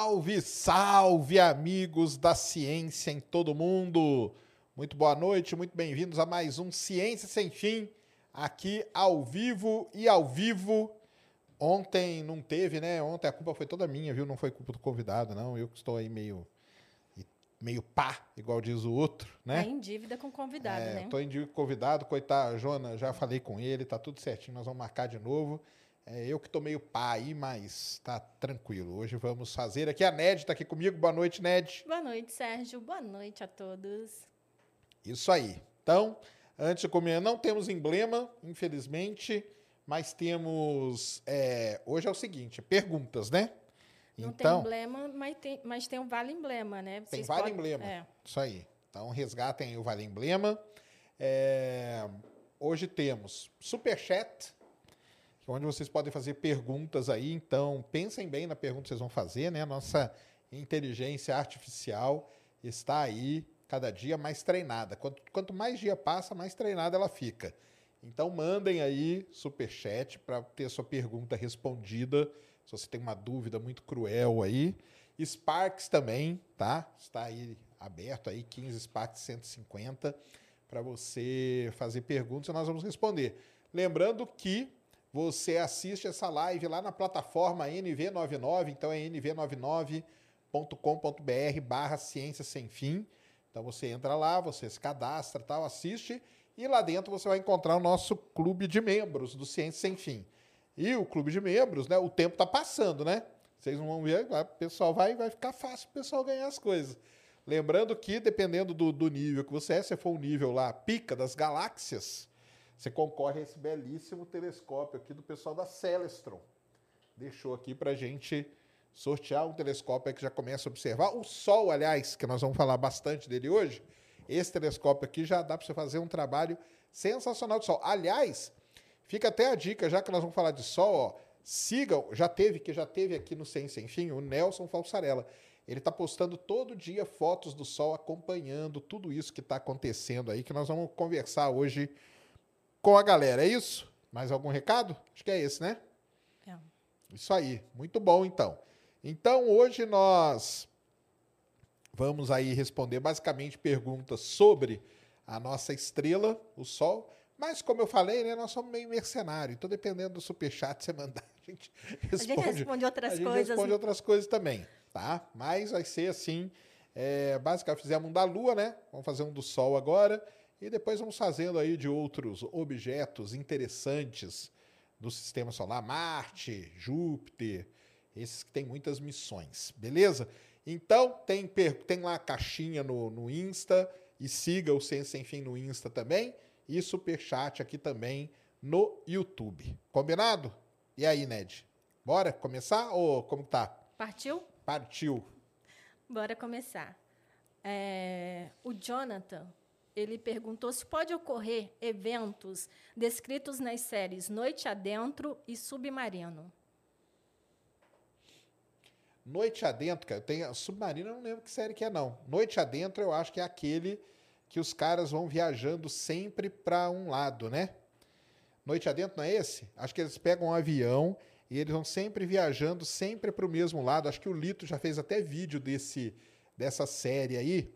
Salve, salve, amigos da ciência em todo mundo! Muito boa noite, muito bem-vindos a mais um Ciência Sem Fim, aqui ao vivo e ao vivo. Ontem não teve, né? Ontem a culpa foi toda minha, viu? Não foi culpa do convidado, não. Eu que estou aí meio meio pá, igual diz o outro, né? Tá em dívida com o convidado, É, né? Tô em dívida com o convidado, coitado, Jona, já falei com ele, tá tudo certinho, nós vamos marcar de novo. É, eu que tô meio pá aí, mas tá tranquilo. Hoje vamos fazer aqui. A Ned tá aqui comigo. Boa noite, Ned. Boa noite, Sérgio. Boa noite a todos. Isso aí. Então, antes de comer, não temos emblema, infelizmente, mas temos. é, hoje é o seguinte: perguntas, né? Não então, tem emblema, mas tem, mas tem um vale emblema, né? Tem Vocês vale podem- emblema. É. Isso aí. Então, resgatem aí o Vale Emblema. É, Hoje temos Superchat, onde vocês podem fazer perguntas aí. Então, pensem bem na pergunta que vocês vão fazer, né? Nossa inteligência artificial está aí cada dia mais treinada. Quanto, quanto mais dia passa, mais treinada ela fica. Então, mandem aí Superchat para ter sua pergunta respondida. Se você tem uma dúvida muito cruel aí. Sparks também, tá? Está aí aberto aí, 15 Sparks 150, para você fazer perguntas e nós vamos responder. Lembrando que você assiste essa live lá na plataforma NV99, então é nv99.com.br barra ciência sem fim. Então você entra lá, você se cadastra, tal, assiste e lá dentro você vai encontrar o nosso clube de membros do Ciência Sem Fim. E o clube de membros, né? O tempo tá passando, né? Vocês vão ver, o pessoal vai, vai ficar fácil o pessoal ganhar as coisas. Lembrando que, dependendo do, do nível que você é, se for um nível lá, pica das galáxias, você concorre a esse belíssimo telescópio aqui do pessoal da Celestron. Deixou aqui pra gente sortear um telescópio que já começa a observar. O Sol, aliás, que nós vamos falar bastante dele hoje, esse telescópio aqui já dá para você fazer um trabalho sensacional de Sol. Aliás, fica até a dica, já que nós vamos falar de Sol, ó, sigam, já teve, que já teve aqui no Ciência Enfim, o Nelson Falsarella. Ele está postando todo dia fotos do Sol, acompanhando tudo isso que está acontecendo aí, que nós vamos conversar hoje com a galera. É isso? Mais algum recado? Acho que é esse, né? É. Isso aí, muito bom então. Então hoje nós vamos aí responder basicamente perguntas sobre a nossa estrela, o Sol. Mas como eu falei, né, nós somos meio mercenário, então dependendo do superchat você mandar, a gente responde. responde outras a gente coisas, responde outras coisas também, tá? Mas vai ser assim, é, basicamente fizemos um da Lua, né? Vamos fazer um do Sol agora e depois vamos fazendo aí de outros objetos interessantes do sistema solar, Marte, Júpiter, esses que tem muitas missões, beleza? Então, tem, tem lá a caixinha no, no Insta, e siga o Ciência Sem Fim no Insta também, e Superchat aqui também no YouTube. Combinado? E aí, Ned? Bora começar ou como tá? Partiu? Partiu. Bora começar. É, o Jonathan, ele perguntou se pode ocorrer eventos descritos nas séries Noite Adentro e Submarino. Noite Adentro, cara, tem Submarino, eu não lembro que série que é não. Noite Adentro eu acho que é aquele que os caras vão viajando sempre para um lado, né? Noite Adentro não é esse? Acho que eles pegam um avião e eles vão sempre viajando sempre para o mesmo lado. Acho que o Lito já fez até vídeo desse dessa série aí.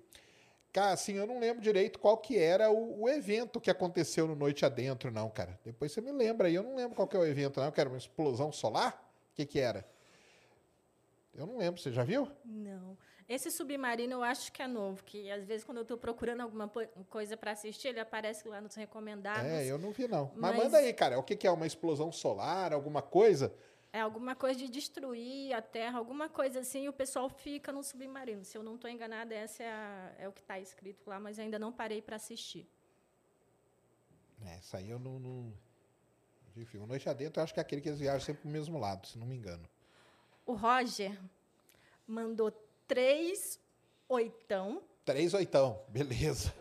Cara, assim, eu não lembro direito qual que era o, o evento que aconteceu no Noite Adentro, não, cara. Depois você me lembra aí. Eu não lembro qual que é o evento, não. Era uma explosão solar? O que que era? Eu não lembro. Você já viu? Não. Esse submarino eu acho que é novo, que às vezes quando eu estou procurando alguma coisa para assistir, ele aparece lá nos recomendados. É, eu não vi, não. Mas, Mas- manda aí, cara. O que, que é? Uma explosão solar, alguma coisa? É alguma coisa de destruir a Terra, alguma coisa assim, e o pessoal fica no submarino. Se eu não estou enganada, essa é, a- é o que está escrito lá, mas ainda não parei para assistir. É, essa aí eu não. não... filme. Noite Adentro, eu acho que é aquele que eles viajam sempre pro mesmo lado, se não me engano. O Roger mandou três oitão Três oitão, beleza.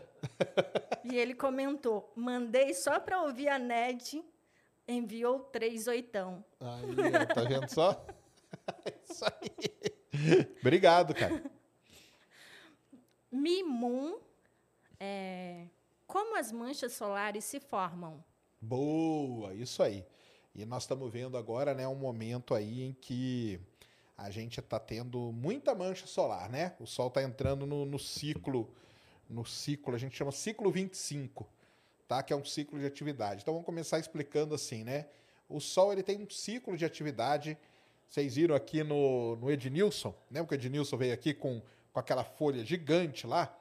e ele comentou: mandei só para ouvir a Ned, enviou três oitão. Aí, tá vendo só? Isso aí. Obrigado, cara. Mimum, é, como as manchas solares se formam? Boa, isso aí. E nós estamos vendo agora, né, um momento aí em que a gente está tendo muita mancha solar, né? O Sol está entrando no, no ciclo, no ciclo, a gente chama ciclo 25, tá? Que é um ciclo de atividade. Então vamos começar explicando assim, né? O Sol ele tem um ciclo de atividade. Vocês viram aqui no, no Ednilson, né? Porque o Ednilson veio aqui com, com aquela folha gigante lá,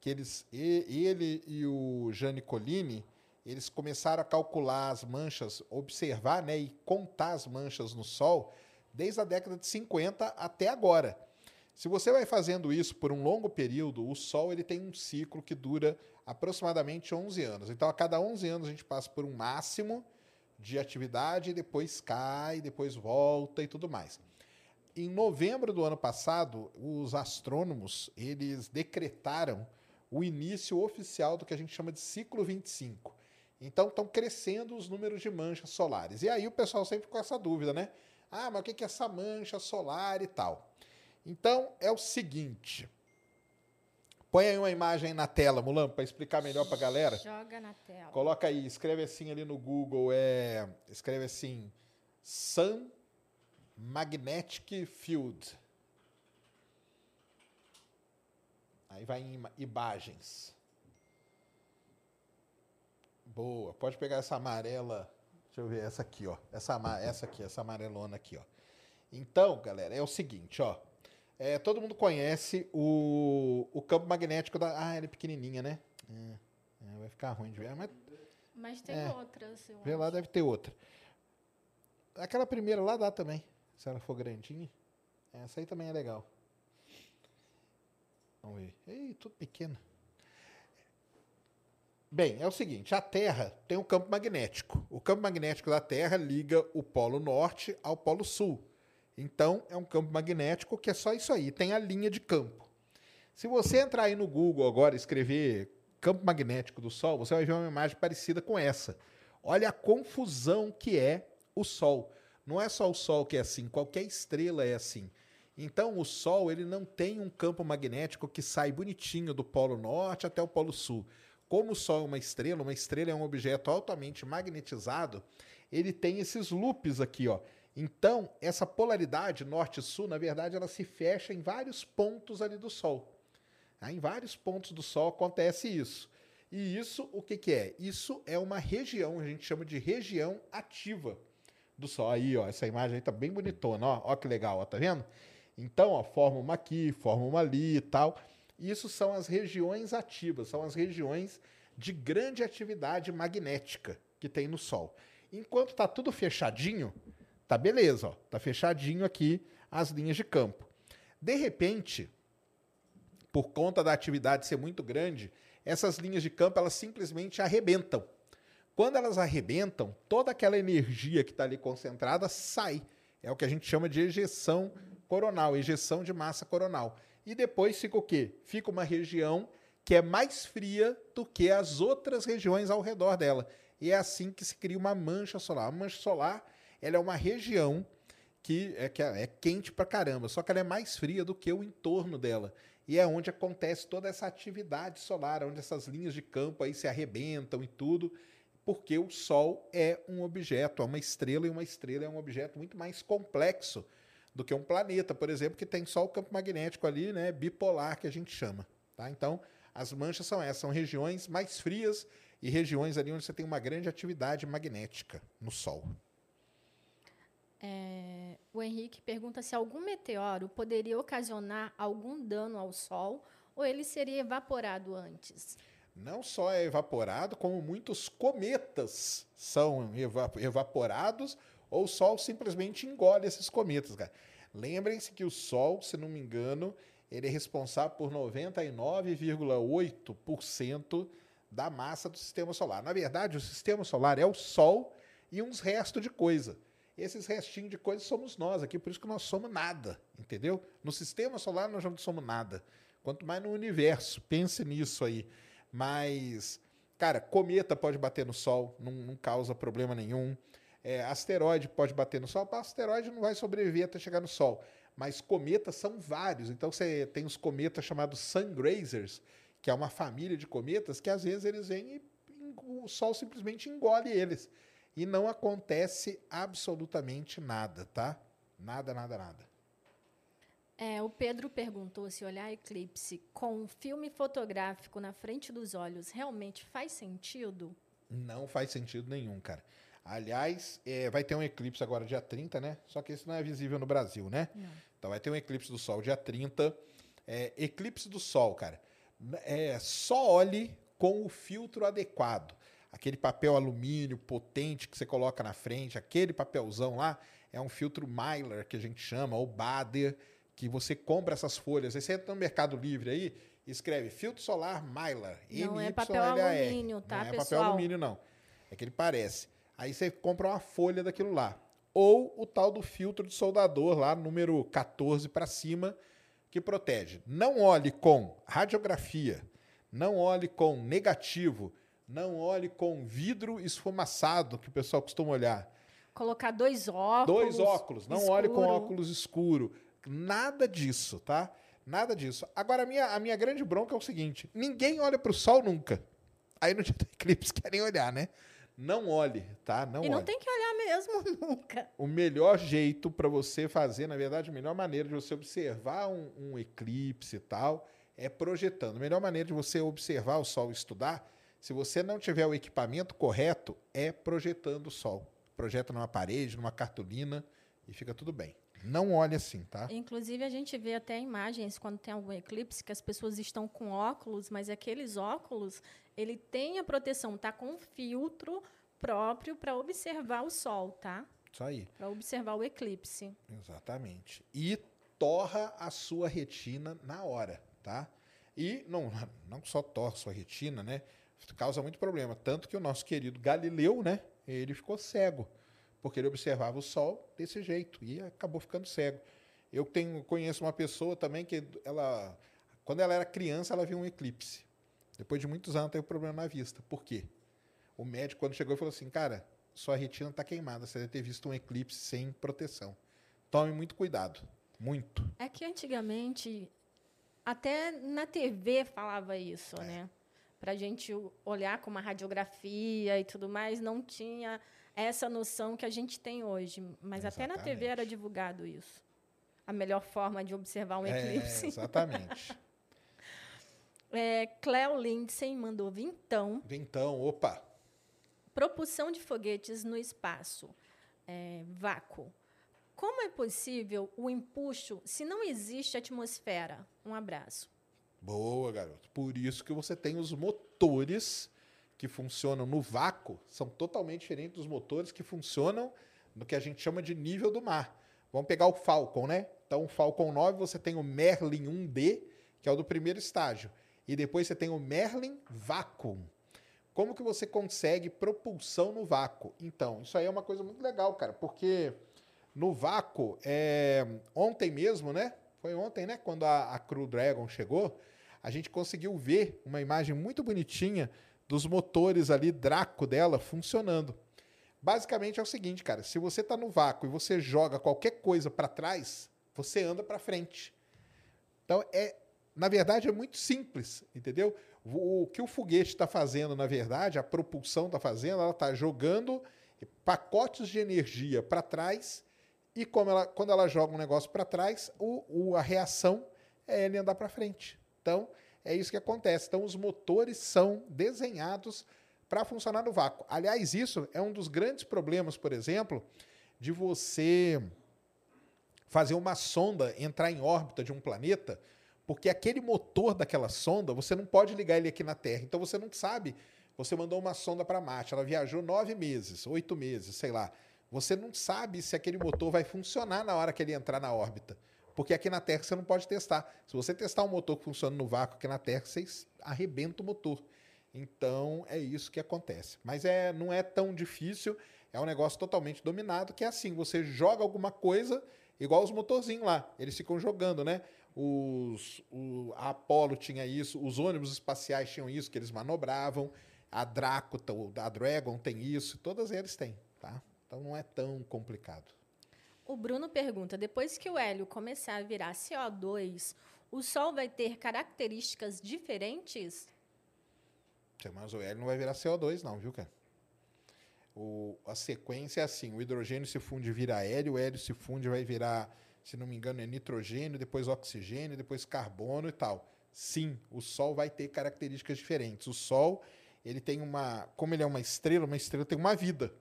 que eles, ele e o Jane Colini, eles começaram a calcular as manchas, observar né, e contar as manchas no Sol desde a década de 50 até agora. Se você vai fazendo isso por um longo período, o Sol ele tem um ciclo que dura aproximadamente 11 anos. Então, a cada 11 anos, a gente passa por um máximo de atividade, depois cai, depois volta e tudo mais. Em novembro do ano passado, os astrônomos eles decretaram o início oficial do que a gente chama de ciclo 25. Então estão crescendo os números de manchas solares. E aí o pessoal sempre com essa dúvida, né? Ah, mas o que é essa mancha solar e tal? Então é o seguinte. Põe aí uma imagem na tela, Mulan, para explicar melhor para a galera. Joga na tela. Coloca aí, escreve assim ali no Google, é, escreve assim, Sun Magnetic Field. Aí vai em ima- imagens. Boa, pode pegar essa amarela, deixa eu ver, essa aqui, ó, essa, essa aqui, essa amarelona aqui, ó. Então, galera, é o seguinte, ó, é, todo mundo conhece o, o campo magnético da... Ah, ela é pequenininha, né? É, é, vai ficar ruim de ver, mas Mas tem É. outras, eu Vê lá, deve ter outra. Aquela primeira lá dá também, se ela for grandinha. Essa aí também é legal. Vamos ver. Ei, tudo pequeno. Bem, é o seguinte, a Terra tem um campo magnético. O campo magnético da Terra liga o polo norte ao polo sul. Então, é um campo magnético que é só isso aí, tem a linha de campo. Se você entrar aí no Google agora e escrever campo magnético do Sol, você vai ver uma imagem parecida com essa. Olha a confusão que é o Sol. Não é só o Sol que é assim, qualquer estrela é assim. Então, o Sol ele não tem um campo magnético que sai bonitinho do Polo Norte até o Polo Sul. Como o Sol é uma estrela, uma estrela é um objeto altamente magnetizado, ele tem esses loops aqui, ó. Então, essa polaridade norte-sul, na verdade, ela se fecha em vários pontos ali do Sol. Tá? Em vários pontos do Sol acontece isso. E isso, o que, que é? Isso é uma região, a gente chama de região ativa do Sol. Aí, ó, essa imagem aí tá bem bonitona, ó, ó que legal, ó, tá vendo? Então, ó, forma uma aqui, forma uma ali e tal. Isso são as regiões ativas, são as regiões de grande atividade magnética que tem no Sol. Enquanto tá tudo fechadinho, tá beleza, ó, tá fechadinho aqui as linhas de campo. De repente, por conta da atividade ser muito grande, essas linhas de campo elas simplesmente arrebentam. Quando elas arrebentam, toda aquela energia que está ali concentrada sai. É o que a gente chama de ejeção coronal, ejeção de massa coronal. E depois fica o quê? Fica uma região que é mais fria do que as outras regiões ao redor dela. E é assim que se cria uma mancha solar. A mancha solar ela é uma região que é, que é quente pra caramba, só que ela é mais fria do que o entorno dela. E é onde acontece toda essa atividade solar, onde essas linhas de campo aí se arrebentam e tudo, porque o Sol é um objeto, é uma estrela, e uma estrela é um objeto muito mais complexo do que um planeta, por exemplo, que tem só o campo magnético ali, né, bipolar, que a gente chama. Tá? Então, as manchas são essas, são regiões mais frias e regiões ali onde você tem uma grande atividade magnética no Sol. É, o Henrique pergunta se algum meteoro poderia ocasionar algum dano ao Sol ou ele seria evaporado antes. Não só é evaporado, como muitos cometas são eva evaporados ou o Sol simplesmente engole esses cometas. Lembrem-se que o Sol, se não me engano, ele é responsável por 99,8% da massa do sistema solar. Na verdade, o sistema solar é o Sol e uns restos de coisa. Esses restinhos de coisa somos nós aqui, por isso que nós somos nada, entendeu? No sistema solar nós não somos nada. Quanto mais no universo, pense nisso aí. Mas, cara, cometa pode bater no Sol, não, não causa problema nenhum. É, asteroide pode bater no Sol, asteroide não vai sobreviver até chegar no Sol. Mas cometas são vários. Então você tem os cometas chamados Sun Grazers, que é uma família de cometas que às vezes eles vêm e o Sol simplesmente engole eles. E não acontece absolutamente nada, tá? Nada, nada, nada. É, o Pedro perguntou se olhar eclipse com um filme fotográfico na frente dos olhos realmente faz sentido? Não faz sentido nenhum, cara. Aliás, é, vai ter um eclipse agora dia 30, né? Só que esse não é visível no Brasil, né? Não. Então vai ter um eclipse do Sol dia 30. É, eclipse do Sol, cara. É, só olhe com o filtro adequado aquele papel alumínio potente que você coloca na frente, aquele papelzão lá, é um filtro Mylar que a gente chama, ou Bader, que você compra essas folhas. Aí você entra no Mercado Livre aí, escreve filtro solar Mylar. Não é papel alumínio, tá, não é pessoal? papel alumínio, não. É que ele parece. Aí você compra uma folha daquilo lá. Ou o tal do filtro de soldador lá, número 14 para cima, que protege. Não olhe com radiografia, não olhe com negativo, não olhe com vidro esfumaçado, que o pessoal costuma olhar. Colocar dois óculos. Dois óculos. Não escuro. olhe com óculos escuro. Nada disso, tá? Nada disso. Agora, a minha, a minha grande bronca é o seguinte: ninguém olha para o sol nunca. Aí no dia do eclipse querem olhar, né? Não olhe, tá? Não e não tem que olhar mesmo nunca. O melhor jeito para você fazer, na verdade, a melhor maneira de você observar um, um eclipse e tal, é projetando. A melhor maneira de você observar o sol e estudar se você não tiver o equipamento correto, é projetando o sol. Projeta numa parede, numa cartolina e fica tudo bem. Não olhe assim, tá? Inclusive, a gente vê até imagens quando tem algum eclipse que as pessoas estão com óculos, mas aqueles óculos, ele tem a proteção, tá com um filtro próprio para observar o sol, tá? Isso aí. Para observar o eclipse. Exatamente. E torra a sua retina na hora, tá? E não, não só torra a sua retina, né? Causa muito problema. Tanto que o nosso querido Galileu, né, ele ficou cego, porque ele observava o Sol desse jeito e acabou ficando cego. Eu tenho, conheço uma pessoa também que ela, quando ela era criança, ela viu um eclipse. Depois de muitos anos, teve problema na vista. Por quê? O médico, quando chegou, falou assim: Cara, sua retina está queimada, você deve ter visto um eclipse sem proteção. Tome muito cuidado. Muito. É que antigamente, até na TV falava isso, é. né? Para a gente olhar com uma radiografia e tudo mais, não tinha essa noção que a gente tem hoje. Mas exatamente. até na TV era divulgado isso. A melhor forma de observar um é, eclipse. Exatamente. é, Cleo Lindsay mandou vintão. Vintão, opa. Propulsão de foguetes no espaço. É, vácuo. Como é possível o empuxo se não existe atmosfera? Um abraço. Boa, garoto. Por isso que você tem os motores que funcionam no vácuo, são totalmente diferentes dos motores que funcionam no que a gente chama de nível do mar. Vamos pegar o Falcon, né? Então, o Falcon 9, você tem o Merlin 1D, que é o do primeiro estágio. E depois você tem o Merlin Vacuum. Como que você consegue propulsão no vácuo? Então, isso aí é uma coisa muito legal, cara, porque no vácuo, é... ontem mesmo, né? Foi ontem, né? Quando a, a Crew Dragon chegou, a gente conseguiu ver uma imagem muito bonitinha dos motores ali, Draco dela, funcionando. Basicamente é o seguinte, cara, se você está no vácuo e você joga qualquer coisa para trás, você anda para frente. Então é, na verdade é muito simples, entendeu? O, o que o foguete está fazendo, na verdade, a propulsão está fazendo, ela está jogando pacotes de energia para trás e como ela, quando ela joga um negócio para trás, o, o, a reação é ele andar para frente. Então, é isso que acontece. Então, os motores são desenhados para funcionar no vácuo. Aliás, isso é um dos grandes problemas, por exemplo, de você fazer uma sonda entrar em órbita de um planeta, porque aquele motor daquela sonda, você não pode ligar ele aqui na Terra. Então você não sabe. Você mandou uma sonda para Marte, ela viajou nove meses, oito meses, sei lá. Você não sabe se aquele motor vai funcionar na hora que ele entrar na órbita. Porque aqui na Terra você não pode testar. Se você testar um motor que funciona no vácuo aqui na Terra, você arrebenta o motor. Então é isso que acontece. Mas é, não é tão difícil, é um negócio totalmente dominado, que é assim: você joga alguma coisa, igual os motorzinhos lá, eles ficam jogando, né? Os, o, a Apollo tinha isso, os ônibus espaciais tinham isso, que eles manobravam, a Draco, a Dragon tem isso, todas eles têm, tá? Então não é tão complicado. O Bruno pergunta: depois que o hélio começar a virar CO2, o Sol vai ter características diferentes? Mas o hélio não vai virar CO2, não, viu, cara? O, a sequência é assim: o hidrogênio se funde vira hélio, o hélio se funde vai virar, se não me engano, é nitrogênio, depois oxigênio, depois carbono e tal. Sim, o Sol vai ter características diferentes. O Sol, ele tem uma. Como ele é uma estrela, uma estrela tem uma vida.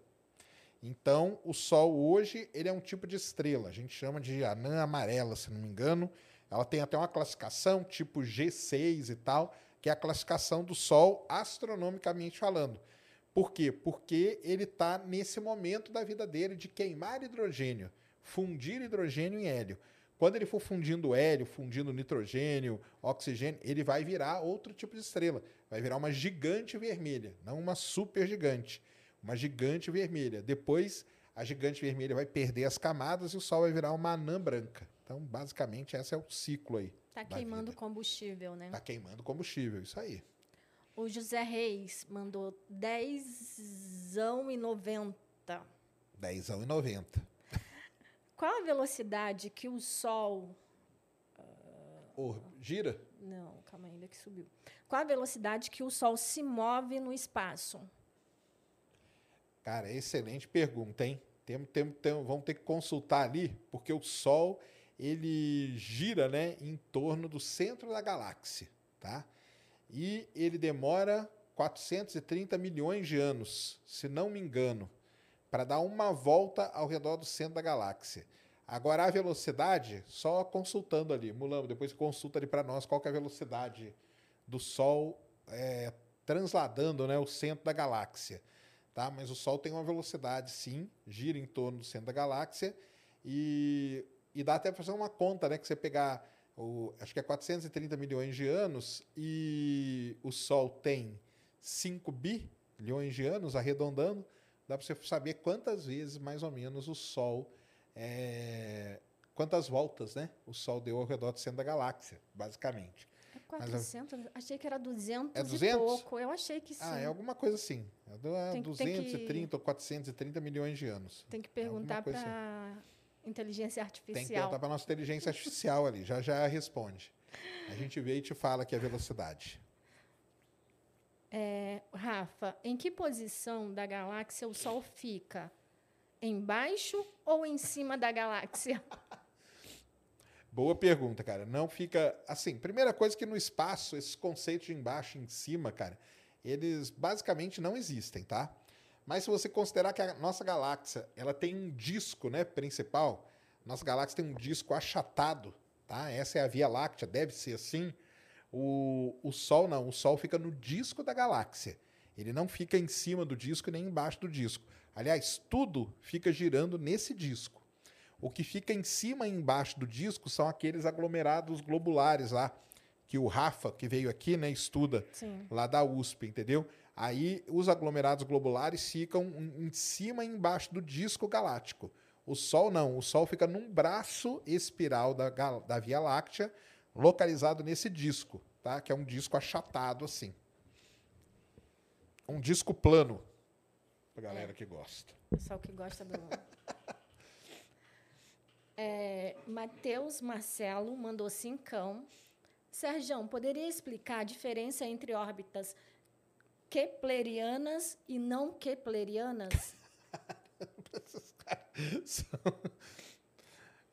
Então, o Sol hoje, ele é um tipo de estrela. A gente chama de anã amarela, se não me engano. Ela tem até uma classificação, tipo G6 e tal, que é a classificação do Sol astronomicamente falando. Por quê? Porque ele está nesse momento da vida dele de queimar hidrogênio, fundir hidrogênio em hélio. Quando ele for fundindo hélio, fundindo nitrogênio, oxigênio, ele vai virar outro tipo de estrela. Vai virar uma gigante vermelha, não uma super gigante. Uma gigante vermelha. Depois, a gigante vermelha vai perder as camadas e o Sol vai virar uma anã branca. Então, basicamente, esse é o ciclo aí. Tá queimando vida. combustível, né? Tá queimando combustível, isso aí. O José Reis mandou 10 e 90. 10 e 90. Qual a velocidade que o Sol. Uh... gira? Não, calma ainda que subiu. Qual a velocidade que o Sol se move no espaço? Cara, excelente pergunta, hein? Tem, tem, tem, vamos ter que consultar ali, porque o Sol ele gira né, em torno do centro da galáxia. Tá? E ele demora 430 milhões de anos, se não me engano, para dar uma volta ao redor do centro da galáxia. Agora, a velocidade, só consultando ali, Mulambo, depois consulta ali para nós qual é a velocidade do Sol é, transladando né, o centro da galáxia. Tá? Mas o Sol tem uma velocidade, sim, gira em torno do centro da galáxia, e e dá até para fazer uma conta, né? Que você pegar, o, acho que é 430 milhões de anos e o Sol tem 5 bilhões de anos, arredondando, dá para você saber quantas vezes, mais ou menos, o Sol. É, quantas voltas né, o Sol deu ao redor do centro da galáxia, basicamente. É 400? Mas, achei que era 200, é 200 e pouco. Eu achei que sim. Ah, é alguma coisa assim. É 230 que... ou 430 milhões de anos. Tem que perguntar para assim. Inteligência artificial. Tem que perguntar para a nossa inteligência artificial ali, já já responde. A gente vê e te fala que é velocidade. É, Rafa, em que posição da galáxia o Sol fica? Embaixo ou em cima da galáxia? Boa pergunta, cara. Não fica assim. Primeira coisa que no espaço esses conceitos de embaixo e em cima, cara, eles basicamente não existem, tá? Mas se você considerar que a nossa galáxia ela tem um disco né, principal, nossa galáxia tem um disco achatado, tá? essa é a Via Láctea, deve ser assim. O, o Sol não, o Sol fica no disco da galáxia. Ele não fica em cima do disco nem embaixo do disco. Aliás, tudo fica girando nesse disco. O que fica em cima e embaixo do disco são aqueles aglomerados globulares lá, que o Rafa, que veio aqui, né, estuda Sim. lá da USP, entendeu? Aí os aglomerados globulares ficam em cima e embaixo do disco galáctico. O Sol não, o Sol fica num braço espiral da, da Via Láctea, localizado nesse disco, tá? Que é um disco achatado assim. Um disco plano. Pra galera é. que gosta. Pessoal que gosta do. é, Matheus Marcelo mandou cincão. Sérgio, poderia explicar a diferença entre órbitas keplerianas e não keplerianas?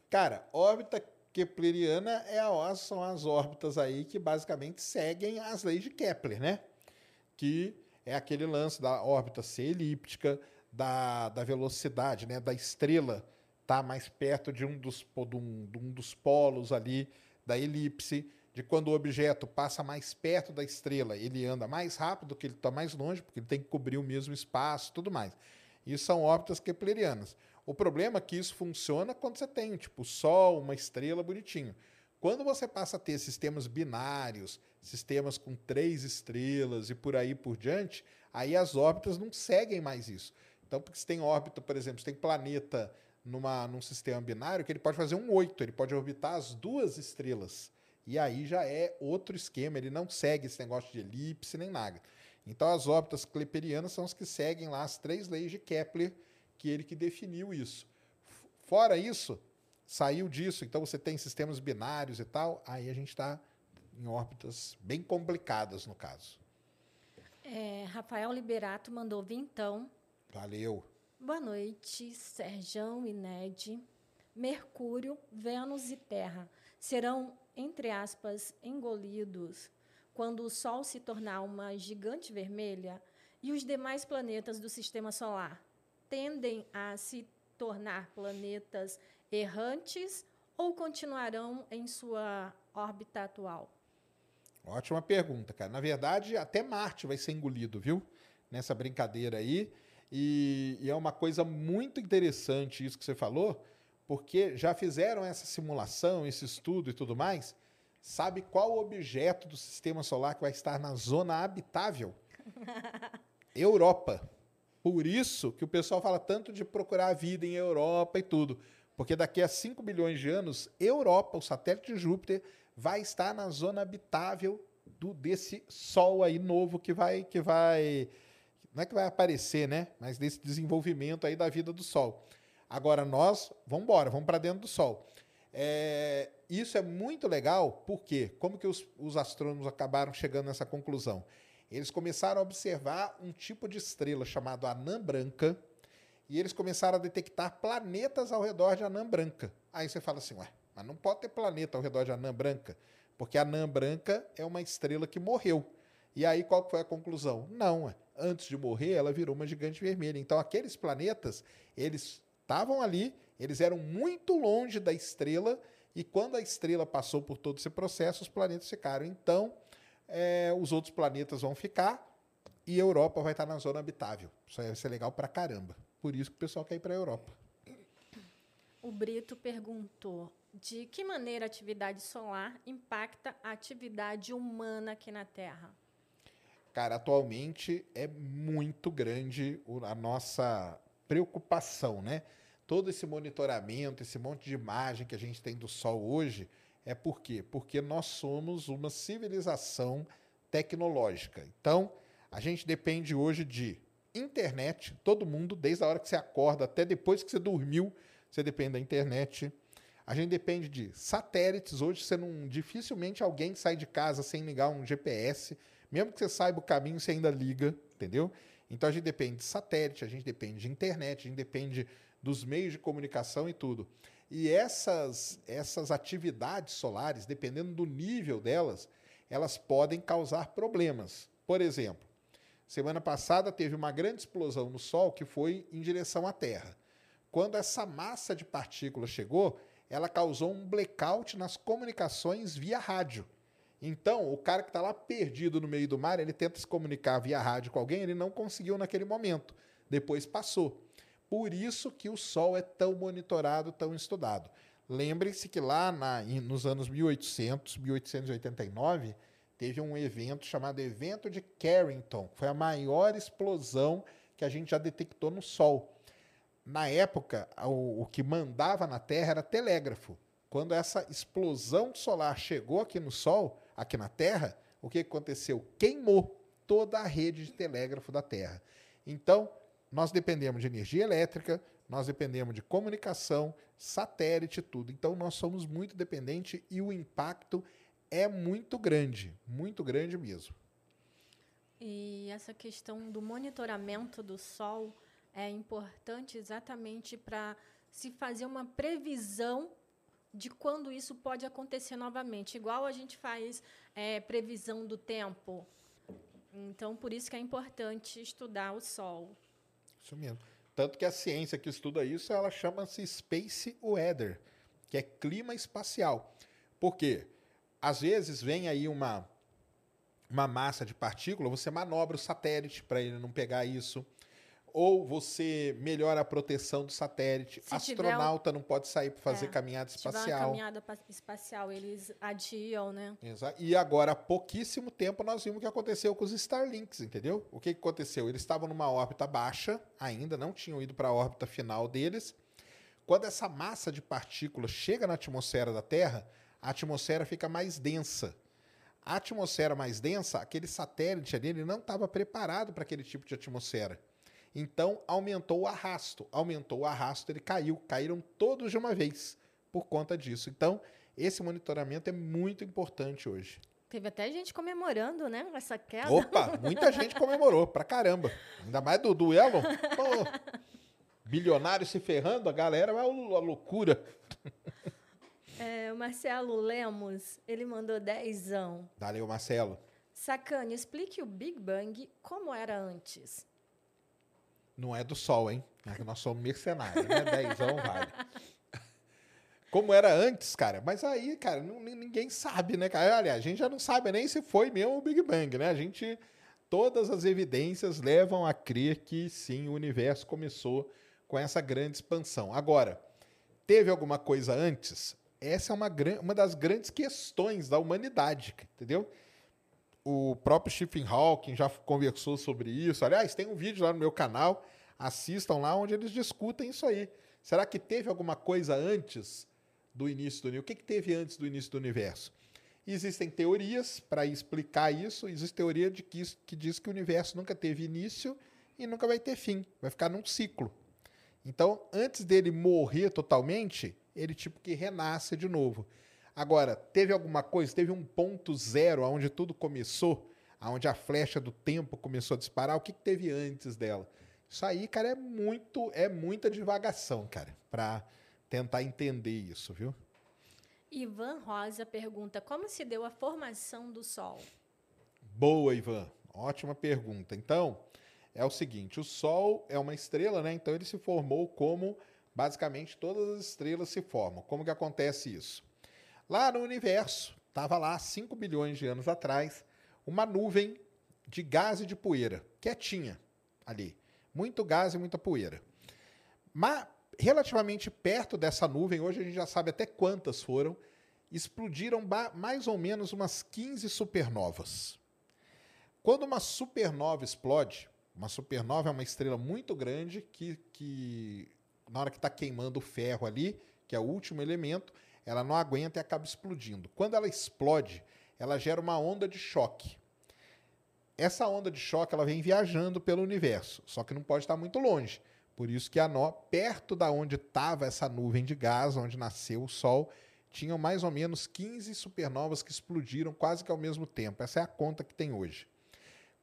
Cara, órbita kepleriana é a, são as órbitas aí que basicamente seguem as leis de Kepler, né? Que é aquele lance da órbita ser elíptica, da, da velocidade, né? Da estrela está mais perto de um, dos, de, um, de um dos polos ali da elipse, de quando o objeto passa mais perto da estrela, ele anda mais rápido que ele está mais longe, porque ele tem que cobrir o mesmo espaço tudo mais. Isso são órbitas keplerianas. O problema é que isso funciona quando você tem, tipo, Sol, uma estrela bonitinho. Quando você passa a ter sistemas binários, sistemas com três estrelas e por aí por diante, aí as órbitas não seguem mais isso. Então, porque você tem órbita, por exemplo, você tem planeta numa, num sistema binário que ele pode fazer um oito, ele pode orbitar as duas estrelas. E aí já é outro esquema, ele não segue esse negócio de elipse nem nada. Então as órbitas kleperianas são as que seguem lá as três leis de Kepler, que ele que definiu isso. Fora isso, saiu disso, então você tem sistemas binários e tal, aí a gente está em órbitas bem complicadas no caso. É, Rafael Liberato mandou vintão. Valeu. Boa noite, Serjão e Ned. Mercúrio, Vênus e Terra serão, entre aspas, engolidos quando o Sol se tornar uma gigante vermelha e os demais planetas do sistema solar tendem a se tornar planetas errantes ou continuarão em sua órbita atual? Ótima pergunta, cara. Na verdade, até Marte vai ser engolido, viu? Nessa brincadeira aí. E, e, é uma coisa muito interessante isso que você falou, porque já fizeram essa simulação, esse estudo e tudo mais. Sabe qual objeto do sistema solar que vai estar na zona habitável? Europa. Por isso que o pessoal fala tanto de procurar vida em Europa e tudo. Porque daqui a 5 bilhões de anos, Europa, o satélite de Júpiter, vai estar na zona habitável do, desse Sol aí novo que vai, que vai. Não é que vai aparecer, né? Mas desse desenvolvimento aí da vida do Sol. Agora nós, vamos embora, vamos para dentro do Sol. É, isso é muito legal, porque como que os, os astrônomos acabaram chegando nessa conclusão? Eles começaram a observar um tipo de estrela chamado anã branca, e eles começaram a detectar planetas ao redor de anã branca. Aí você fala assim, ué, mas não pode ter planeta ao redor de anã branca, porque anã branca é uma estrela que morreu. E aí qual foi a conclusão? Não, antes de morrer ela virou uma gigante vermelha. Então aqueles planetas, eles estavam ali, eles eram muito longe da estrela e quando a estrela passou por todo esse processo, os planetas ficaram. Então, é, os outros planetas vão ficar e a Europa vai estar na zona habitável. Isso vai ser legal pra caramba. Por isso que o pessoal quer ir para a Europa. O Brito perguntou: de que maneira a atividade solar impacta a atividade humana aqui na Terra? Cara, atualmente é muito grande a nossa preocupação, né? todo esse monitoramento, esse monte de imagem que a gente tem do Sol hoje, é por quê? Porque nós somos uma civilização tecnológica. Então, a gente depende hoje de internet, todo mundo, desde a hora que você acorda até depois que você dormiu, você depende da internet. A gente depende de satélites. Hoje você não dificilmente alguém sai de casa sem ligar um GPS, mesmo que você saiba o caminho, você ainda liga, entendeu? Então a gente depende de satélite, a gente depende de internet, a gente depende dos meios de comunicação e tudo. E essas, essas atividades solares, dependendo do nível delas, elas podem causar problemas. Por exemplo, semana passada teve uma grande explosão no Sol que foi em direção à Terra. Quando essa massa de partículas chegou, ela causou um blackout nas comunicações via rádio. Então, o cara que está lá perdido no meio do mar, ele tenta se comunicar via rádio com alguém, ele não conseguiu naquele momento. Depois passou. Por isso que o Sol é tão monitorado, tão estudado. Lembrem-se que lá na, nos anos 1800, 1889, teve um evento chamado Evento de Carrington, que foi a maior explosão que a gente já detectou no Sol. Na época, o, o que mandava na Terra era telégrafo. Quando essa explosão solar chegou aqui no Sol, aqui na Terra, o que aconteceu? Queimou toda a rede de telégrafo da Terra. Então, nós dependemos de energia elétrica, nós dependemos de comunicação, satélite, tudo. Então nós somos muito dependentes e o impacto é muito grande, muito grande mesmo. E essa questão do monitoramento do Sol é importante exatamente para se fazer uma previsão de quando isso pode acontecer novamente, igual a gente faz é, previsão do tempo. Então, por isso que é importante estudar o Sol. Isso mesmo. Tanto que a ciência que estuda isso, ela chama-se Space Weather, que é clima espacial. Por quê? Às vezes vem aí uma, uma massa de partícula, você manobra o satélite para ele não pegar isso ou você melhora a proteção do satélite. Se Astronauta não pode sair para fazer É, caminhada Se tiver uma espacial. caminhada pa- espacial, eles adiam, né? Exa- E agora, há pouquíssimo tempo, nós vimos o que aconteceu com os Starlinks, entendeu? O que, que aconteceu? Eles estavam numa órbita baixa, ainda não tinham ido para a órbita final deles. Quando essa massa de partículas chega na atmosfera da Terra, a atmosfera fica mais densa. A atmosfera mais densa, aquele satélite ali, ele não estava preparado para aquele tipo de atmosfera. Então, aumentou o arrasto. Aumentou o arrasto, ele caiu. Caíram todos de uma vez por conta disso. Então, esse monitoramento é muito importante hoje. Teve até gente comemorando, né? Essa queda. Opa, muita gente comemorou, pra caramba. Ainda mais do, do Elon. Pô, bilionário se ferrando, a galera vai uma loucura. É, o Marcelo Lemos, ele mandou dezão. Valeu, Marcelo. Sacane, explique o Big Bang como era antes. Não é do sol, hein? É nós somos mercenários, né? Dezão vale. Como era antes, cara. Mas aí, cara, não- ni- ninguém sabe, né, cara? Olha, a gente já não sabe nem se foi mesmo o Big Bang, né? A gente. Todas as evidências levam a crer que sim, o universo começou com essa grande expansão. Agora, teve alguma coisa antes? Essa é uma, uma das grandes questões da humanidade, entendeu? O próprio Stephen Hawking já conversou sobre isso. Aliás, tem um vídeo lá no meu canal, assistam lá, onde eles discutem isso aí. Será que teve alguma coisa antes do início do universo? O que, que teve antes do início do universo? Existem teorias para explicar isso. Existe teoria de que, que diz que o universo nunca teve início e nunca vai ter fim. Vai ficar num ciclo. Então, antes dele morrer totalmente, ele tipo que renasce de novo. Agora, teve alguma coisa, teve um ponto zero onde tudo começou, aonde a flecha do tempo começou a disparar, o que, que teve antes dela? Isso aí, cara, é muito, é muita divagação, cara, para tentar entender isso, viu? Ivan Rosa pergunta como se deu a formação do Sol. Boa, Ivan. Ótima pergunta. Então, é o seguinte: o Sol é uma estrela, né? Então ele se formou como basicamente todas as estrelas se formam. Como que acontece isso? Lá no universo, estava lá 5 bilhões de anos atrás, uma nuvem de gás e de poeira, quietinha ali. Muito gás e muita poeira. Mas relativamente perto dessa nuvem, hoje a gente já sabe até quantas foram, explodiram mais ou menos umas 15 supernovas. Quando uma supernova explode, uma supernova é uma estrela muito grande que, que na hora que está queimando o ferro ali, que é o último elemento, ela não aguenta e acaba explodindo. Quando ela explode, ela gera uma onda de choque. Essa onda de choque ela vem viajando pelo universo, só que não pode estar muito longe. Por isso que a nó, perto da onde estava essa nuvem de gás, onde nasceu o Sol, tinham mais ou menos 15 supernovas que explodiram quase que ao mesmo tempo. Essa é a conta que tem hoje.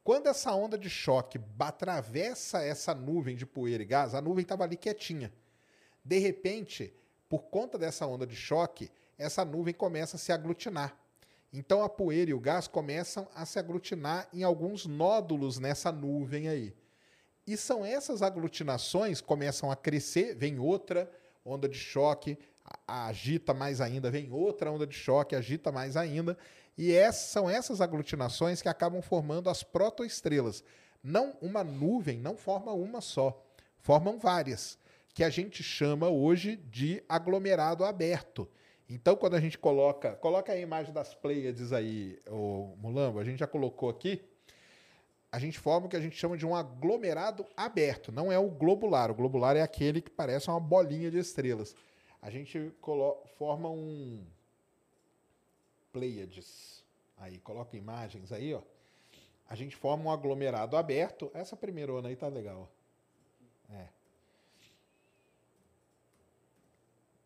Quando essa onda de choque atravessa essa nuvem de poeira e gás, a nuvem estava ali quietinha. De repente, por conta dessa onda de choque, essa nuvem começa a se aglutinar. Então a poeira e o gás começam a se aglutinar em alguns nódulos nessa nuvem aí. E são essas aglutinações começam a crescer, vem outra onda de choque, agita mais ainda, vem outra onda de choque, agita mais ainda. E essas, são essas aglutinações que acabam formando as protoestrelas. Não uma nuvem não forma uma só, formam várias, que a gente chama hoje de aglomerado aberto. Então, quando a gente coloca, coloca a imagem das Pleiades aí, o Mulambo, a gente já colocou aqui a gente forma o que a gente chama de um aglomerado aberto. Não é o globular. O globular é aquele que parece uma bolinha de estrelas. A gente forma um Pleiades. Aí, coloca imagens aí, ó. A gente forma um aglomerado aberto. Essa primeira aí tá legal. ó. É.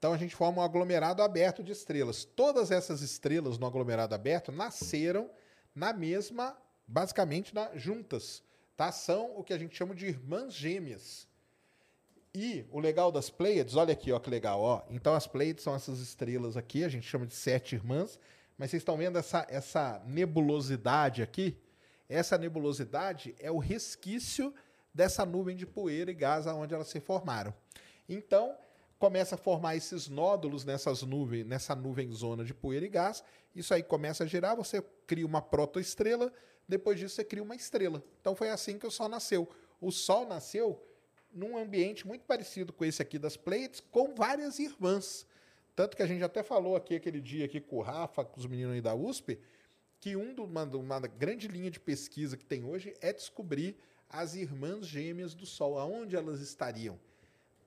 Então a gente forma um aglomerado aberto de estrelas. Todas essas estrelas no aglomerado aberto nasceram na mesma, basicamente, na, juntas. Tá? São o que a gente chama de irmãs gêmeas. E o legal das Pleiades, olha aqui, ó, que legal, ó. Então as Pleiades são essas estrelas aqui, a gente chama de sete irmãs, mas vocês estão vendo essa, essa nebulosidade aqui? Essa nebulosidade é o resquício dessa nuvem de poeira e gás aonde elas se formaram. Então, começa a formar esses nódulos nessas nuvens, nessa nuvem zona de poeira e gás. Isso aí começa a girar, você cria uma protoestrela, depois disso você cria uma estrela. Então foi assim que o Sol nasceu. O Sol nasceu num ambiente muito parecido com esse aqui das Pleiades, com várias irmãs. Tanto que a gente até falou aqui aquele dia aqui com o Rafa, com os meninos aí da USP, que um do, uma, uma grande linha de pesquisa que tem hoje é descobrir as irmãs gêmeas do Sol, aonde elas estariam.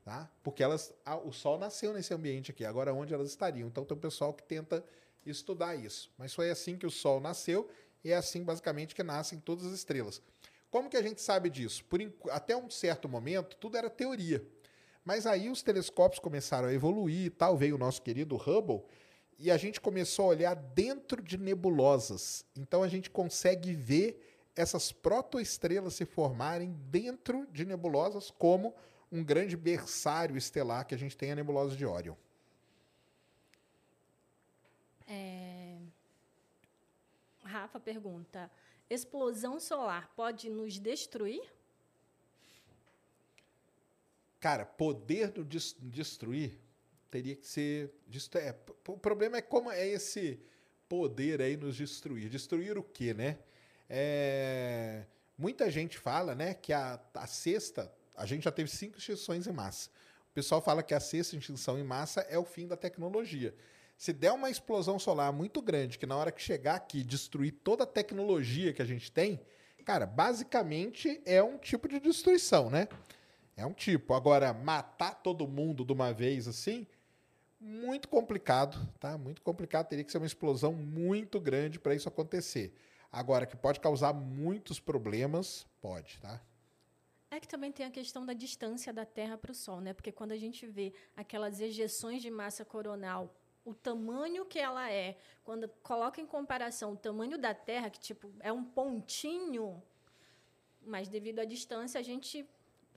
Tá? Porque elas, a, o Sol nasceu nesse ambiente aqui, agora onde elas estariam. Então tem um pessoal que tenta estudar isso. Mas foi assim que o Sol nasceu e é assim basicamente que nascem todas as estrelas. Como que a gente sabe disso? Por, até um certo momento, tudo era teoria. Mas aí os telescópios começaram a evoluir e tal, veio o nosso querido Hubble, e a gente começou a olhar dentro de nebulosas. Então a gente consegue ver essas protoestrelas se formarem dentro de nebulosas como um grande berçário estelar que a gente tem a nebulosa de Órion. É... Rafa pergunta: explosão solar pode nos destruir? Cara, poder do destruir teria que ser. É, o problema é como é esse poder aí nos destruir. Destruir o quê, né? É, muita gente fala, né, que a, a sexta a gente já teve cinco extinções em massa. O pessoal fala que a sexta extinção em massa é o fim da tecnologia. Se der uma explosão solar muito grande, que na hora que chegar aqui destruir toda a tecnologia que a gente tem, cara, basicamente é um tipo de destruição, né? É um tipo. Agora, matar todo mundo de uma vez assim, muito complicado, tá? Muito complicado. Teria que ser uma explosão muito grande para isso acontecer. Agora, que pode causar muitos problemas, pode, tá? É que também tem a questão da distância da Terra para o Sol, né? Porque quando a gente vê aquelas ejeções de massa coronal, o tamanho que ela é, quando coloca em comparação o tamanho da Terra, que tipo é um pontinho, mas devido à distância a gente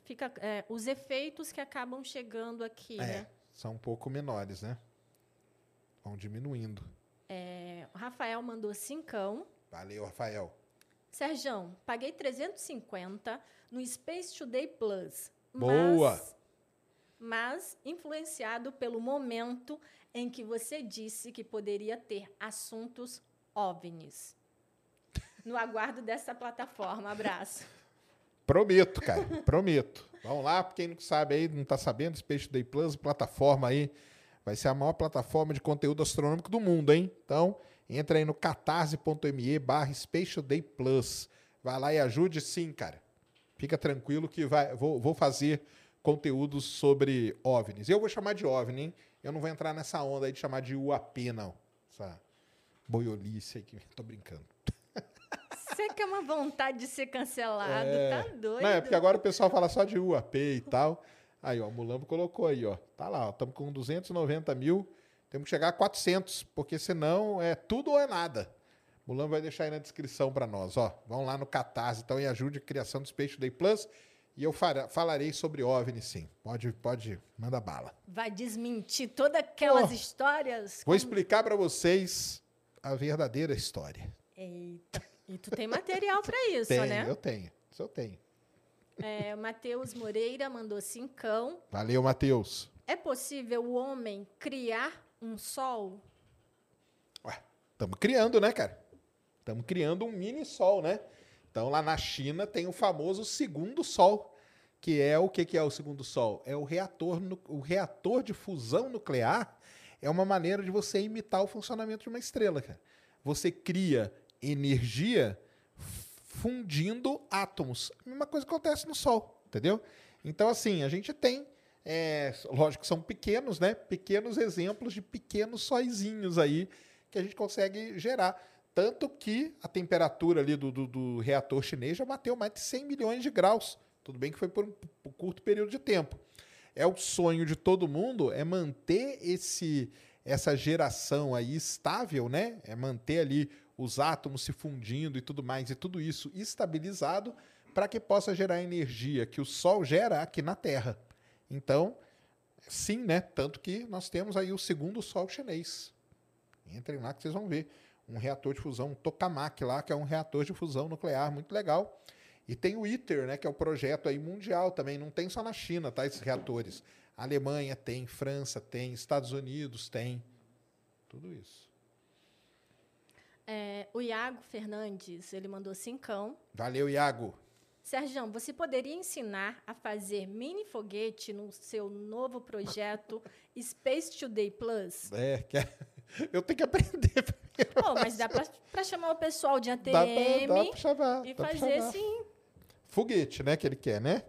fica é, os efeitos que acabam chegando aqui, é, né? São um pouco menores, né? Vão diminuindo. É, o Rafael mandou cincão. Valeu, Rafael. Serjão, paguei 350 no Space Today Plus. Boa! Mas, mas influenciado pelo momento em que você disse que poderia ter assuntos OVNIs. No aguardo dessa plataforma. Abraço. Prometo, cara. prometo. Vamos lá, quem não sabe aí, não está sabendo, Space Today Plus, plataforma aí, vai ser a maior plataforma de conteúdo astronômico do mundo, hein? Então, entra aí no catarse.me barra Space Day Plus. Vai lá e ajude sim, cara. Fica tranquilo que vai, vou, vou fazer conteúdos sobre OVNIs. Eu vou chamar de OVNI, hein? Eu não vou entrar nessa onda aí de chamar de UAP, não. Essa boiolice aí que tô brincando. Você que é uma vontade de ser cancelado, é... tá doido. Não, é porque agora o pessoal fala só de UAP e tal. Aí, ó, o Mulambo colocou aí, ó. Tá lá, ó. Estamos com 290 mil. Temos que chegar a 400, porque senão é tudo ou é nada. Mulan vai deixar aí na descrição para nós. Ó, vão lá no Catarse então e ajude a criação do Space Day Plus. E eu falarei sobre OVNI, sim. Pode, pode, manda bala. Vai desmentir todas aquelas oh, histórias? Vou como... explicar para vocês a verdadeira história. Eita. E tu tem material para isso, tenho, né? Eu tenho. Isso eu tenho. É, Matheus Moreira mandou cincão. Valeu, Matheus. É possível o homem criar um sol? Ué, estamos criando, né, cara? Estamos criando um mini sol, né? Então lá na China tem o famoso segundo sol, que é o que, que é o segundo sol? É o reator, o reator de fusão nuclear. É uma maneira de você imitar o funcionamento de uma estrela, cara. Você cria energia fundindo átomos. A mesma coisa acontece no Sol, entendeu? Então, assim, a gente tem, é, lógico que são pequenos, né? Pequenos exemplos de pequenos sóizinhos aí que a gente consegue gerar. Tanto que a temperatura ali do, do, do, reator chinês já bateu mais de 100 milhões de graus. Tudo bem que foi por um, por um curto período de tempo. É o sonho de todo mundo é manter esse essa geração aí estável, né? É manter ali os átomos se fundindo e tudo mais, e tudo isso estabilizado para que possa gerar energia que o Sol gera aqui na Terra. Então, sim, né? Tanto que nós temos aí o segundo Sol chinês. Entrem lá que vocês vão ver um reator de fusão, um tokamak lá, que é um reator de fusão nuclear muito legal. E tem o ITER, né, que é o projeto aí mundial também, não tem só na China, tá, esses reatores. A Alemanha tem, França tem, Estados Unidos tem, tudo isso. É, o Iago Fernandes, ele mandou cincão. Valeu, Iago. Sérgio, você poderia ensinar a fazer mini foguete no seu novo projeto Space Today Plus? É, é- eu tenho que aprender. Pô, mas dá para chamar o pessoal de ATM Dá pra, dá pra chamar. e fazer sim. Foguete, né, que ele quer, né?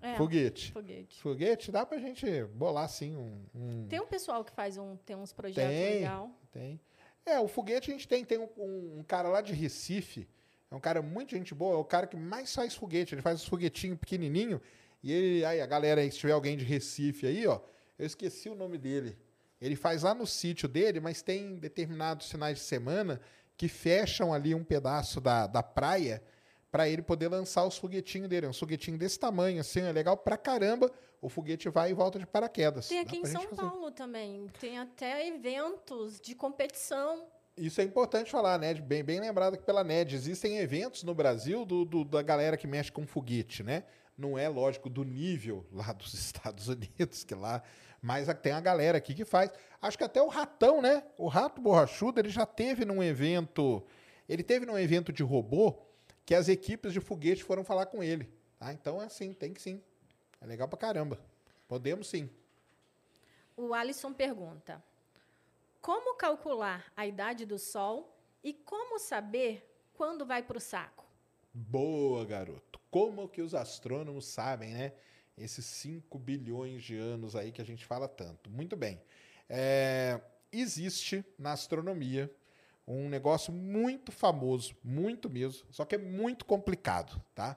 É, Foguete. foguete. Foguete, dá pra gente bolar, assim, um... um- Tem um pessoal que faz um, tem uns projetos Tem. legal. Tem. É, o foguete a gente tem. Tem um- um cara lá de Recife. É um cara muito gente boa. É o cara que mais faz foguete. Ele faz os foguetinhos pequenininho. E ele, aí a galera aí, se tiver alguém de Recife aí, ó, eu esqueci o nome dele. Ele faz lá no sítio dele, mas tem determinados finais de semana que fecham ali um pedaço da, da praia para ele poder lançar os foguetinhos dele. É um foguetinho desse tamanho, assim, é legal pra caramba. O foguete vai e volta de paraquedas. Tem Dá aqui em pra gente São. Paulo também. Tem até eventos de competição. Isso é importante falar, né? Bem, bem lembrado aqui pela NED. Existem eventos no Brasil do, do- da galera que mexe com foguete, né? Não é, lógico, do nível lá dos Estados Unidos, que lá. Mas tem a galera aqui que faz. Acho que até o Ratão, né? O Rato Borrachudo, ele já teve num evento. Ele teve num evento de robô que as equipes de foguete foram falar com ele. Tá? Então é assim, tem que sim. É legal pra caramba. Podemos sim. O Alisson pergunta: Como calcular a idade do Sol e como saber quando vai para o saco? Boa, garoto. Como que os astrônomos sabem, né? Esses 5 bilhões de anos aí que a gente fala tanto. Muito bem. É, existe na astronomia um negócio muito famoso, muito mesmo, só que é muito complicado, tá?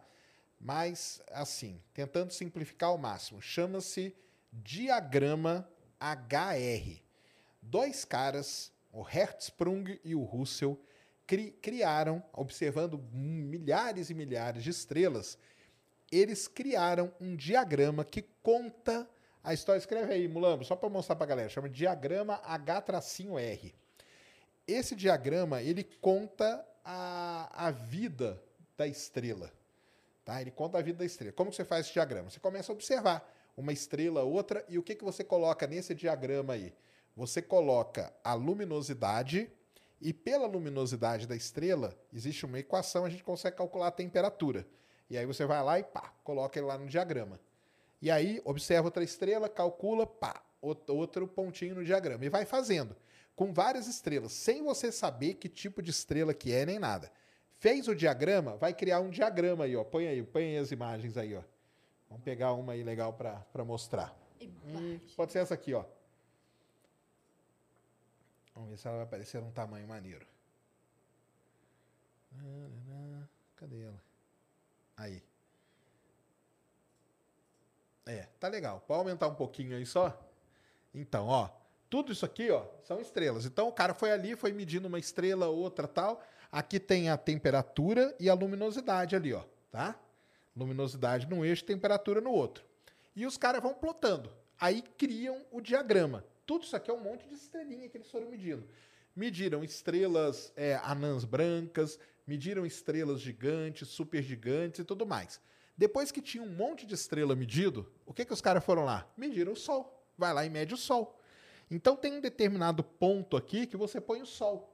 Mas, assim, tentando simplificar ao máximo, chama-se diagrama HR. Dois caras, o Hertzsprung e o Russell, cri- criaram, observando milhares e milhares de estrelas, eles criaram um diagrama que conta a história. Escreve aí, Mulambo, só para mostrar para a galera. Chama diagrama H-R. Esse diagrama, ele conta a, a vida da estrela. Tá? Ele conta a vida da estrela. Como que você faz esse diagrama? Você começa a observar uma estrela, outra, e o que, que você coloca nesse diagrama aí? Você coloca a luminosidade, e pela luminosidade da estrela, existe uma equação, a gente consegue calcular a temperatura. E aí você vai lá e pá, coloca ele lá no diagrama. E aí observa outra estrela, calcula, pá, out- outro pontinho no diagrama. E vai fazendo. Com várias estrelas, sem você saber que tipo de estrela que é, nem nada. Fez o diagrama, vai criar um diagrama aí, ó. Põe aí, põe aí as imagens aí, ó. Vamos pegar uma aí legal para mostrar. Hum, pode ser essa aqui, ó. Vamos ver se ela vai aparecer num tamanho maneiro. Cadê ela? Aí. É, tá legal. Pode aumentar um pouquinho aí só? Então, ó, tudo isso aqui, ó, são estrelas. Então o cara foi ali, foi medindo uma estrela, outra tal. Aqui tem a temperatura e a luminosidade ali, ó, tá? Luminosidade num eixo, temperatura no outro. E os caras vão plotando. Aí criam o diagrama. Tudo isso aqui é um monte de estrelinha que eles foram medindo. Mediram estrelas é, anãs brancas, mediram estrelas gigantes, supergigantes e tudo mais. Depois que tinha um monte de estrela medido, o que, que os caras foram lá? Mediram o Sol. Vai lá e mede o Sol. Então tem um determinado ponto aqui que você põe o Sol.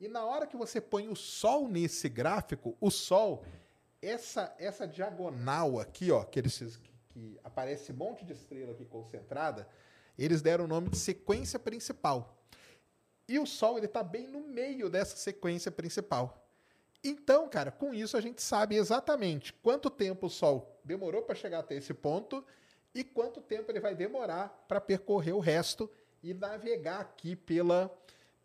E na hora que você põe o Sol nesse gráfico, o Sol, essa, essa diagonal aqui, ó, que, eles, que, que aparece um monte de estrela aqui concentrada, eles deram o nome de sequência principal. E o Sol ele está bem no meio dessa sequência principal. Então, cara, com isso a gente sabe exatamente quanto tempo o Sol demorou para chegar até esse ponto e quanto tempo ele vai demorar para percorrer o resto e navegar aqui pela,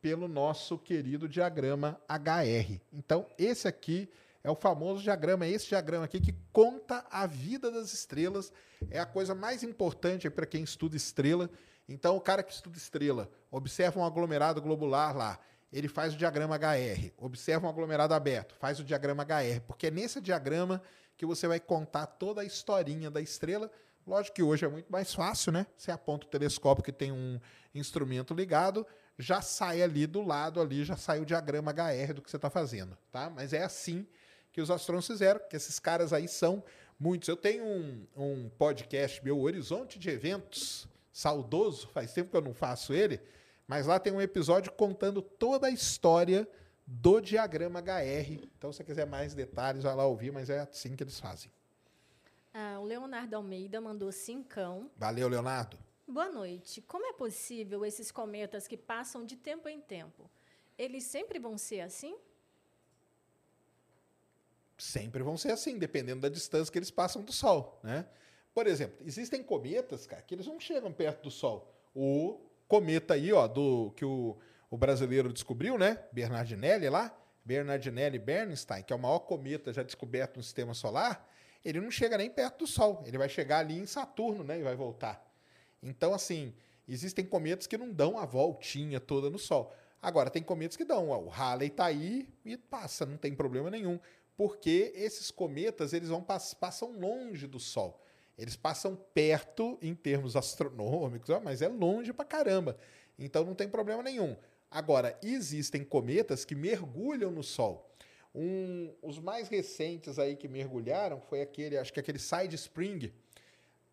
pelo nosso querido diagrama HR. Então, esse aqui é o famoso diagrama, é esse diagrama aqui que conta a vida das estrelas, é a coisa mais importante para quem estuda estrela. Então, o cara que estuda estrela observa um aglomerado globular lá, ele faz o diagrama HR, observa um aglomerado aberto, faz o diagrama HR, porque é nesse diagrama que você vai contar toda a historinha da estrela. Lógico que hoje é muito mais fácil, né? Você aponta o telescópio que tem um instrumento ligado, já sai ali do lado ali, já sai o diagrama HR do que você está fazendo, tá? Mas é assim que os astrônomos fizeram, que esses caras aí são muitos. Eu tenho um, um podcast meu, Horizonte de Eventos, saudoso, faz tempo que eu não faço ele, mas lá tem um episódio contando toda a história do diagrama HR. Então, se você quiser mais detalhes, vai lá ouvir, mas é assim que eles fazem. Ah, o Leonardo Almeida mandou cincão. Valeu, Leonardo. Boa noite. Como é possível esses cometas que passam de tempo em tempo? Eles sempre vão ser assim? Sempre vão ser assim, dependendo da distância que eles passam do Sol, né? Por exemplo, existem cometas, cara, que eles não chegam perto do Sol. O cometa aí, ó, do que o, o brasileiro descobriu, né? Bernardinelli lá, Bernardinelli Bernstein, que é o maior cometa já descoberto no sistema solar, ele não chega nem perto do Sol. Ele vai chegar ali em Saturno, né? E vai voltar. Então, assim, existem cometas que não dão a voltinha toda no Sol. Agora, tem cometas que dão. O Halley está aí e passa, não tem problema nenhum. Porque esses cometas, eles vão passam longe do Sol. Eles passam perto em termos astronômicos, mas é longe pra caramba. Então não tem problema nenhum. Agora, existem cometas que mergulham no Sol. Um, os mais recentes aí que mergulharam foi aquele, acho que aquele Side Spring.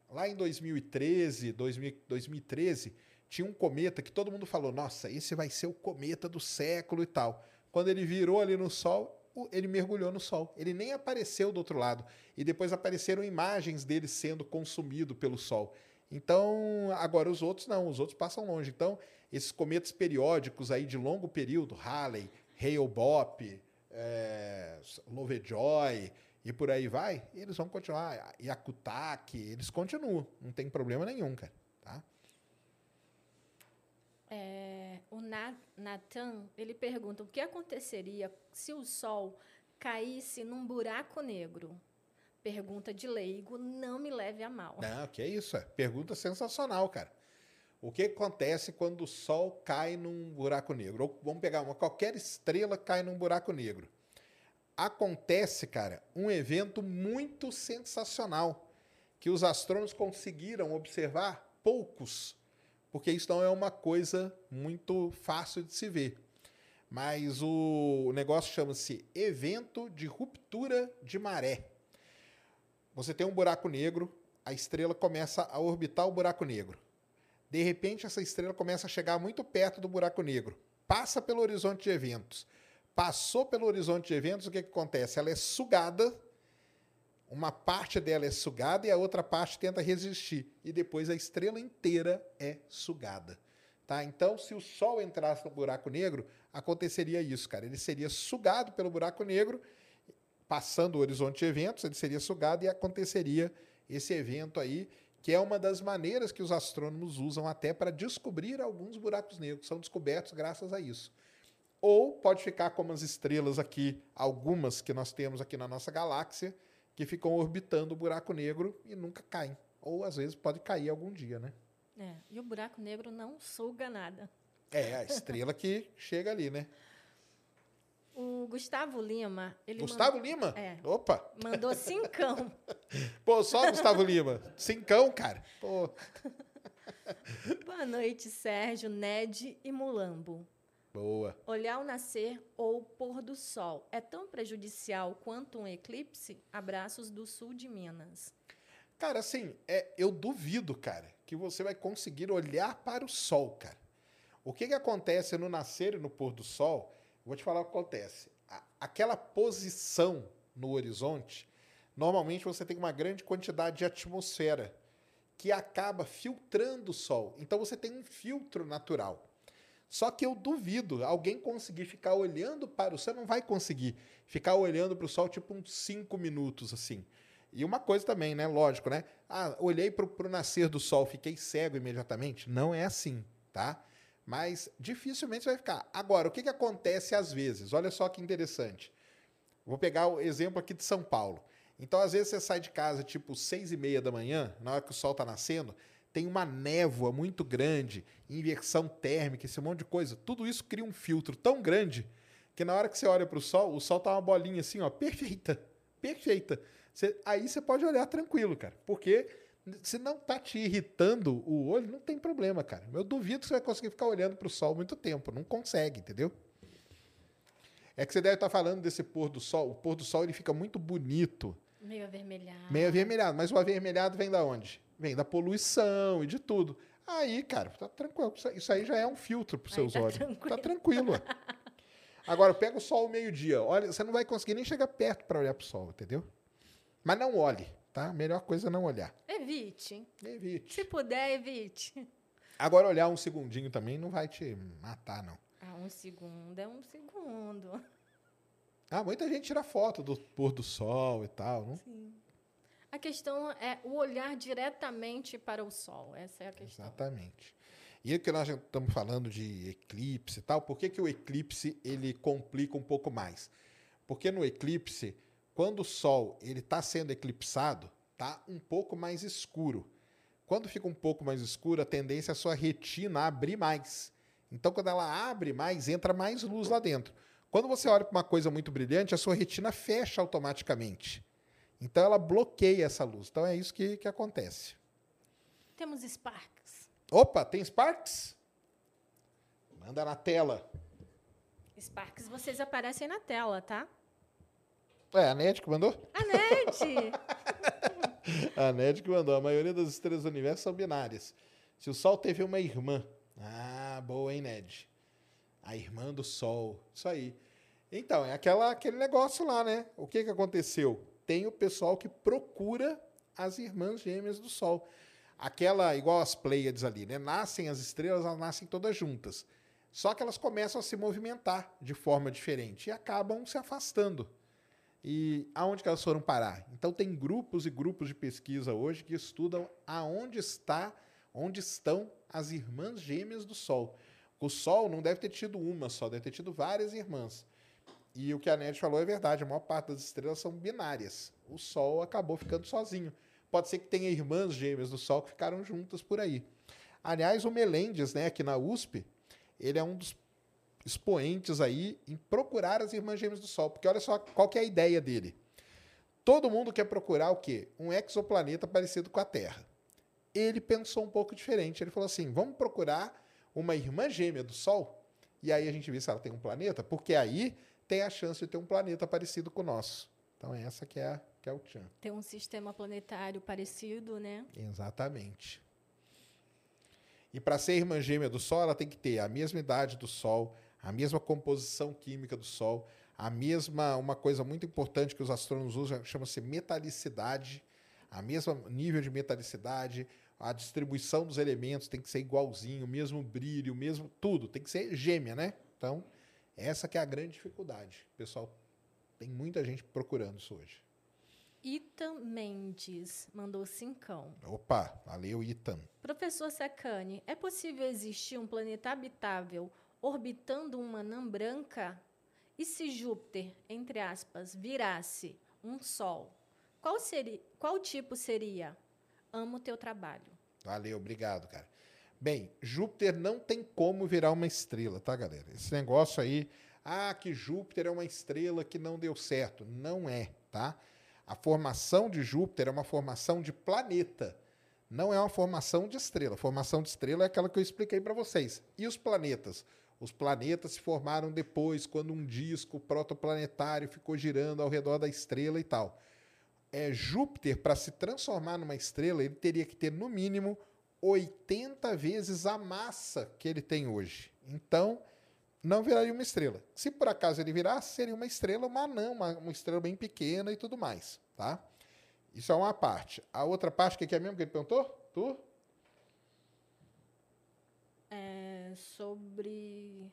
Lá em 2013, 2000, 2013, tinha um cometa que todo mundo falou: nossa, esse vai ser o cometa do século e tal. Quando ele virou ali no Sol, ele mergulhou no Sol. Ele nem apareceu do outro lado. E depois apareceram imagens dele sendo consumido pelo Sol. Então, agora os outros não, os outros passam longe. Então, esses cometas periódicos aí de longo período, Halley, Hale-Bopp, é, Lovejoy e por aí vai, eles vão continuar. Yakutaki, eles continuam. Não tem problema nenhum, cara. É, o Nathan, ele pergunta o que aconteceria se o Sol caísse num buraco negro? Pergunta de leigo, não me leve a mal. Não, que é isso, é. Pergunta sensacional, cara. O que acontece quando o Sol cai num buraco negro? Ou vamos pegar uma qualquer estrela cai num buraco negro. Acontece, cara, um evento muito sensacional que os astrônomos conseguiram observar poucos porque isso não é uma coisa muito fácil de se ver. Mas o negócio chama-se evento de ruptura de maré. Você tem um buraco negro, a estrela começa a orbitar o buraco negro. De repente, essa estrela começa a chegar muito perto do buraco negro, passa pelo horizonte de eventos. Passou pelo horizonte de eventos, o que, que acontece? Ela é sugada uma parte dela é sugada e a outra parte tenta resistir. E depois a estrela inteira é sugada. Tá? Então, se o Sol entrasse no buraco negro, aconteceria isso, cara. Ele seria sugado pelo buraco negro, passando o horizonte de eventos, ele seria sugado e aconteceria esse evento aí, que é uma das maneiras que os astrônomos usam até para descobrir alguns buracos negros. São descobertos graças a isso. Ou pode ficar como as estrelas aqui, algumas que nós temos aqui na nossa galáxia, que ficam orbitando o buraco negro e nunca caem. Ou às vezes pode cair algum dia, né? É, e o buraco negro não suga nada. É, a estrela que chega ali, né? O Gustavo Lima. Ele Gustavo mandou, Lima? É. Opa! Mandou cincão. Pô, só Gustavo Lima. Cincão, cara. Pô. Boa noite, Sérgio, Ned e Mulambo. Boa. Olhar o nascer ou pôr do sol é tão prejudicial quanto um eclipse? Abraços do sul de Minas. Cara, assim, é, eu duvido, cara, que você vai conseguir olhar para o sol, cara. O que, que acontece no nascer e no pôr do sol? vou te falar o que acontece. aquela posição no horizonte, normalmente você tem uma grande quantidade de atmosfera que acaba filtrando o sol. Então você tem um filtro natural. Só que eu duvido alguém conseguir ficar olhando para o sol, não vai conseguir ficar olhando para o sol tipo uns 5 minutos assim. E uma coisa também, né? Lógico, né? Ah, olhei para o nascer do sol, fiquei cego imediatamente. Não é assim, tá? Mas dificilmente vai ficar. Agora, o que, que acontece às vezes? Olha só que interessante. Vou pegar o exemplo aqui de São Paulo. Então, às vezes, você sai de casa tipo seis e meia da manhã, na hora que o sol está nascendo, tem uma névoa muito grande, inversão térmica, esse monte de coisa. Tudo isso cria um filtro tão grande que na hora que você olha para o sol, o sol tá uma bolinha assim, ó, perfeita, perfeita. Você, aí você pode olhar tranquilo, cara, porque se não tá te irritando o olho, não tem problema, cara. Eu duvido que você vai conseguir ficar olhando para o sol muito tempo, não consegue, entendeu? É que você deve estar falando desse pôr do sol. O pôr do sol ele fica muito bonito, Meio avermelhado. meio avermelhado. Mas o avermelhado vem da onde? Vem da poluição e de tudo. Aí, cara, tá tranquilo. Isso- aí já é um filtro para seus tá olhos. tranquilo. Tá tranquilo. Agora, pega o sol ao meio-dia. Olha, você não vai conseguir nem chegar perto para olhar para o sol, entendeu? Mas não olhe, tá? A melhor coisa é não olhar. Evite. Evite. Se puder, evite. Agora, olhar um segundinho também não vai te matar, não. Ah, um segundo é um segundo. Ah, muita gente tira foto do pôr do sol e tal. Não? A questão é o olhar diretamente para o sol. Essa é a questão. Exatamente. E o que nós estamos falando de eclipse e tal, por que, que o eclipse ele complica um pouco mais? Porque no eclipse, quando o Sol ele está sendo eclipsado, tá um pouco mais escuro. Quando fica um pouco mais escuro, a tendência é a sua retina abrir mais. Então, quando ela abre mais, entra mais luz lá dentro. Quando você olha para uma coisa muito brilhante, a sua retina fecha automaticamente. Então, ela bloqueia essa luz. Então, é isso que, que acontece. Temos Sparks. Opa, tem Sparks? Manda na tela. Sparks, vocês aparecem na tela, tá? É, a Ned que mandou? A Ned! A Ned que mandou. A maioria das estrelas do universo são binárias. Se o Sol teve uma irmã. Ah, boa, hein, Ned? A irmã do Sol. Isso aí. Então, é aquela, aquele negócio lá, né? O que, que aconteceu? Tem o pessoal que procura as irmãs gêmeas do Sol. Aquela, igual as Pleiades ali, né? Nascem as estrelas, elas nascem todas juntas. Só que elas começam a se movimentar de forma diferente e acabam se afastando. E aonde que elas foram parar? Então tem grupos e grupos de pesquisa hoje que estudam aonde está, onde estão as irmãs gêmeas do Sol. O Sol não deve ter tido uma só, deve ter tido várias irmãs. E o que a Ned falou é verdade, a maior parte das estrelas são binárias. O Sol acabou ficando sozinho. Pode ser que tenha irmãs gêmeas do Sol que ficaram juntas por aí. Aliás, o Melendes, né, aqui na USP, ele é um dos expoentes aí em procurar as irmãs gêmeas do Sol. Porque olha só qual que é a ideia dele. Todo mundo quer procurar o quê? Um exoplaneta parecido com a Terra. Ele pensou um pouco diferente. Ele falou assim: vamos procurar uma irmã gêmea do Sol? E aí a gente vê se ela tem um planeta, porque aí tem a chance de ter um planeta parecido com o nosso. Então, essa que é, a, que é o Tchan. Tem um sistema planetário parecido, né? Exatamente. E para ser irmã gêmea do Sol, ela tem que ter a mesma idade do Sol, a mesma composição química do Sol, a mesma, uma coisa muito importante que os astrônomos usam, chama-se metalicidade, a mesma nível de metalicidade, a distribuição dos elementos tem que ser igualzinho, o mesmo brilho, o mesmo tudo, tem que ser gêmea, né? Então, essa que é a grande dificuldade. Pessoal, tem muita gente procurando isso hoje. Ita Mendes mandou cincão. Opa, valeu, Itan. Professor Sacani, é possível existir um planeta habitável orbitando uma anã branca? E se Júpiter, entre aspas, virasse um Sol, qual, seria, qual tipo seria? Amo teu trabalho. Valeu, obrigado, cara. Bem, Júpiter não tem como virar uma estrela, tá, galera? Esse negócio aí, ah, que Júpiter é uma estrela que não deu certo. Não é, tá? A formação de Júpiter é uma formação de planeta. Não é uma formação de estrela. Formação de estrela é aquela que eu expliquei para vocês. E os planetas? Os planetas se formaram depois, quando um disco protoplanetário ficou girando ao redor da estrela e tal. É, Júpiter, para se transformar numa estrela, ele teria que ter, no mínimo, 80 vezes a massa que ele tem hoje. Então, não viraria uma estrela. Se por acaso ele virasse, seria uma estrela, uma anã, uma, uma estrela bem pequena e tudo mais, tá? Isso é uma parte. A outra parte, o que é mesmo que ele perguntou? Tu? É sobre.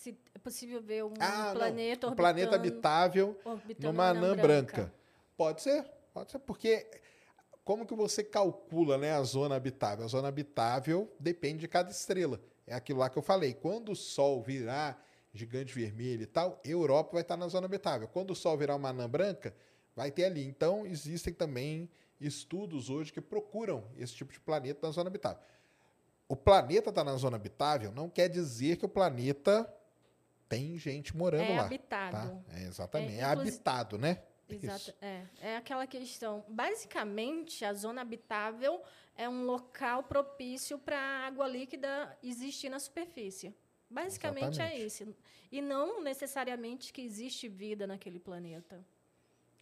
Se é possível ver um Ah, não. planeta Um orbitando, planeta habitável orbitando numa uma anã branca. Pode ser, pode ser, porque como que você calcula né, a zona habitável? A zona habitável depende de cada estrela. É aquilo lá que eu falei. Quando o Sol virar gigante vermelho e tal, Europa vai estar na zona habitável. Quando o Sol virar uma anã branca, vai ter ali. Então, existem também estudos hoje que procuram esse tipo de planeta na zona habitável. O planeta está na zona habitável não quer dizer que o planeta tem gente morando É lá. habitado. Tá? É, exatamente. É, É, habitado, né? Exato. É, é aquela questão. Basicamente, a zona habitável é um local propício para a água líquida existir na superfície. Basicamente Exatamente. é isso. E não necessariamente que existe vida naquele planeta.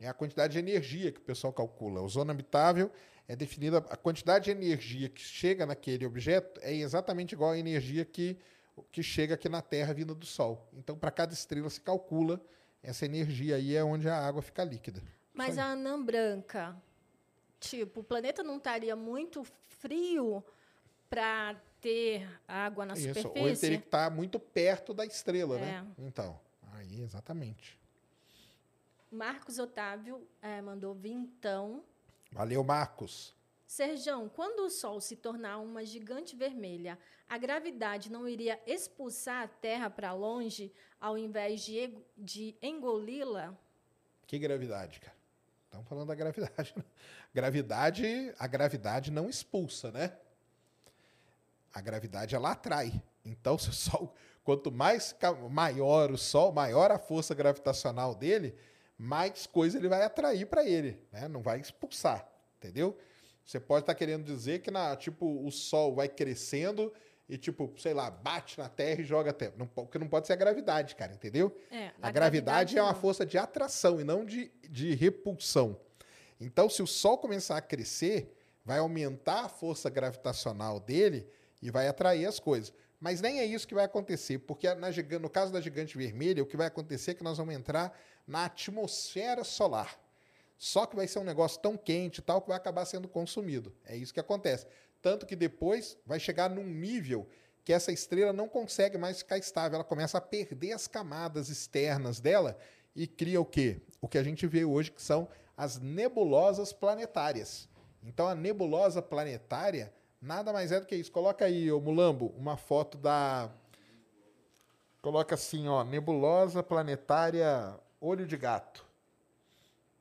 É a quantidade de energia que o pessoal calcula. O zona habitável é definida. A quantidade de energia que chega naquele objeto é exatamente igual à energia que, que chega aqui na Terra vinda do Sol. Então, para cada estrela se calcula essa energia aí é onde a água fica líquida. Mas a anã branca, tipo, o planeta não estaria muito frio para ter água na Isso. superfície? Ou ele teria que estar muito perto da estrela, né? É. Então, aí exatamente. Marcos Otávio eh, mandou vintão. Valeu, Marcos. Serjão, quando o Sol se tornar uma gigante vermelha, a gravidade não iria expulsar a Terra para longe ao invés de, de engoli-la? Que gravidade, cara? Estamos falando da gravidade. né? Gravidade, a gravidade não expulsa, né? A gravidade ela atrai. Então, se o Sol, quanto mais maior o Sol, maior a força gravitacional dele, mais coisa ele vai atrair para ele, né? Não vai expulsar, entendeu? Você pode estar querendo dizer que na, tipo, o Sol vai crescendo e tipo, sei lá, bate na Terra e joga a Terra. Não, po- porque não pode ser a gravidade, cara, entendeu? É, A gravidade é uma não. força de atração e não de, de repulsão. Então, se o Sol começar a crescer, vai aumentar a força gravitacional dele e vai atrair as coisas. Mas nem é isso que vai acontecer, porque na no caso da gigante vermelha, o que vai acontecer é que nós vamos entrar na atmosfera solar. Só que vai ser um negócio tão quente e tal que vai acabar sendo consumido. É isso que acontece. Tanto que depois vai chegar num nível que essa estrela não consegue mais ficar estável. Ela começa a perder as camadas externas dela e cria o quê? O que a gente vê hoje que são as nebulosas planetárias. Então a nebulosa planetária nada mais é do que isso. Coloca aí, ô Mulambo, uma foto da. Coloca assim, ó, nebulosa planetária olho de gato.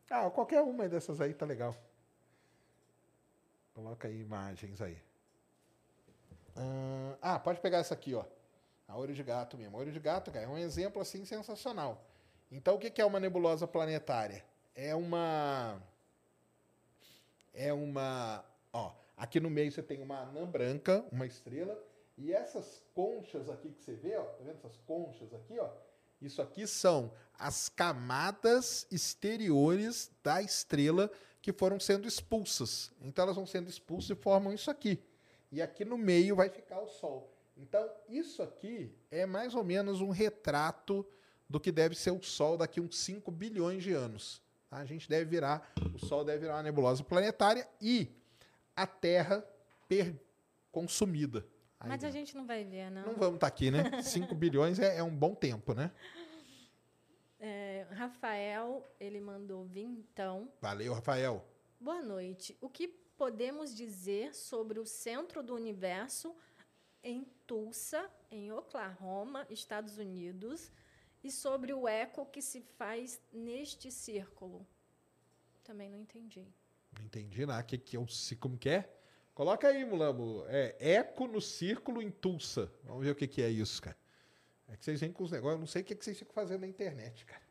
Ah, qualquer uma dessas aí tá legal. Coloca aí imagens aí. Ah, pode pegar essa aqui, ó. A olho de gato mesmo. A olho de gato, cara, é um exemplo assim sensacional. Então, o que é uma nebulosa planetária? É uma. É uma. Ó, aqui no meio você tem uma anã branca, uma estrela, e essas conchas aqui que você vê, ó, tá vendo essas conchas aqui, ó? Isso aqui são as camadas exteriores da estrela que foram sendo expulsas. Então elas vão sendo expulsas e formam isso aqui. E aqui no meio vai ficar o Sol. Então, isso aqui é mais ou menos um retrato do que deve ser o Sol daqui uns 5 bilhões de anos. tá? A gente deve virar, o Sol deve virar uma nebulosa planetária e a Terra consumida. Aí Mas a gente não vai ver, não. Não vamos estar aqui, né? 5 bilhões é, é um bom tempo, né? É, Rafael, ele mandou vintão. Valeu, Rafael. Boa noite. O que podemos dizer sobre o centro do universo em Tulsa, em Oklahoma, Estados Unidos, e sobre o eco que se faz neste círculo? Também não entendi. Não entendi nada. Que, que é o, como que é? Coloca aí, Mulambo. É eco no círculo em Tulsa. Vamos ver o que, que é isso, cara. É que vocês vêm com os negócios. Eu não sei o que, que vocês ficam fazendo na internet, cara.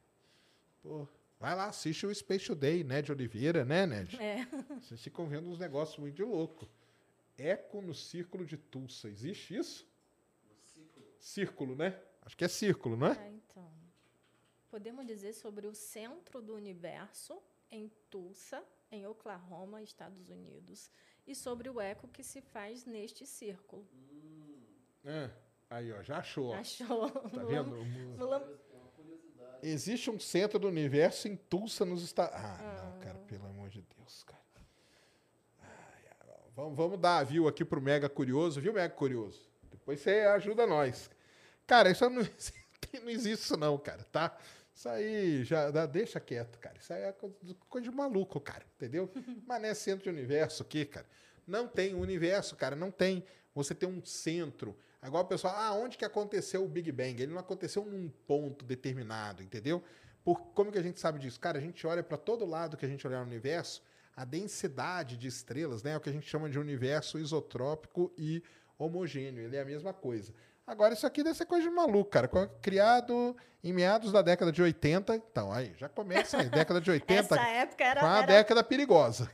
Pô, vai lá, assiste o Space Today, Ned Oliveira, né, Ned? É. Vocês ficam vendo uns negócios muito de louco. Eco no círculo de Tulsa. Existe isso? Círculo, né? Acho que é círculo, não é? Ah, então. Podemos dizer sobre o centro do universo em Tulsa, em Oklahoma, Estados Unidos, e sobre o eco que se faz neste círculo. É. Aí, ó, já achou. Achou? Tá vendo? Mulam- Existe um centro do universo em Tulsa, nos Estados Ah, não, cara, pelo amor de Deus, cara. Ai, vamos, vamos dar a view aqui pro Mega Curioso, viu, Mega Curioso? Depois você ajuda nós. Cara, isso não, não existe isso não, cara, tá? Isso aí já dá- deixa quieto, cara. Isso aí é coisa de maluco, cara, entendeu? Mas não é centro de universo aqui, cara. Não tem universo, cara, não tem. Você tem um centro. Agora o pessoal, ah, onde que aconteceu o Big Bang? Ele não aconteceu num ponto determinado, entendeu? Por, como que a gente sabe disso? Cara, a gente olha para todo lado que a gente olhar no universo, a densidade de estrelas, né, é o que a gente chama de universo isotrópico e homogêneo. Ele é a mesma coisa. Agora, isso aqui deve ser coisa de maluco, cara. Criado em meados da década de 80. Então, aí, já começa aí, década de 80. Essa época era, uma era- década perigosa.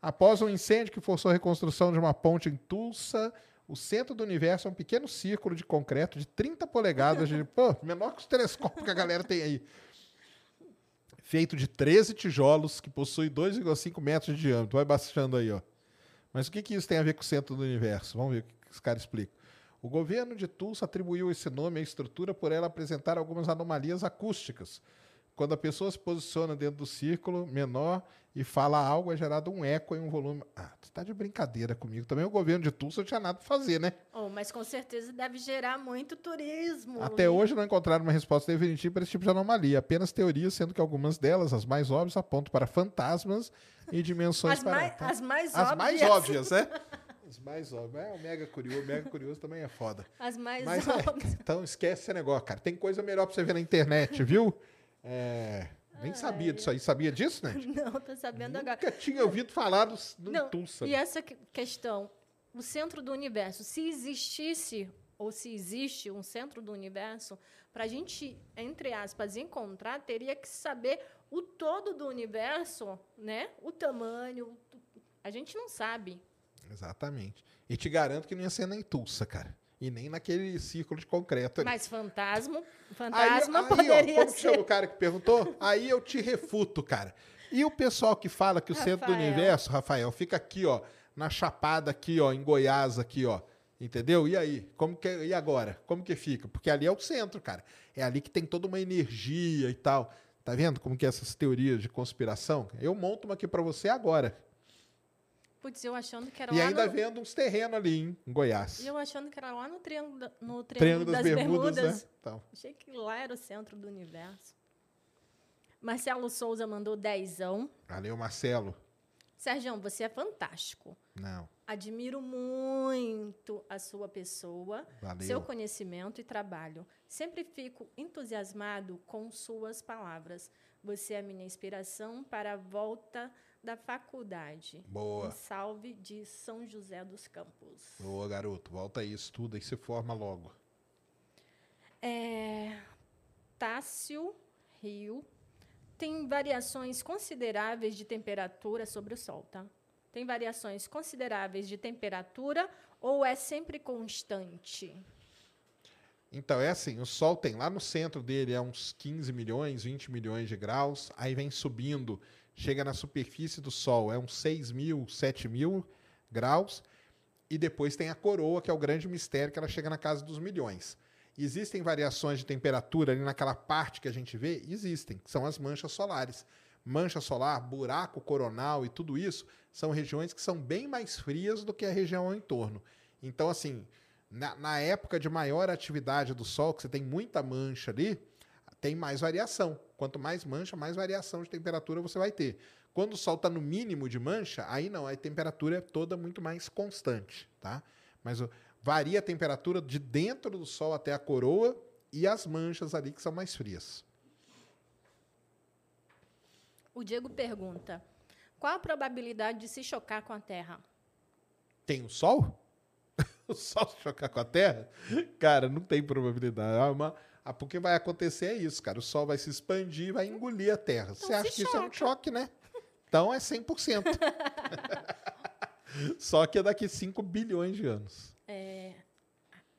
Após um incêndio que forçou a reconstrução de uma ponte em Tulsa, O centro do universo é um pequeno círculo de concreto de 30 polegadas, de, pô, menor que os telescópios que a galera tem aí. Feito de 13 tijolos, que possui 2,5 metros de diâmetro. Vai baixando aí, ó. Mas o que, que isso tem a ver com o centro do universo? Vamos ver o que os caras explicam. O governo de Tulsa atribuiu esse nome à estrutura por ela apresentar algumas anomalias acústicas. Quando a pessoa se posiciona dentro do círculo menor e fala algo, é gerado um eco em um volume. Ah, tu tá de brincadeira comigo. Também o governo de Tulsa não tinha nada para fazer, né? Oh, mas com certeza deve gerar muito turismo. Até hoje não encontraram uma resposta definitiva para esse tipo de anomalia. Apenas teorias, sendo que algumas delas, as mais óbvias, apontam para fantasmas e dimensões As mais, as mais As óbvias. mais óbvias, né? As mais óbvias. É o mega curioso. O mega curioso também é foda. As mais Mas é, óbvias. então esquece esse negócio, cara. Tem coisa melhor pra você ver na internet, viu? É, nem sabia disso aí. Sabia disso, né? Não, tô sabendo agora. Nunca tinha ouvido falar do, do Não, Tulsa. e essa que- questão, o centro do universo, se existisse ou se existe um centro do universo, para a gente, entre aspas, encontrar, teria que saber o todo do universo, né? O tamanho. A gente não sabe. Exatamente. E te garanto que não ia ser nem Tulsa, cara. E nem naquele círculo de concreto ali. Mas fantasma, Aí, fantasma aí, ó, poderia como que ser. chama o cara que perguntou? Aí eu te refuto, cara. E o pessoal que fala que o centro do Rafael. universo, Rafael, fica aqui, ó, na chapada aqui, ó, em Goiás aqui, ó. Entendeu? E aí? Como que e agora? Como que fica? Porque ali é o centro, cara. É ali que tem toda uma energia e tal. Tá vendo como que é essas teorias de conspiração? Eu monto uma aqui pra você agora. Putz, eu achando que era E lá ainda no... vendo uns terrenos ali, hein, em Goiás. E eu achando que era lá no Triângulo, da- no Triângulo triângulo das, das, Bermudas, Bermudas. né? Então, Achei que lá era o centro do universo. Marcelo Souza mandou dezão. valeu, Marcelo. Sérgio, você é fantástico. Não, Admiro muito a sua pessoa, valeu. seu conhecimento e trabalho. Sempre fico entusiasmado com suas palavras. Você é minha inspiração para a volta da faculdade. Boa. Um salve de São José dos Campos. Boa, garoto. Volta aí, estuda e se forma logo. É, Tássio Rio tem variações consideráveis de temperatura sobre o Sol, tá? Tem variações consideráveis de temperatura ou é sempre constante? Então, é assim, o Sol tem lá no centro dele é uns 15 milhões, 20 milhões de graus, aí vem subindo, chega na superfície do Sol, é uns 6 mil, 7 mil graus, e depois tem a coroa, que é o grande mistério, que ela chega na casa dos milhões. Existem variações de temperatura ali naquela parte que a gente vê? Existem, que são as manchas solares. Mancha solar, buraco coronal e tudo isso são regiões que são bem mais frias do que a região ao entorno. Então, assim, na, na época de maior atividade do Sol, que você tem muita mancha ali, tem mais variação. Quanto mais mancha, mais variação de temperatura você vai ter. Quando o Sol está no mínimo de mancha, aí não, a temperatura é toda muito mais constante, tá? Mas varia a temperatura de dentro do Sol até a coroa e as manchas ali que são mais frias. O Diego pergunta: qual a probabilidade de se chocar com a Terra? Tem o Sol? o Sol se chocar com a Terra? Cara, não tem probabilidade. Ah, uma- ah, porque vai acontecer é isso, cara. O Sol vai se expandir e vai engolir a Terra. Você acha que isso é um choque, né? Então é 100%. Só que é daqui 5 bilhões de anos.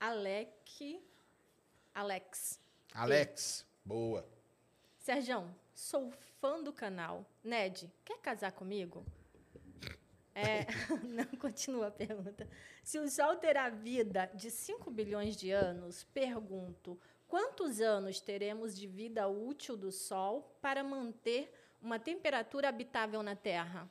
Alec. Alex. Alex, boa. Sérgio, sou fã do canal. Ned, quer casar comigo? É, não, continua a pergunta. Se o Sol terá vida de 5 bilhões de anos, pergunto, quantos anos teremos de vida útil do Sol para manter uma temperatura habitável na Terra?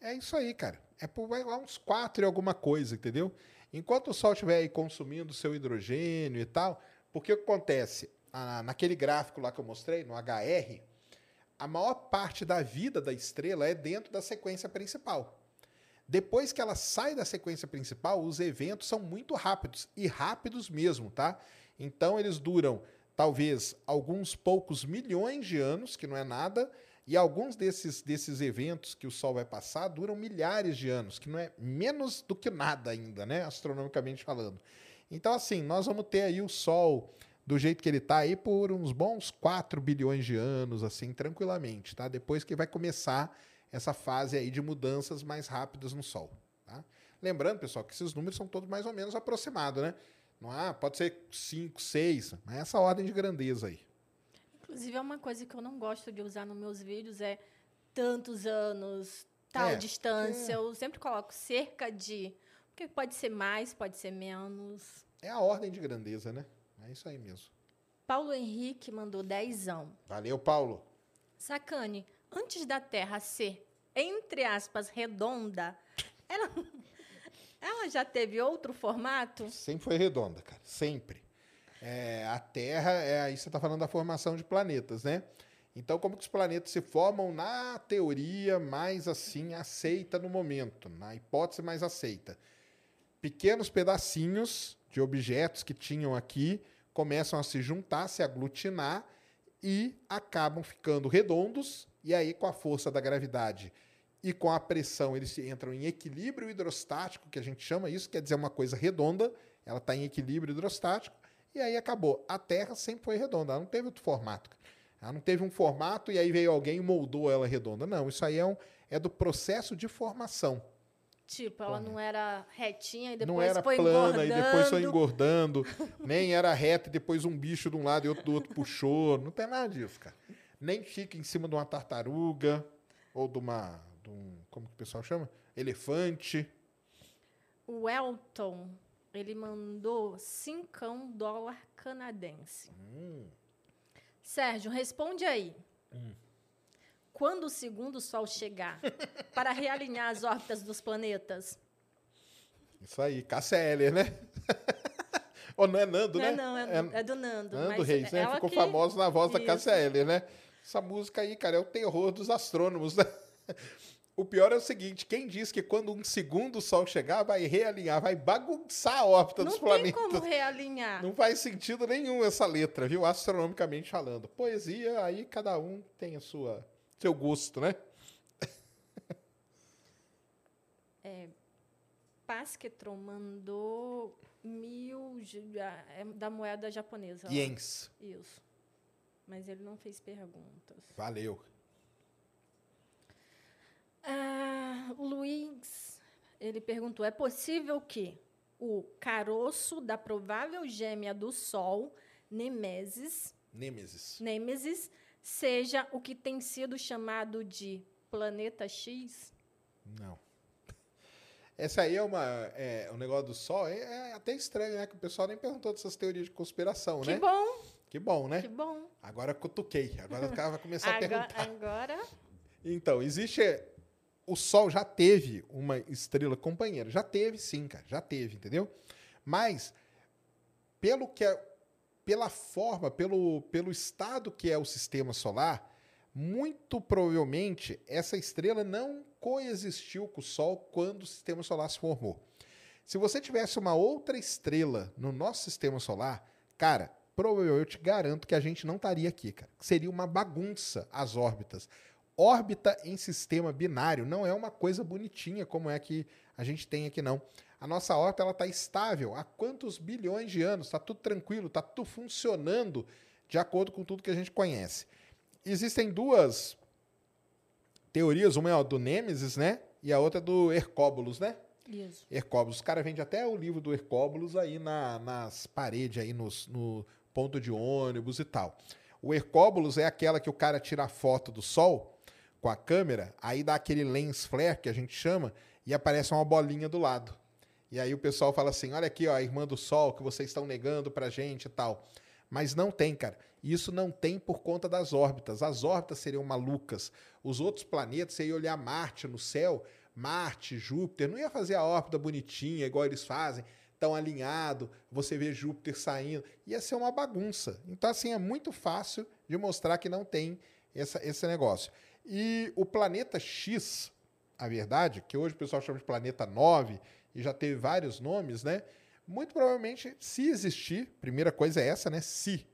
É isso aí, cara. É por lá uns 4 e alguma coisa, entendeu? Enquanto o Sol estiver aí consumindo seu hidrogênio e tal, porque o que acontece? Ah, naquele gráfico lá que eu mostrei, no HR, a maior parte da vida da estrela é dentro da sequência principal. Depois que ela sai da sequência principal, os eventos são muito rápidos e rápidos mesmo, tá? Então eles duram talvez alguns poucos milhões de anos, que não é nada, e alguns desses, desses eventos que o Sol vai passar duram milhares de anos, que não é menos do que nada ainda, né? Astronomicamente falando. Então, assim, nós vamos ter aí o Sol do jeito que ele está aí por uns bons 4 bilhões de anos, assim, tranquilamente, tá? Depois que vai começar essa fase aí de mudanças mais rápidas no Sol, tá? Lembrando, pessoal, que esses números são todos mais ou menos aproximados, né? Não há, pode ser 5, 6, mas essa ordem de grandeza aí. Inclusive, é uma coisa que eu não gosto de usar nos meus vídeos é tantos anos, tal É, distância. é. Eu sempre coloco cerca de. Porque pode ser mais, pode ser menos. É a ordem de grandeza, né? É isso aí mesmo. Paulo Henrique mandou dezão. Valeu, Paulo. Sacane, antes da Terra ser, entre aspas, redonda, ela, ela já teve outro formato? Sempre foi redonda, cara. Sempre. É, a Terra, é, aí você está falando da formação de planetas, né? Então, como que os planetas se formam na teoria mais assim aceita no momento, na hipótese mais aceita? Pequenos pedacinhos de objetos que tinham aqui começam a se juntar, se aglutinar e acabam ficando redondos. E aí, com a força da gravidade e com a pressão, eles entram em equilíbrio hidrostático, que a gente chama isso, quer dizer uma coisa redonda, ela está em equilíbrio hidrostático, e aí acabou. A Terra sempre foi redonda, ela não teve outro formato. Ela não teve um formato e aí veio alguém e moldou ela redonda. Não, isso aí é, um, é do processo de formação. Tipo, ela não era retinha e depois não era foi plana e depois foi engordando. engordando, nem era reta e depois um bicho de um lado e outro do outro puxou. Não tem nada disso, cara. Nem fica em cima de uma tartaruga ou de uma. De um, como que o pessoal chama? Elefante. O Elton, ele mandou cincão dólar canadense. Hum. Sérgio, responde aí. Quando o segundo sol chegar para realinhar as órbitas dos planetas? Isso aí, Cássia Eller, né? Ou não é Nando, não né? é não, é, é do Nando. Nando Reis, né? Ficou que- famoso na voz da Isso. Cássia Eller, né? Essa música aí, cara, é o terror dos astrônomos, né? O pior é o seguinte, quem diz que quando um segundo sol chegar, vai realinhar, vai bagunçar a órbita Não dos tem planetas. como realinhar. Não faz sentido nenhum essa letra, viu? Astronomicamente falando. Poesia, aí cada um tem a sua seu gosto, né? Pasquetron mandou mil ah, é da moeda japonesa. Yens. Isso. Mas ele não fez perguntas. Valeu. Ah, o Luiz, ele perguntou: é possível que o caroço da provável gêmea do Sol, Nemesis, Nêmesis. Nêmesis, seja o que tem sido chamado de planeta X? Não. Essa aí é uma. É, o negócio do Sol é, é até estranho, né? Que o pessoal nem perguntou dessas teorias de conspiração, Que né? bom, Que bom, né? que bom. Agora cutuquei. Agora o cara vai começar a perguntar. agora Então, existe. O Sol já teve uma estrela companheira. Já teve, sim, cara. Já teve, entendeu? Mas, pelo que é, pela forma, pelo, pelo estado que é o sistema solar, muito provavelmente essa estrela não coexistiu com o Sol quando o sistema solar se formou. Se você tivesse uma outra estrela no nosso sistema solar, cara, provavelmente eu te garanto que a gente não estaria aqui, cara. Seria uma bagunça as órbitas. Órbita em sistema binário não é uma coisa bonitinha como é que a gente tem aqui, não. A nossa órbita ela está estável há quantos bilhões de anos? Está tudo tranquilo, está tudo funcionando de acordo com tudo que a gente conhece. Existem duas teorias, uma é a do Nêmesis, né? E a outra é do Hercóbulos, né? Isso. Hercóbulos. Os caras vendem até o livro do Hercóbulos aí na- nas paredes, aí nos, no ponto de ônibus e tal. O Hercóbulos é aquela que o cara tira a foto do Sol com a câmera, aí dá aquele lens flare que a gente chama e aparece uma bolinha do lado. E aí o pessoal fala assim: olha aqui, ó, a irmã do Sol que vocês estão negando pra gente e tal. Mas não tem, cara. Isso não tem por conta das órbitas. As órbitas seriam malucas. Os outros planetas, você ia olhar Marte no céu, Marte, Júpiter, não ia fazer a órbita bonitinha, igual eles fazem, tão alinhado, você vê Júpiter saindo. Ia ser uma bagunça. Então, assim, é muito fácil de mostrar que não tem essa, esse negócio. E o planeta X, a verdade, que hoje o pessoal chama de planeta 9, e já teve vários nomes, né? Muito provavelmente, se existir, primeira coisa é essa, né? Se.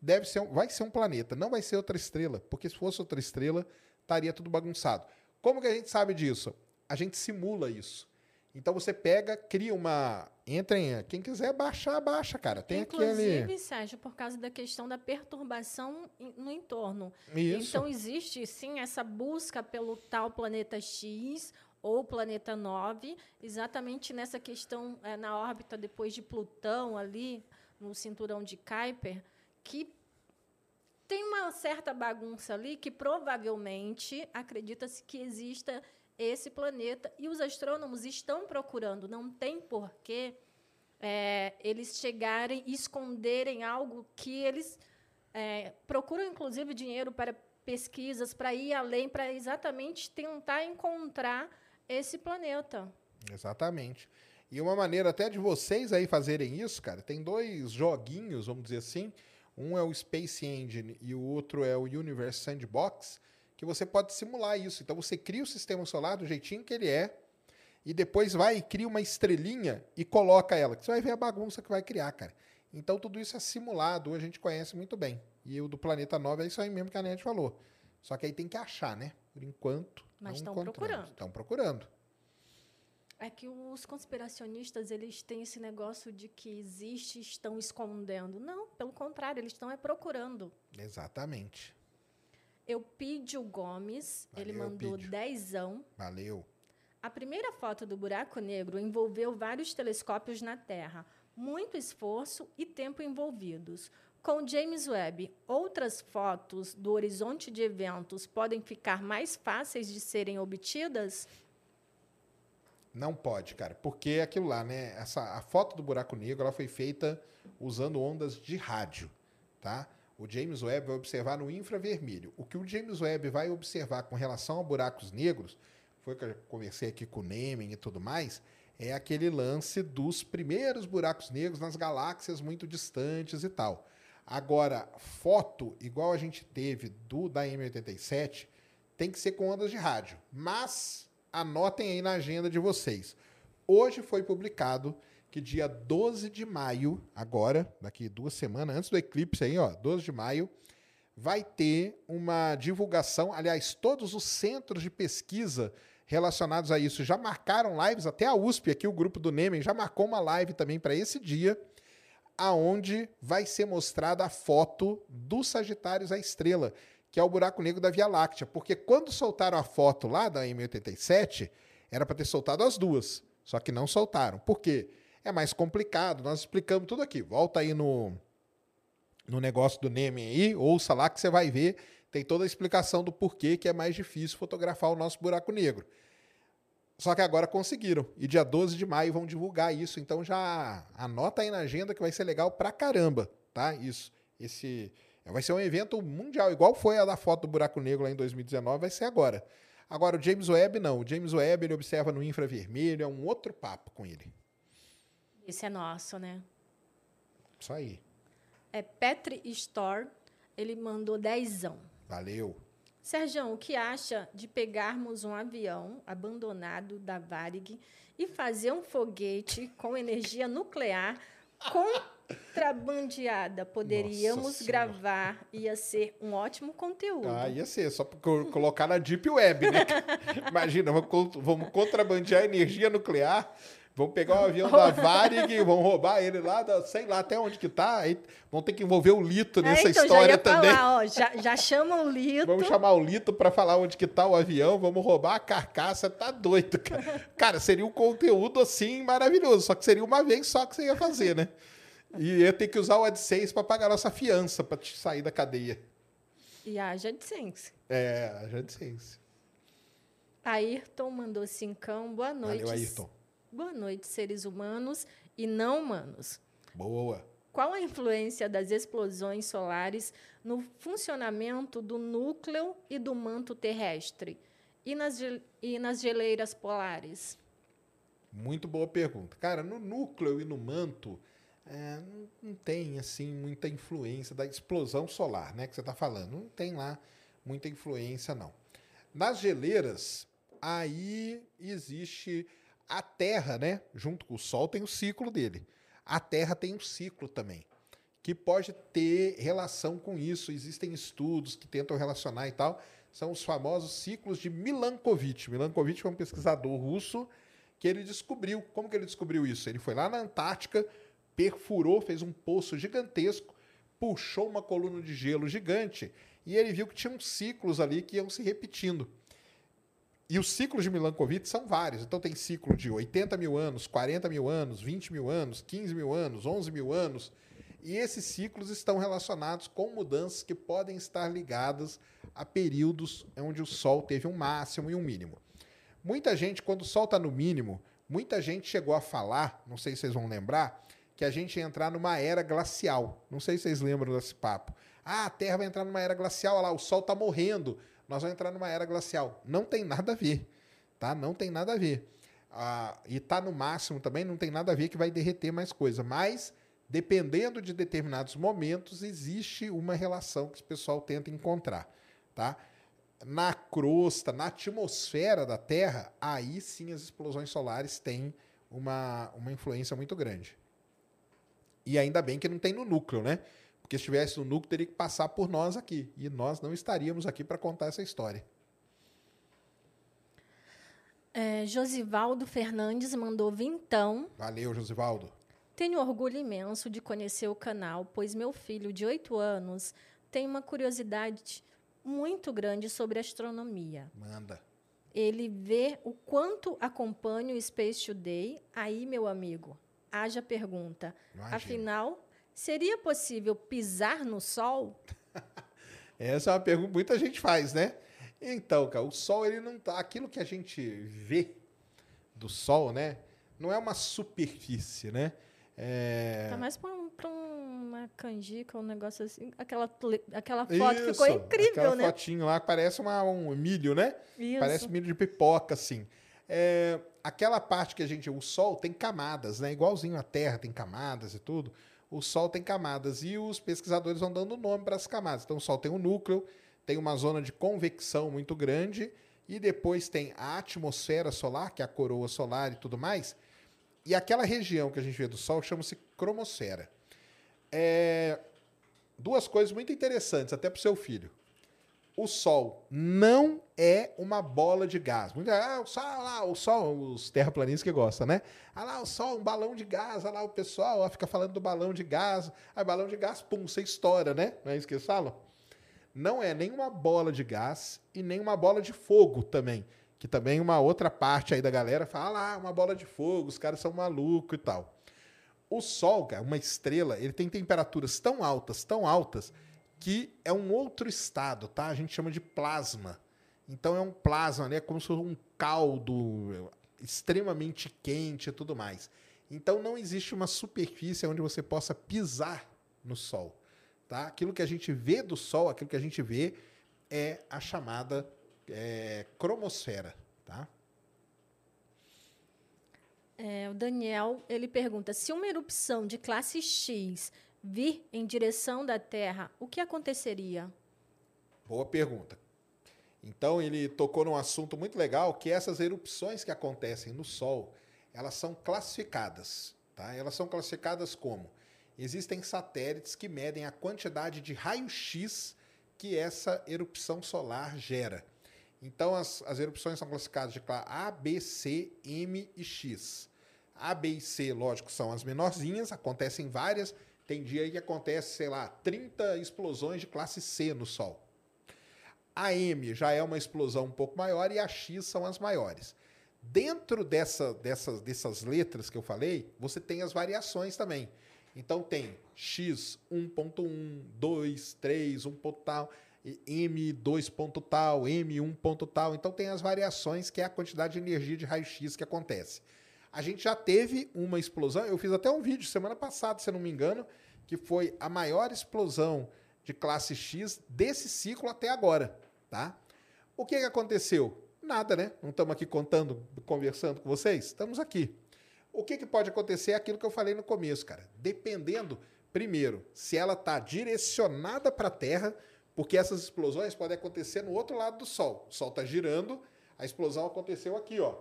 Deve ser vai ser um planeta, não vai ser outra estrela, porque se fosse outra estrela, estaria tudo bagunçado. Como que a gente sabe disso? A gente simula isso. Então você pega, cria uma. Entrem, quem quiser baixar, baixa, cara. Tem Inclusive, aquele. Sérgio, por causa da questão da perturbação no entorno. Isso. Então, existe sim essa busca pelo tal planeta X, ou planeta 9, exatamente nessa questão é, na órbita depois de Plutão ali no cinturão de Kuiper, que tem uma certa bagunça ali que provavelmente acredita-se que exista esse planeta e os astrônomos estão procurando. Não tem porquê é, eles chegarem e esconderem algo que eles é, procuram, inclusive, dinheiro para pesquisas, para ir além, para exatamente tentar encontrar esse planeta. Exatamente. E uma maneira até de vocês aí fazerem isso, cara, tem dois joguinhos, vamos dizer assim. Um é o Space Engine e o outro é o Universe Sandbox, que você pode simular isso. Então você cria o sistema solar do jeitinho que ele é, e depois vai e cria uma estrelinha e coloca ela. Que você vai ver a bagunça que vai criar, cara. Então tudo isso é simulado, a gente conhece muito bem. E o do Planeta 9 é isso aí mesmo que a Net falou. Só que aí tem que achar, né? Por enquanto. Mas estão procurando. Estão procurando. É que os conspiracionistas eles têm esse negócio de que existe estão escondendo. Não, pelo contrário, eles estão é procurando. Exatamente. Eupídio Gomes, Valeu, ele mandou Eupídio. dezão. Valeu. A primeira foto do buraco negro envolveu vários telescópios na Terra, muito esforço e tempo envolvidos. Com James Webb, outras fotos do horizonte de eventos podem ficar mais fáceis de serem obtidas? Não pode, cara, porque é aquilo lá, né? Essa, a foto do buraco negro ela foi feita usando ondas de rádio, tá? O James Webb vai observar no infravermelho. O que o James Webb vai observar com relação a buracos negros, foi que eu conversei aqui com o Nemen e tudo mais, é aquele lance dos primeiros buracos negros nas galáxias muito distantes e tal. Agora, foto, igual a gente teve do da M87, tem que ser com ondas de rádio. Mas anotem aí na agenda de vocês. Hoje foi publicado que dia 12 de maio, agora, daqui duas semanas, antes do eclipse aí, ó, 12 de maio, vai ter uma divulgação. Aliás, todos os centros de pesquisa relacionados a isso já marcaram lives, até a USP, aqui o grupo do Nemen, já marcou uma live também para esse dia, aonde vai ser mostrada a foto do Sagitários à Estrela, que é o buraco negro da Via Láctea. Porque quando soltaram a foto lá da M87, era para ter soltado as duas, só que não soltaram. Por quê? É mais complicado, nós explicamos tudo aqui. Volta aí no, no negócio do Nemen aí, ouça lá que você vai ver, tem toda a explicação do porquê que é mais difícil fotografar o nosso buraco negro. Só que agora conseguiram. E dia 12 de maio vão divulgar isso. Então já anota aí na agenda que vai ser legal pra caramba, tá? Isso. Esse vai ser um evento mundial, igual foi a da foto do buraco negro lá em 2019, vai ser agora. Agora o James Webb não. O James Webb ele observa no infravermelho, é um outro papo com ele. Esse é nosso, né? Isso aí. É Petri Store, ele mandou dezão. Valeu. Sérgio, o que acha de pegarmos um avião abandonado da Varig e fazer um foguete com energia nuclear contrabandeada? Poderíamos gravar, ia ser um ótimo conteúdo. Ah, ia ser, só colocar na Deep Web, né? Imagina, vamos contrabandear energia nuclear, vamos pegar o avião da Varig, vamos roubar ele lá, da, sei lá até onde que tá, aí vão ter que envolver o Lito É, nessa então, já história ia também. falar, ó, já, já chama o Lito. Vamos chamar o Lito pra falar onde que tá o avião, vamos roubar a carcaça, tá doido, cara. Cara, seria um conteúdo assim maravilhoso, só que seria uma vez só que você ia fazer, né? E ia ter que usar o AdSense pra pagar nossa fiança, pra te sair da cadeia. E haja de sense. É, a AdSense. Ayrton mandou cincão. Boa noite. Valeu, Ayrton. Boa noite, seres humanos e não humanos. Boa. Qual a influência das explosões solares no funcionamento do núcleo e do manto terrestre? E nas, e nas geleiras polares? Muito boa pergunta. Cara, no núcleo e no manto, é, não, não tem, assim, muita influência da explosão solar, né, que você está falando. Não tem lá muita influência, não. Nas geleiras, aí existe a Terra, né, junto com o Sol, tem o ciclo dele. A Terra tem um ciclo também, que pode ter relação com isso. Existem estudos que tentam relacionar e tal. São os famosos ciclos de Milankovitch. Milankovitch foi um pesquisador russo que ele descobriu. Como que ele descobriu isso? Ele foi lá na Antártica, perfurou, fez um poço gigantesco, puxou uma coluna de gelo gigante e ele viu que tinham ciclos ali que iam se repetindo. E os ciclos de Milankovitch são vários. Então tem ciclo de 80 mil anos, 40 mil anos, 20 mil anos, 15 mil anos, 11 mil anos. E esses ciclos estão relacionados com mudanças que podem estar ligadas a períodos onde o Sol teve um máximo e um mínimo. Muita gente, quando o Sol está no mínimo, muita gente chegou a falar, não sei se vocês vão lembrar, que a gente ia entrar numa era glacial. Não sei se vocês lembram desse papo. Ah, a Terra vai entrar numa era glacial, olha lá, o Sol está morrendo, nós vamos entrar numa era glacial. Não tem nada a ver, tá? Não tem nada a ver. Ah, e tá no máximo também, não tem nada a ver que vai derreter mais coisa. Mas, dependendo de determinados momentos, existe uma relação que o pessoal tenta encontrar, tá? Na crosta, na atmosfera da Terra, aí sim as explosões solares têm uma, uma influência muito grande. E ainda bem que não tem no núcleo, né? Porque se estivesse no núcleo, teria que passar por nós aqui. E nós não estaríamos aqui para contar essa história. É, Josivaldo Fernandes mandou vintão. Valeu, Josivaldo. Tenho orgulho imenso de conhecer o canal, pois meu filho de 8 anos tem uma curiosidade muito grande sobre astronomia. Manda. Ele vê o quanto acompanho o Space Today. Aí, meu amigo, haja pergunta. Imagina. Afinal, seria possível pisar no Sol? Essa é uma pergunta que muita gente faz, né? Então, cara, o Sol, ele não tá. Aquilo que a gente vê do Sol, né? Não é uma superfície, né? É... Tá mais para um, pra uma canjica, um negócio assim. Aquela, aquela foto ficou Isso, incrível, aquela né? fotinho lá que parece uma, um milho, né? Isso. Parece milho de pipoca, assim. É, aquela parte que a gente. O Sol tem camadas, né? Igualzinho a Terra tem camadas e tudo. O Sol tem camadas. E os pesquisadores vão dando nome para as camadas. Então, o Sol tem um núcleo, tem uma zona de convecção muito grande. E depois tem a atmosfera solar, que é a coroa solar e tudo mais. E aquela região que a gente vê do Sol chama-se cromosfera. É, duas coisas muito interessantes, até para o seu filho. O Sol não é uma bola de gás. Ah, o Sol, ah lá, o Sol, os terraplanistas que gostam, né? Ah lá, o Sol, um balão de gás, ah lá, o pessoal ó, fica falando do balão de gás. Aí, balão de gás, pum, você estoura, né? Não é isso que eles falam? Não é nem uma bola de gás e nem uma bola de fogo também. Que também uma outra parte aí da galera fala, ah, uma bola de fogo, os caras são malucos e tal. O Sol, cara, uma estrela, ele tem temperaturas tão altas, tão altas, que é um outro estado, tá? A gente chama de plasma. Então é um plasma, né? Como se fosse um caldo extremamente quente e tudo mais. Então não existe uma superfície onde você possa pisar no Sol, tá? Aquilo que a gente vê do Sol, aquilo que a gente vê é a chamada é, cromosfera, tá? É, o Daniel ele pergunta: se uma erupção de classe X vir em direção da Terra, o que aconteceria? Boa pergunta. Então ele tocou num assunto muito legal, que essas erupções que acontecem no Sol, elas são classificadas, tá? Elas são classificadas como existem satélites que medem a quantidade de raio-x que essa erupção solar gera. Então as, as erupções são classificadas de classe A, B, C, M e X. A, B e C, lógico, são as menorzinhas, acontecem várias. Tem dia que acontece, sei lá, 30 explosões de classe C no Sol. A M já é uma explosão um pouco maior e a X são as maiores. Dentro dessa, dessas, dessas letras que eu falei, você tem as variações também. Então tem X 1.1, 2, 3, 1 ponto tal, M 2 ponto tal, M 1 ponto tal. Então tem as variações que é a quantidade de energia de raio-x que acontece. A gente já teve uma explosão, eu fiz até um vídeo semana passada, se eu não me engano, que foi a maior explosão de classe X desse ciclo até agora, tá? O que, aconteceu? Nada, né? Não estamos aqui contando, conversando com vocês? Estamos aqui. O que, que pode acontecer é aquilo que eu falei no começo, cara. Dependendo, primeiro, se ela está direcionada para a Terra, porque essas explosões podem acontecer no outro lado do Sol. O Sol está girando, a explosão aconteceu aqui, ó.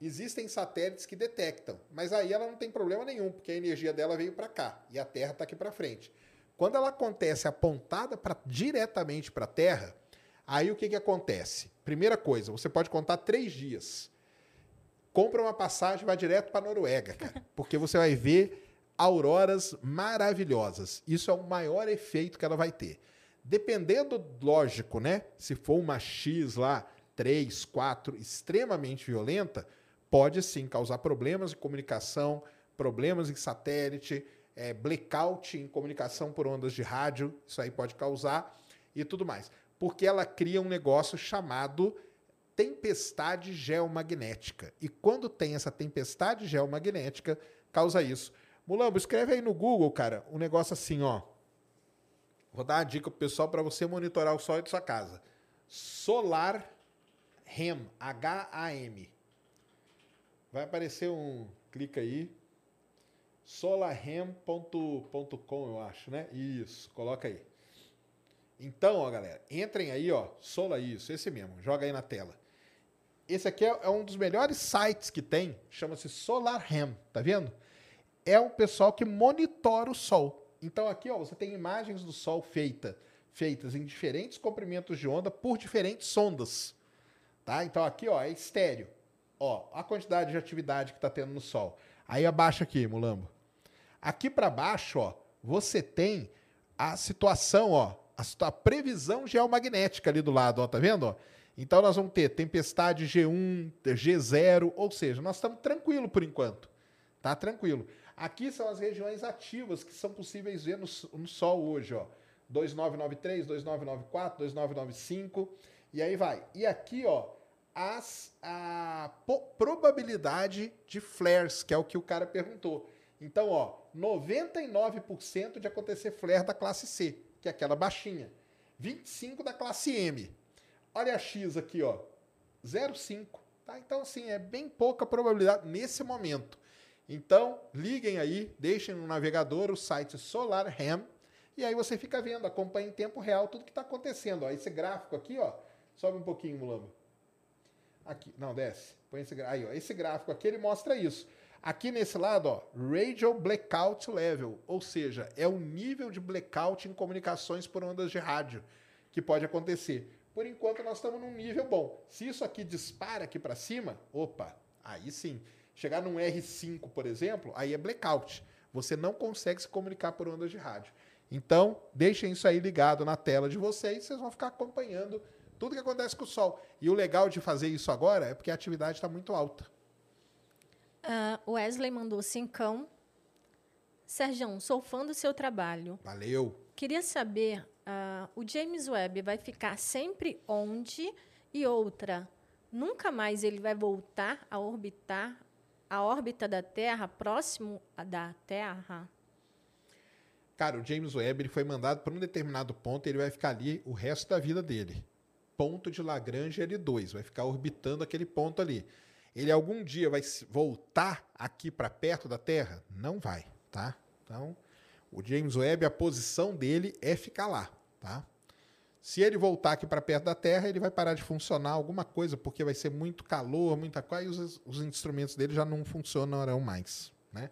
Existem satélites que detectam, mas aí ela não tem problema nenhum, porque a energia dela veio para cá e a Terra está aqui para frente. Quando ela acontece apontada pra, diretamente para a Terra, aí o que, que acontece? Primeira coisa, você pode contar três dias. Compra uma passagem, vai direto para a Noruega, cara, porque você vai ver auroras maravilhosas. Isso é o maior efeito que ela vai ter. Dependendo, lógico, né? Se for uma X lá 3, 4, extremamente violenta, pode sim causar problemas de comunicação, problemas em satélite, é, blackout em comunicação por ondas de rádio, isso aí pode causar e tudo mais. Porque ela cria um negócio chamado tempestade geomagnética. E quando tem essa tempestade geomagnética, causa isso. Mulambo, escreve aí no Google, cara, um negócio assim, ó. Vou dar uma dica pro pessoal para você monitorar o sol de sua casa. Solar Ham, H-A-M. Vai aparecer um, clica aí, solarham.com, eu acho, né? Isso, coloca aí. Então, ó, galera, entrem aí, ó, Sola isso, esse mesmo, joga aí na tela. Esse aqui é, é um dos melhores sites que tem, chama-se SolarHam, tá vendo? É o pessoal que monitora o sol. Então aqui, ó, você tem imagens do sol feita, feitas em diferentes comprimentos de onda por diferentes sondas, tá? Então aqui, ó, é estéreo. Ó, a quantidade de atividade que está tendo no sol. Aí abaixa aqui, Mulambo. Aqui para baixo, ó, você tem a situação, ó, a, a, previsão geomagnética ali do lado, ó, tá vendo? Ó? Então nós vamos ter tempestade G1, G0, ou seja, nós estamos tranquilo por enquanto. Tá tranquilo. Aqui são as regiões ativas que são possíveis ver no, no Sol hoje, ó. 2993, 2994, 2995 e aí vai. E aqui, ó, as, a probabilidade de flares, que é o que o cara perguntou. Então, ó, 99% de acontecer flare da classe C, que é aquela baixinha. 25 da classe M. Olha a X aqui, ó. 0,5. Tá? Então, assim, é bem pouca probabilidade nesse momento. Então, liguem aí, deixem no navegador o site SolarHam e aí você fica vendo, acompanha em tempo real tudo que está acontecendo. Ó, esse gráfico aqui, ó, sobe um pouquinho, Mulambo. Aqui, não, desce. Põe esse, aí, ó, esse gráfico aqui ele mostra isso. Aqui nesse lado, ó, Radio Blackout Level, ou seja, é o nível de blackout em comunicações por ondas de rádio que pode acontecer. Por enquanto nós estamos num nível bom. Se isso aqui dispara aqui para cima, opa, aí sim. Chegar num R5, por exemplo, aí é blackout. Você não consegue se comunicar por ondas de rádio. Então, deixem isso aí ligado na tela de vocês, vocês vão ficar acompanhando tudo que acontece com o Sol. E o legal de fazer isso agora é porque a atividade está muito alta. Uh, Wesley mandou cincão. Sérgio, sou fã do seu trabalho. Valeu. Queria saber, uh, o James Webb vai ficar sempre onde? E outra, nunca mais ele vai voltar a orbitar a órbita da Terra, próximo da Terra? Cara, o James Webb ele foi mandado para um determinado ponto e ele vai ficar ali o resto da vida dele. Ponto de Lagrange L2, vai ficar orbitando aquele ponto ali. Ele algum dia vai voltar aqui para perto da Terra? Não vai, tá? Então, o James Webb, a posição dele é ficar lá, tá? Se ele voltar aqui para perto da Terra, ele vai parar de funcionar alguma coisa, porque vai ser muito calor, muita coisa, e os, os instrumentos dele já não funcionarão mais, né?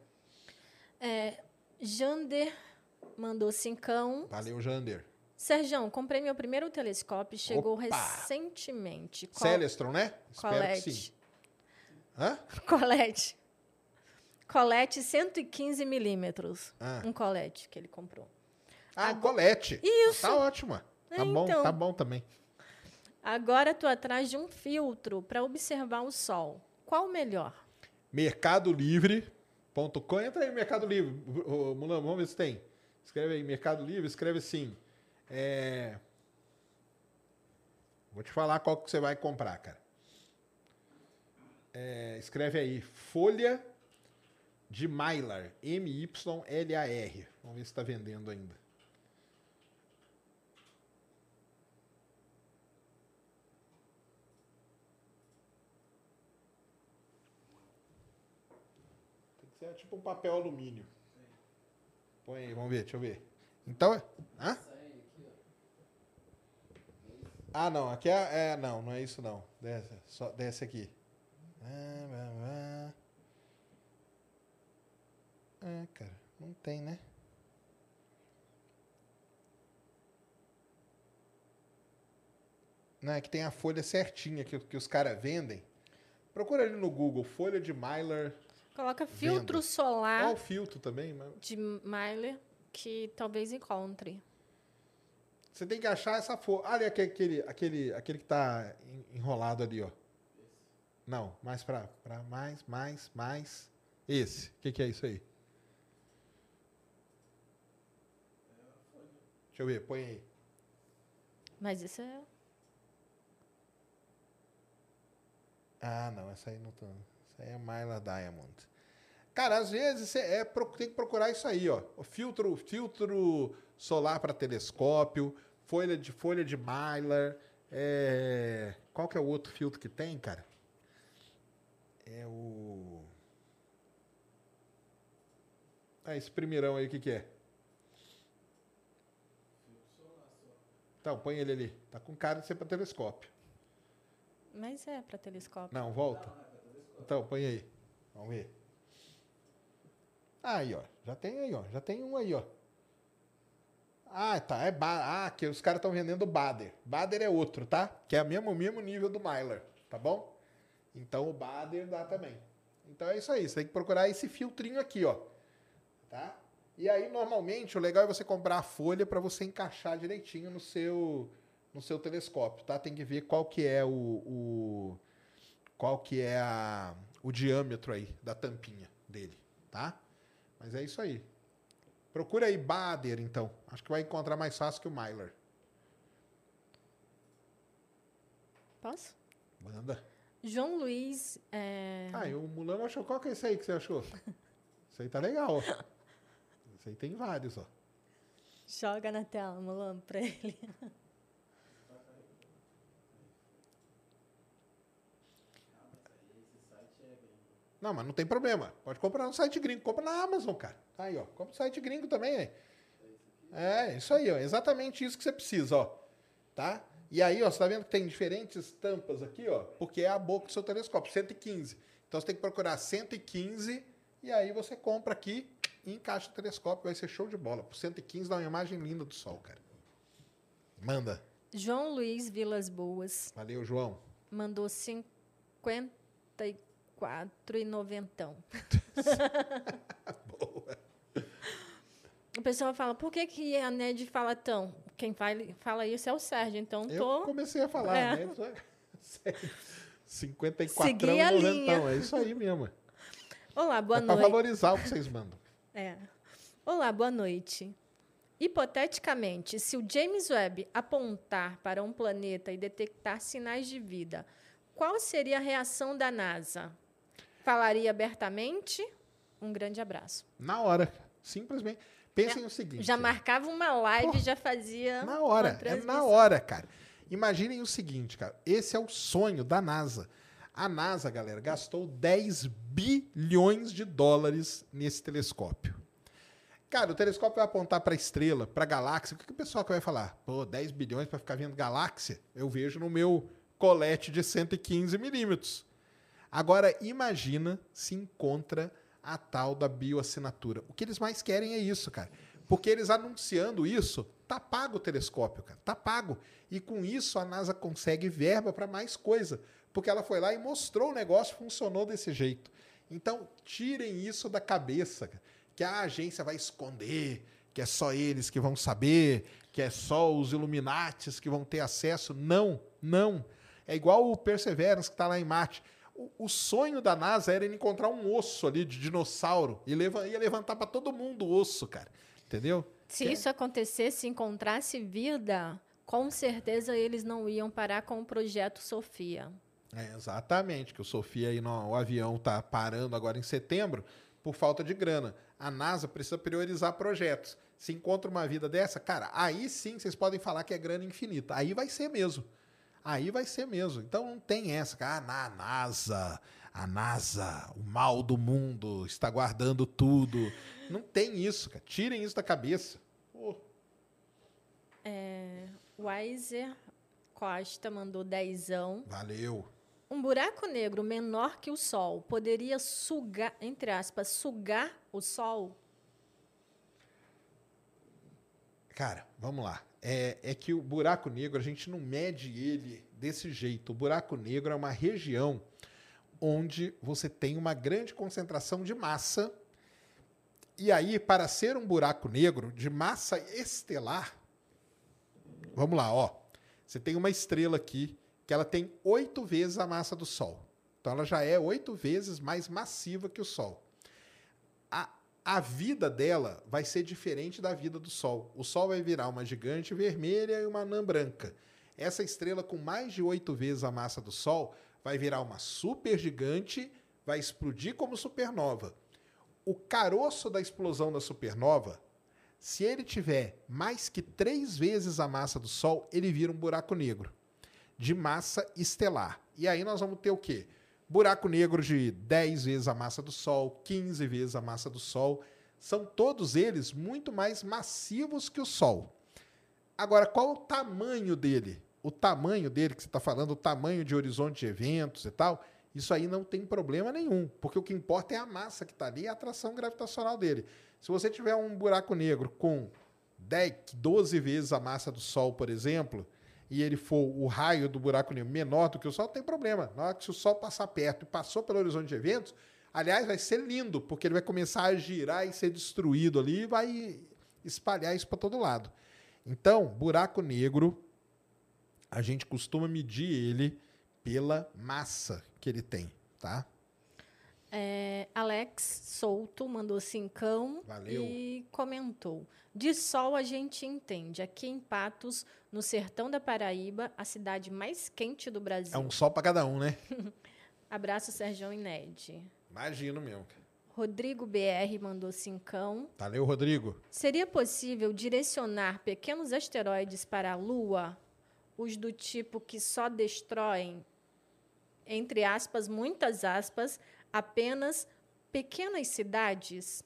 É, Jander mandou cincão. Valeu, Jander. Serjão, comprei meu primeiro telescópio, chegou Opa! recentemente. Celestron, né? Sim. Hã? Colette. Colette 115 milímetros. Ah. Um colete que ele comprou. Ah, Agora... colete. Isso. Tá ótima. Tá bom, então, tá bom também. Agora estou atrás de um filtro para observar o sol. Qual o melhor? Mercado Livre.com. Entra aí, Mercado Livre. Mulan, vamos ver se tem. Escreve aí, Mercado Livre, escreve assim. É... Vou te falar qual que você vai comprar, cara. É, escreve aí, folha de Mylar, M-Y-L-A-R. Vamos ver se está vendendo ainda. Tem que ser tipo um papel alumínio. Põe aí, vamos ver, deixa eu ver. Então, hã? Ah, não, aqui é, é, não, não é isso não. Desce, só desce aqui. É, cara, não tem, né? Não, é que tem a folha certinha que, que os caras vendem. Procura ali no Google, folha de Mylar. Coloca filtro venda. solar. Qual filtro também? Mas... De Mylar, que talvez encontre. Você tem que achar essa folha. Olha aquele, aquele, aquele, aquele que tá en- enrolado ali, ó. Não, mais pra, pra mais, mais, mais. Esse. O que, que é isso aí? Deixa eu ver, põe aí. Mas isso é. Ah, não, essa aí não tô. Essa aí é Myla Diamond. Cara, às vezes você é, tem que procurar isso aí, ó. O filtro, filtro solar para telescópio, folha de folha de Mylar. é, Qual que é o outro filtro que tem, cara? É o. Ah, esse primeirão aí, o que, que é? Então, põe ele ali. Tá com cara de ser para telescópio. Mas é para telescópio. Não, volta. Então, põe aí. Vamos ver. Aí, ó. Já tem aí, ó. Já tem um aí, ó. Ah, tá. É ba ah, que os caras estão vendendo Bader. Bader é outro, tá? Que é o mesmo, mesmo nível do Mylar, tá bom? Então o Bader dá também. Então é isso aí. Você tem que procurar esse filtrinho aqui, ó. Tá? E aí, normalmente, o legal é você comprar a folha para você encaixar direitinho no seu, no seu telescópio, tá? Tem que ver qual que é o, o- qual que é a, o diâmetro aí da tampinha dele, tá? Mas é isso aí. Procura aí Bader, então. Acho que vai encontrar mais fácil que o Mylar. Posso? Manda. João Luiz. é, Ah, e o Mulano achou. Qual que é esse aí que você achou? Esse aí tá legal, ó. Esse aí tem vários, ó. Joga na tela, Mulan, pra ele. Não, mas não tem problema. Pode comprar no site gringo. Compra na Amazon, cara. Tá aí, ó. Compra no site gringo também, né? É, isso aí, ó. Exatamente isso que você precisa, ó. Tá? E aí, ó, você tá vendo que tem diferentes tampas aqui, ó? Porque é a boca do seu telescópio, 115. Então você tem que procurar 115 e aí você compra aqui e encaixa o telescópio. Vai ser show de bola. Por 115 dá uma imagem linda do sol, cara. Manda. João Luiz Vilas Boas Valeu, João. mandou 54,90. Boa. O pessoal fala, por que, que a Ned fala tão? Quem fala, fala isso é o Sérgio, então Eu tô. comecei a falar, É. né? Isso é- 54 Segui a linha. noventão. É isso aí mesmo. Olá, boa é noite. valorizar o que vocês mandam. É. Olá, boa noite. Hipoteticamente, se o James Webb apontar para um planeta e detectar sinais de vida, qual seria a reação da NASA? Falaria abertamente? Um grande abraço. Na hora. Simplesmente. Pensem o seguinte. Já marcava uma live, Porra, já fazia. Na uma hora. É na hora, cara. Imaginem o seguinte, cara. Esse é o sonho da NASA. A NASA, galera, gastou 10 bilhões de dólares nesse telescópio. Cara, o telescópio vai apontar para estrela, para galáxia. O que, que o pessoal que vai falar? Pô, 10 bilhões para ficar vendo galáxia? Eu vejo no meu colete de 115 milímetros. Agora, imagina se encontra a tal da bioassinatura. O que eles mais querem é isso, cara. Porque eles anunciando isso, tá pago o telescópio, cara. Tá pago. E com isso a NASA consegue verba para mais coisa. Porque ela foi lá e mostrou o negócio, funcionou desse jeito. Então, tirem isso da cabeça, cara, que a agência vai esconder, que é só eles que vão saber, que é só os Illuminates que vão ter acesso. Não, não. É igual o Perseverance que está lá em Marte. O, sonho da NASA era ele encontrar um osso ali de dinossauro e leva, ia levantar para todo mundo o osso, cara. Entendeu? Se isso acontecesse, se encontrasse vida, com certeza eles não iam parar com o projeto Sofia. É, exatamente, que o Sofia aí no, o avião tá parando agora em setembro por falta de grana. A NASA precisa priorizar projetos. Se encontra uma vida dessa, cara, aí sim vocês podem falar que é grana infinita. Aí vai ser mesmo. Aí vai ser mesmo. Então não tem essa, cara, ah, na NASA, a NASA, o mal do mundo está guardando tudo. Não tem isso, cara. Tirem isso da cabeça. Pô, Weiser Costa mandou dezão. valeu. Um buraco negro menor que o Sol poderia sugar, entre aspas, sugar o Sol? Cara, vamos lá. É, é que o buraco negro, a gente não mede ele desse jeito. O buraco negro é uma região onde você tem uma grande concentração de massa. E aí, para ser um buraco negro de massa estelar, Vamos lá, ó. Você tem uma estrela aqui que ela tem oito vezes a massa do Sol. Então ela já é oito vezes mais massiva que o Sol. A, vida dela vai ser diferente da vida do Sol. O Sol vai virar uma gigante vermelha e uma anã branca. Essa estrela com mais de oito vezes a massa do Sol vai virar uma supergigante, vai explodir como supernova. O caroço da explosão da supernova, se ele tiver mais que três vezes a massa do Sol, ele vira um buraco negro de massa estelar. E aí nós vamos ter o quê? Buraco negro de 10 vezes a massa do Sol, 15 vezes a massa do Sol. São todos eles muito mais massivos que o Sol. Agora, qual o tamanho dele? O tamanho dele que você está falando, o tamanho de horizonte de eventos e tal, isso aí não tem problema nenhum, porque o que importa é a massa que está ali e a atração gravitacional dele. Se você tiver um buraco negro com 10, 12 vezes a massa do Sol, por exemplo, e ele for o raio do buraco negro menor do que o Sol, não tem problema. Na hora que o Sol passar perto e passou pelo horizonte de eventos, aliás, vai ser lindo, porque ele vai começar a girar e ser destruído ali e vai espalhar isso para todo lado. Então, buraco negro, a gente costuma medir ele pela massa que ele tem, tá? É, Alex Souto mandou cincão Valeu. e comentou. De sol a gente entende. Aqui em Patos, no sertão da Paraíba, a cidade mais quente do Brasil. É um sol para cada um, né? Abraço, Sérgio e Ned. Imagino mesmo. Rodrigo BR mandou cincão. Valeu, Rodrigo. Seria possível direcionar pequenos asteroides para a Lua? Os do tipo que só destroem, entre aspas, muitas aspas, apenas pequenas cidades?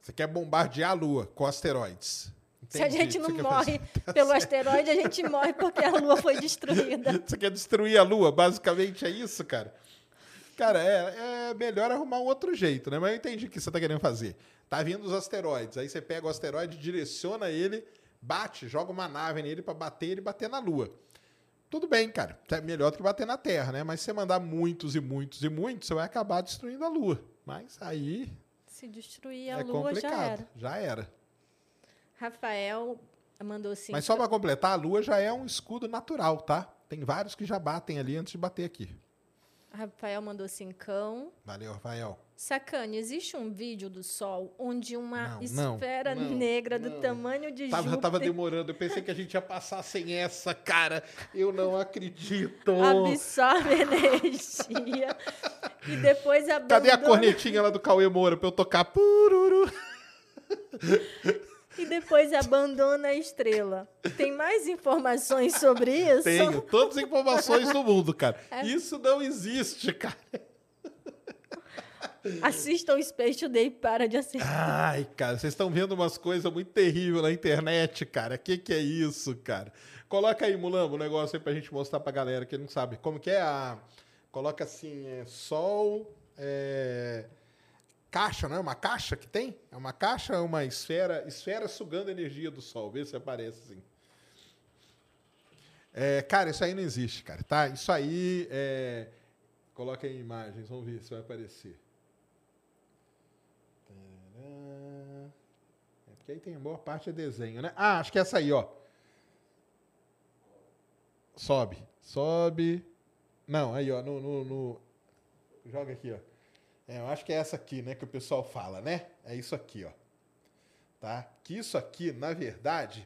Você quer bombardear a Lua com asteroides. Se a Entendi gente não morre pelo asteroide, a gente morre porque a Lua foi destruída. Você quer destruir a Lua? Basicamente é isso, cara. Cara, é, é melhor arrumar um outro jeito, né? Mas eu entendi o que você tá querendo fazer. Tá vindo os asteroides. Aí você pega o asteroide, direciona ele, bate, joga uma nave nele para bater ele e bater na Lua. Tudo bem, cara. É melhor do que bater na Terra, né? Mas se você mandar muitos e muitos e muitos, você vai acabar destruindo a Lua. Mas aí Se destruir a é Lua, complicado. já era. Já era. Rafael mandou assim. Mas só para completar, a Lua já é um escudo natural, tá? Tem vários que já batem ali antes de bater aqui. Rafael mandou cincão. Valeu, Rafael. Sacane, existe um vídeo do Sol onde uma Não, esfera não, negra do não. tamanho de Tava, Júpiter tava demorando. Eu pensei que a gente ia passar sem essa, cara. Eu não acredito. absorve energia e depois abandona... Cadê a cornetinha lá do Cauê Moura pra eu tocar? Pururu. E depois abandona a estrela. Tem mais informações sobre isso? Tenho todas as informações do mundo, cara. É. Isso não existe, cara. Assista o Space Today para de assistir. Ai, cara, vocês estão vendo umas coisas muito terríveis na internet, cara. Que que é isso, cara? Coloca aí, Mulambo, o negócio aí pra gente mostrar pra galera que não sabe. Como que é a... Coloca assim, é sol... É... Caixa, não é uma caixa que tem? É uma caixa, é uma esfera, esfera sugando energia do sol. Vê se aparece assim. É, cara, isso aí não existe, cara, tá? Isso aí é... Coloca aí imagens, vamos ver se vai aparecer. É porque aí tem boa parte é desenho, né? Ah, acho que é essa aí, ó. Sobe, sobe. Não, aí, ó, no, no, no- Joga aqui, ó. É, eu acho que é essa aqui, né, que o pessoal fala, né? É isso aqui, ó. Tá? Que isso aqui, na verdade,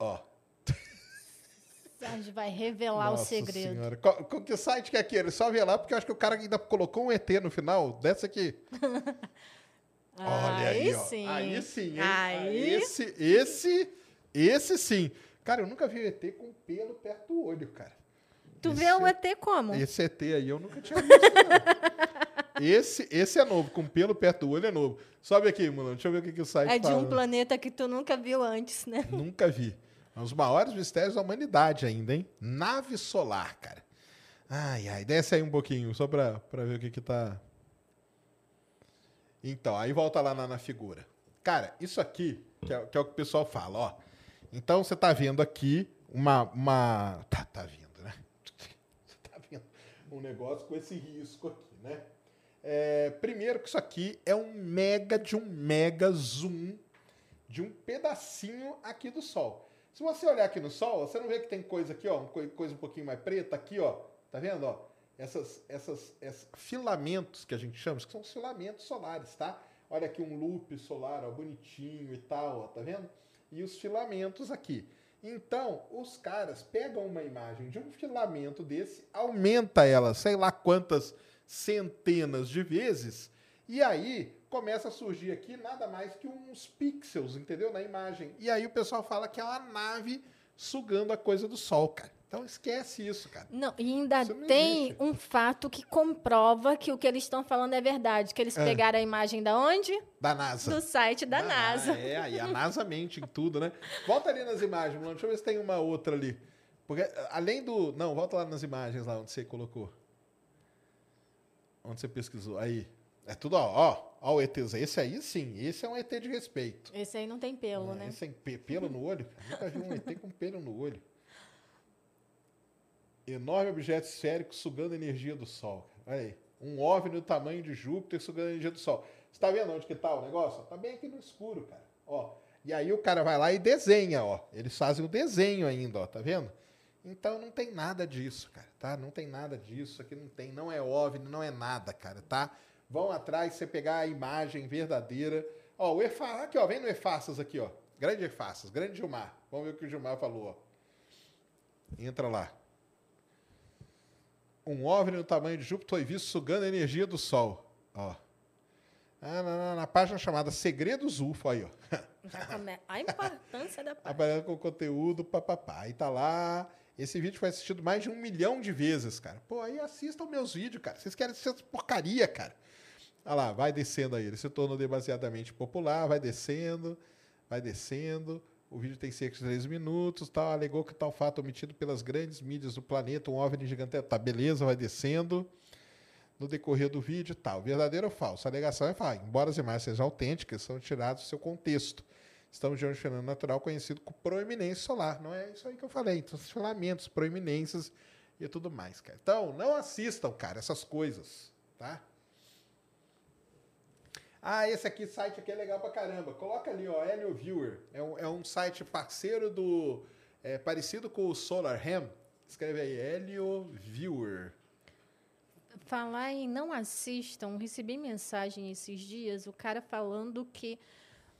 ó. Sérgio vai revelar Nossa o segredo. Senhora. Qual, qual que site que é aquele? Só lá, porque eu acho que o cara ainda colocou um ET no final dessa aqui. Olha aí, Aí ó. sim. Aí sim, hein? Aí- Esse, esse, esse sim. Cara, eu nunca vi um ET com pelo perto do olho, cara. Tu Esse vê o ET como? Esse ET aí eu nunca tinha visto. Esse, esse é novo, com pelo perto do olho é novo. Sobe aqui, mano. Deixa eu ver o que, que o site É de fala. um planeta que tu nunca viu antes, né? Nunca vi. É um dos maiores mistérios da humanidade ainda, hein? Nave solar, cara. Ai, ai. Desce aí um pouquinho, só pra, pra ver o que que tá... Então, aí volta lá na, na figura. Cara, isso aqui, que é, que é o que o pessoal fala, ó. Então, você tá vendo aqui uma... uma... Tá, tá vendo, né? Você tá vendo um negócio com esse risco aqui, né? É, primeiro que isso aqui é um mega de um mega zoom de um pedacinho aqui do Sol. Se você olhar aqui no Sol, você não vê que tem coisa aqui, ó, coisa um pouquinho mais preta aqui, ó. Tá vendo, ó? Essas, essas, esses filamentos que a gente chama, que são os filamentos solares, tá? Olha aqui um loop solar, ó, bonitinho e tal, ó, tá vendo? E os filamentos aqui. Então, os caras pegam uma imagem de um filamento desse, aumenta ela, sei lá quantas centenas de vezes, e aí começa a surgir aqui nada mais que uns pixels, entendeu? Na imagem. E aí o pessoal fala que é uma nave sugando a coisa do sol, cara. Então esquece isso, cara. Não, e ainda não tem existe. um fato que comprova que o que eles estão falando é verdade. Que eles É. pegaram a imagem da onde? Da NASA. Do site da Ah, NASA. É, aí a NASA mente em tudo, né? Volta ali nas imagens, Mulano. Deixa eu ver se tem uma outra ali. Porque além do. Não, volta lá nas imagens lá onde você colocou. Onde você pesquisou. Aí. É tudo, ó, ó. Ó o ETZ. Esse aí sim, esse é um ET de respeito. Esse aí não tem pelo, É, né? Esse tem pe- pelo no olho? Nunca vi um ET com pelo no olho. Enorme objeto esférico sugando energia do Sol. Olha aí. Um OVNI do tamanho de Júpiter sugando energia do Sol. Você tá vendo onde que tá o negócio? Tá bem aqui no escuro, cara. Ó. E aí o cara vai lá e desenha, ó. Eles fazem o desenho ainda, ó. Tá vendo? Então não tem nada disso, cara, tá? Não tem nada disso. Aqui não tem, não é OVNI, não é nada, cara, tá? Vão atrás, você pegar a imagem verdadeira. Ó, o EFA, aqui, ó, vem no EFASAS aqui, ó. Grande EFASAS, grande Gilmar. Vamos ver o que o Gilmar falou, ó. Entra lá. Um OVNI do tamanho de Júpiter foi visto sugando a energia do Sol. Ó. Ah, na, na- na página chamada Segredos UFO, aí, ó. A importância da página. Trabalhando com conteúdo, papapá. Aí tá lá. Esse vídeo foi assistido mais de um milhão de vezes, cara. Pô, aí assistam meus vídeos, cara. Vocês querem assistir essa porcaria, cara. Olha lá, vai descendo aí. Ele se tornou demasiadamente popular, vai descendo, vai descendo. O vídeo tem cerca de 3 minutos, tal. Alegou que tal fato omitido pelas grandes mídias do planeta, um OVNI gigantesco. Tá, beleza, vai descendo. No decorrer do vídeo, tal. Verdadeiro ou falso? A alegação é falsa. Embora as imagens sejam autênticas, são tiradas do seu contexto. Estamos diante de um fenômeno natural conhecido como proeminência solar. Não é isso aí que eu falei. Então, filamentos, proeminências e tudo mais, cara. Então, não assistam, cara, essas coisas, tá? Ah, esse aqui, site aqui é legal pra caramba. Coloca ali, ó, Helio Viewer. É um, é um site parceiro do... É, parecido com o Solar Ham. Escreve aí, Helio Viewer. Falar em não assistam, recebi mensagem esses dias, o cara falando que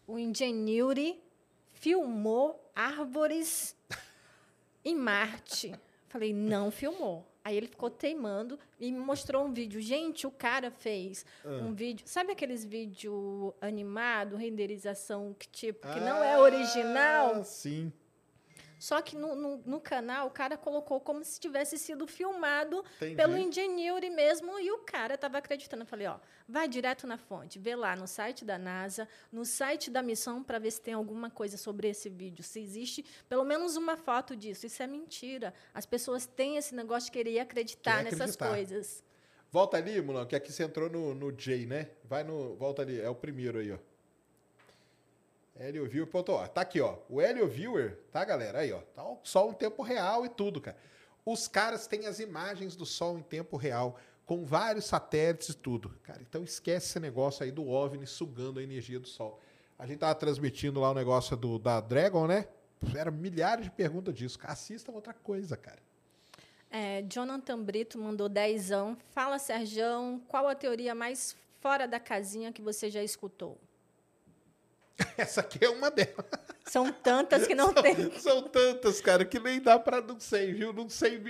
o Ingenuity filmou árvores em Marte. Falei, não filmou. Aí ele ficou teimando e me mostrou um vídeo. Gente, o cara fez um vídeo. Sabe aqueles vídeos animados, renderização que tipo, que não é original? Ah, sim. Só que no, no, no canal o cara colocou como se tivesse sido filmado Entendi. pelo Ingenuity mesmo e o cara estava acreditando. Eu falei, ó, vai direto na fonte, vê lá no site da NASA, no site da missão para ver se tem alguma coisa sobre esse vídeo, se existe pelo menos uma foto disso. Isso é mentira. As pessoas têm esse negócio de querer acreditar Quer nessas acreditar. coisas. Volta ali, Mulão, que aqui você entrou no, no J, né? Vai no. Volta ali, é o primeiro aí, ó. Helio Viewer. Ponto, ó, tá aqui, ó. O Helio Viewer, tá, galera? Aí, ó. Tá o sol em tempo real e tudo, cara. Os caras têm as imagens do sol em tempo real, com vários satélites e tudo. Cara, então esquece esse negócio aí do OVNI sugando a energia do sol. A gente tava transmitindo lá o negócio do, da Dragon, né? Era milhares de perguntas disso. Assistam outra coisa, cara. É, Jonathan Brito mandou dezão. Fala, Serjão, qual a teoria mais fora da casinha que você já escutou? Essa aqui é uma delas. São tantas que não tem. São tantas, cara, que nem dá pra não sei, viu? Não sei.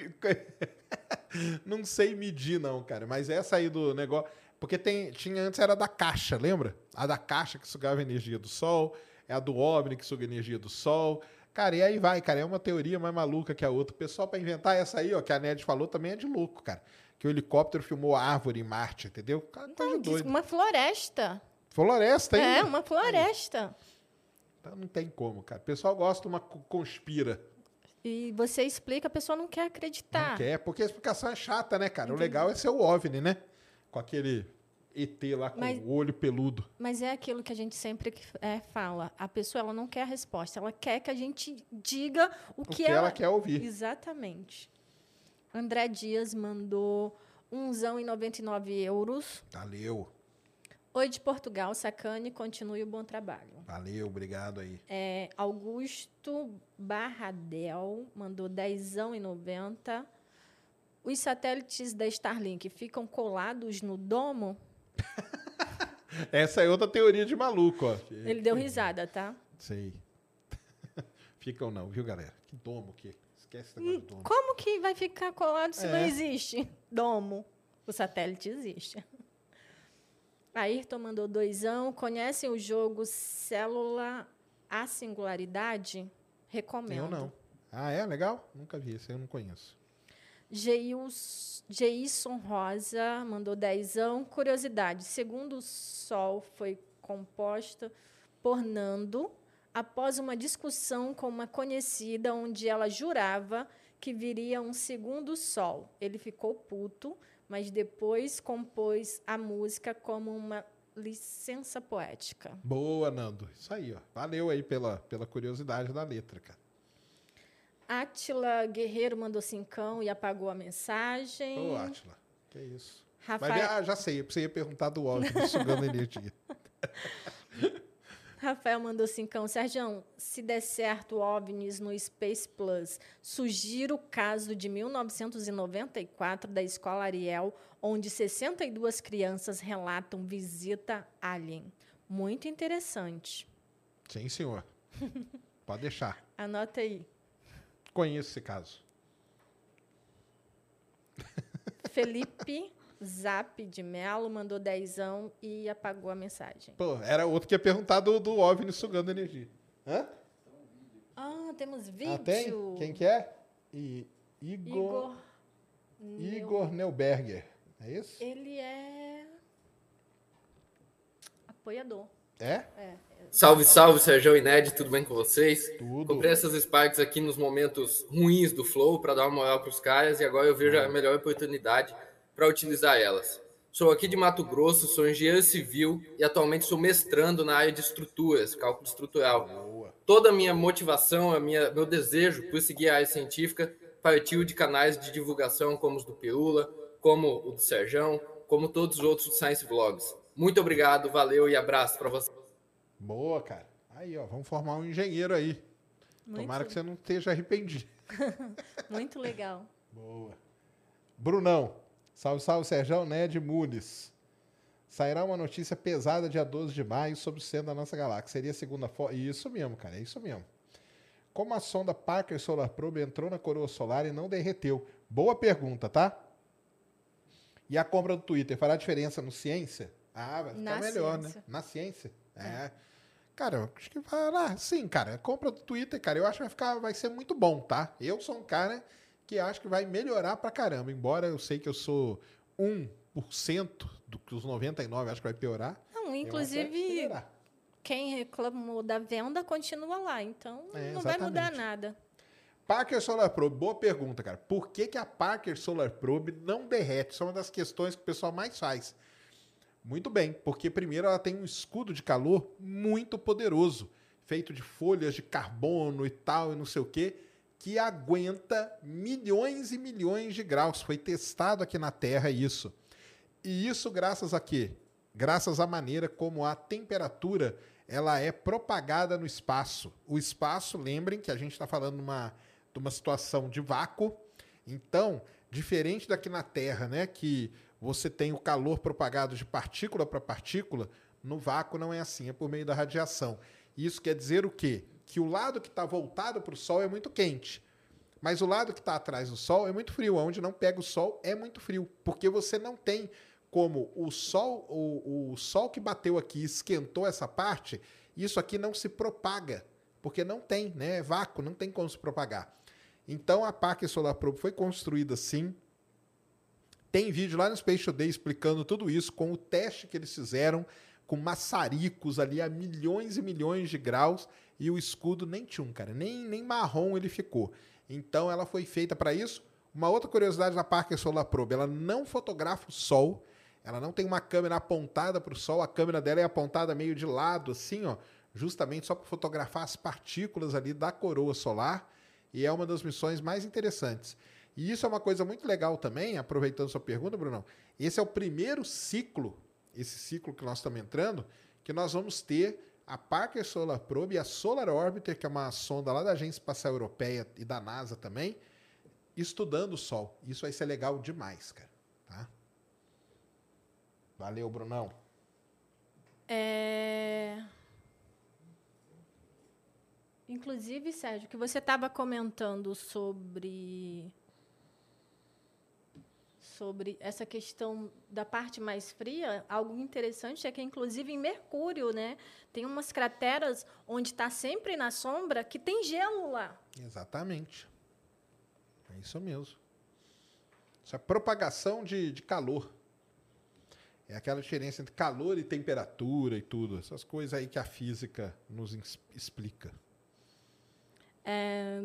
não sei medir, não, cara. Mas essa aí do negócio. Porque tem, tinha antes era da caixa, lembra? A da caixa que sugava energia do sol, é a do OVNI que suga energia do sol. Cara, e aí vai, cara. É uma teoria mais maluca que a outra. O pessoal, pra inventar essa aí, ó, que a Ned falou, também é de louco, cara. Que o helicóptero filmou a árvore em Marte, entendeu? Cara, coisa Não, diz doida. uma floresta. Floresta, hein? É, uma floresta. Então não tem como, cara. O pessoal gosta de uma co- conspira. E você explica, a pessoa não quer acreditar. Não quer, porque a explicação é chata, né, cara? O legal é ser o OVNI, né? Com aquele ET lá com Mas- o olho peludo. Mas é aquilo que a gente sempre é, fala. A pessoa ela não quer a resposta, ela quer que a gente diga o, O que ela quer ouvir. Exatamente. André Dias mandou umzão em 99 euros. Valeu. Oi de Portugal, Sacane, continue o bom trabalho. Valeu, obrigado aí. É, Augusto Barradel mandou 10,90. Os satélites da Starlink ficam colados no domo? Essa é outra teoria de maluco, ó. Ele deu risada, tá? Sei. Ficam não, viu, galera? Que domo que. Esquece esse negócio de domo. Como que vai ficar colado se não É. existe domo? O satélite existe. Ayrton mandou doisão. Conhecem o jogo Célula A Singularidade? Recomendo. Eu não. Ah, é? Legal? Nunca vi, esse eu não conheço. Geils- Geisson Rosa mandou dezão. Curiosidade, segundo o Sol foi composta por Nando após uma discussão com uma conhecida onde ela jurava que viria um segundo Sol. Ele ficou puto, mas depois compôs a música como uma licença poética. Boa, Nando. Isso aí, ó. Valeu aí pela, pela curiosidade da letra, cara. Átila Guerreiro mandou cincão e apagou a mensagem. Ô, Átila. Que isso. Rafael- Mas, ah, já sei. Você ia perguntar do do sugando energia. Rafael mandou cincão. Sérgio, se der certo OVNIs no Space Plus, sugiro o caso de 1994 da Escola Ariel, onde 62 crianças relatam visita alien. Muito interessante. Sim, senhor. Pode deixar. Anota aí. Conheço esse caso. Felipe Zap de Melo mandou dezão e apagou a mensagem. Pô, era outro que ia perguntar do, do OVNI sugando energia. Hã? Ah, temos vídeo. Ah, tem? Quem que é? I- Igor, Igor. Igor Neuberger. É isso? Ele é apoiador. É? Salve, salve, Sérgio e Ned, tudo bem com vocês? Tudo. Comprei essas Sparks aqui nos momentos ruins do Flow para dar uma moral para os caras e agora eu vejo a melhor oportunidade para utilizar elas. Sou aqui de Mato Grosso, sou engenheiro civil e atualmente sou mestrando na área de estruturas, cálculo estrutural. Boa. Toda a minha motivação, a minha, meu desejo por seguir a área científica partiu de canais de divulgação como os do Peula, como o do Serjão, como todos os outros Science Vlogs. Muito obrigado, valeu e abraço para vocês. Boa, cara. Aí, ó, vamos formar um engenheiro aí. Muito, Tomara que você não esteja arrependido. muito legal. Boa. Brunão. Salve, salve, Sérgio Ned Mules. Sairá uma notícia pesada dia 12 de maio sobre o centro da nossa galáxia. Seria a segunda foto. Isso mesmo, cara, é isso mesmo. Como a sonda Parker Solar Probe entrou na coroa solar e não derreteu? Boa pergunta, tá? E a compra do Twitter fará diferença no ciência? Ah, vai ficar Na melhor, ciência. né? Na ciência. É. Cara, eu acho que vai lá. Sim, cara, compra do Twitter, cara, eu acho que vai ficar, vai ser muito bom, tá? Eu sou um cara que acho que vai melhorar pra caramba. Embora eu sei que eu sou 1% do que os 99 acho que vai piorar. Não, inclusive, quem reclamou da venda continua lá, então É, não vai mudar nada. Parker Solar Probe, boa pergunta, cara. Por que, que a Parker Solar Probe não derrete? Isso é uma das questões que o pessoal mais faz. Muito bem, porque primeiro ela tem um escudo de calor muito poderoso, feito de folhas de carbono e tal, e não sei o quê, que aguenta milhões e milhões de graus. Foi testado aqui na Terra isso. E isso graças a quê? Graças à maneira como a temperatura ela é propagada no espaço. O espaço, lembrem que a gente está falando numa, de uma situação de vácuo. Então, diferente daqui na Terra, né, que você tem o calor propagado de partícula para partícula, no vácuo não é assim, é por meio da radiação. Isso quer dizer o quê? Que o lado que está voltado para o Sol é muito quente. Mas o lado que está atrás do Sol é muito frio. Onde não pega o Sol é muito frio. Porque você não tem como o Sol, o, o Sol que bateu aqui esquentou essa parte, isso aqui não se propaga. Porque não tem, né? É vácuo, não tem como se propagar. Então a Parker Solar Probe foi construída assim. Tem vídeo lá no Space Today explicando tudo isso, com o teste que eles fizeram, com maçaricos ali a milhões e milhões de graus, e o escudo nem tinha um, cara, nem, nem marrom ele ficou. Então ela foi feita para isso. Uma outra curiosidade da Parker Solar Probe, ela não fotografa o Sol, ela não tem uma câmera apontada para o Sol, a câmera dela é apontada meio de lado, assim, ó, justamente só para fotografar as partículas ali da coroa solar, e é uma das missões mais interessantes. E isso é uma coisa muito legal também, aproveitando sua pergunta, Brunão. Esse é o primeiro ciclo, esse ciclo que nós estamos entrando, que nós vamos ter a Parker Solar Probe e a Solar Orbiter, que é uma sonda lá da Agência Espacial Europeia e da NASA também, estudando o Sol. Isso vai ser legal demais, cara. Tá? Valeu, Brunão. É... Inclusive, Sérgio, que você estava comentando sobre sobre essa questão da parte mais fria, algo interessante é que, inclusive, em Mercúrio, né, tem umas crateras onde está sempre na sombra que tem gelo lá. Exatamente. É isso mesmo. Isso é propagação de, de calor. É aquela diferença entre calor e temperatura e tudo. Essas coisas aí que a física nos explica. É,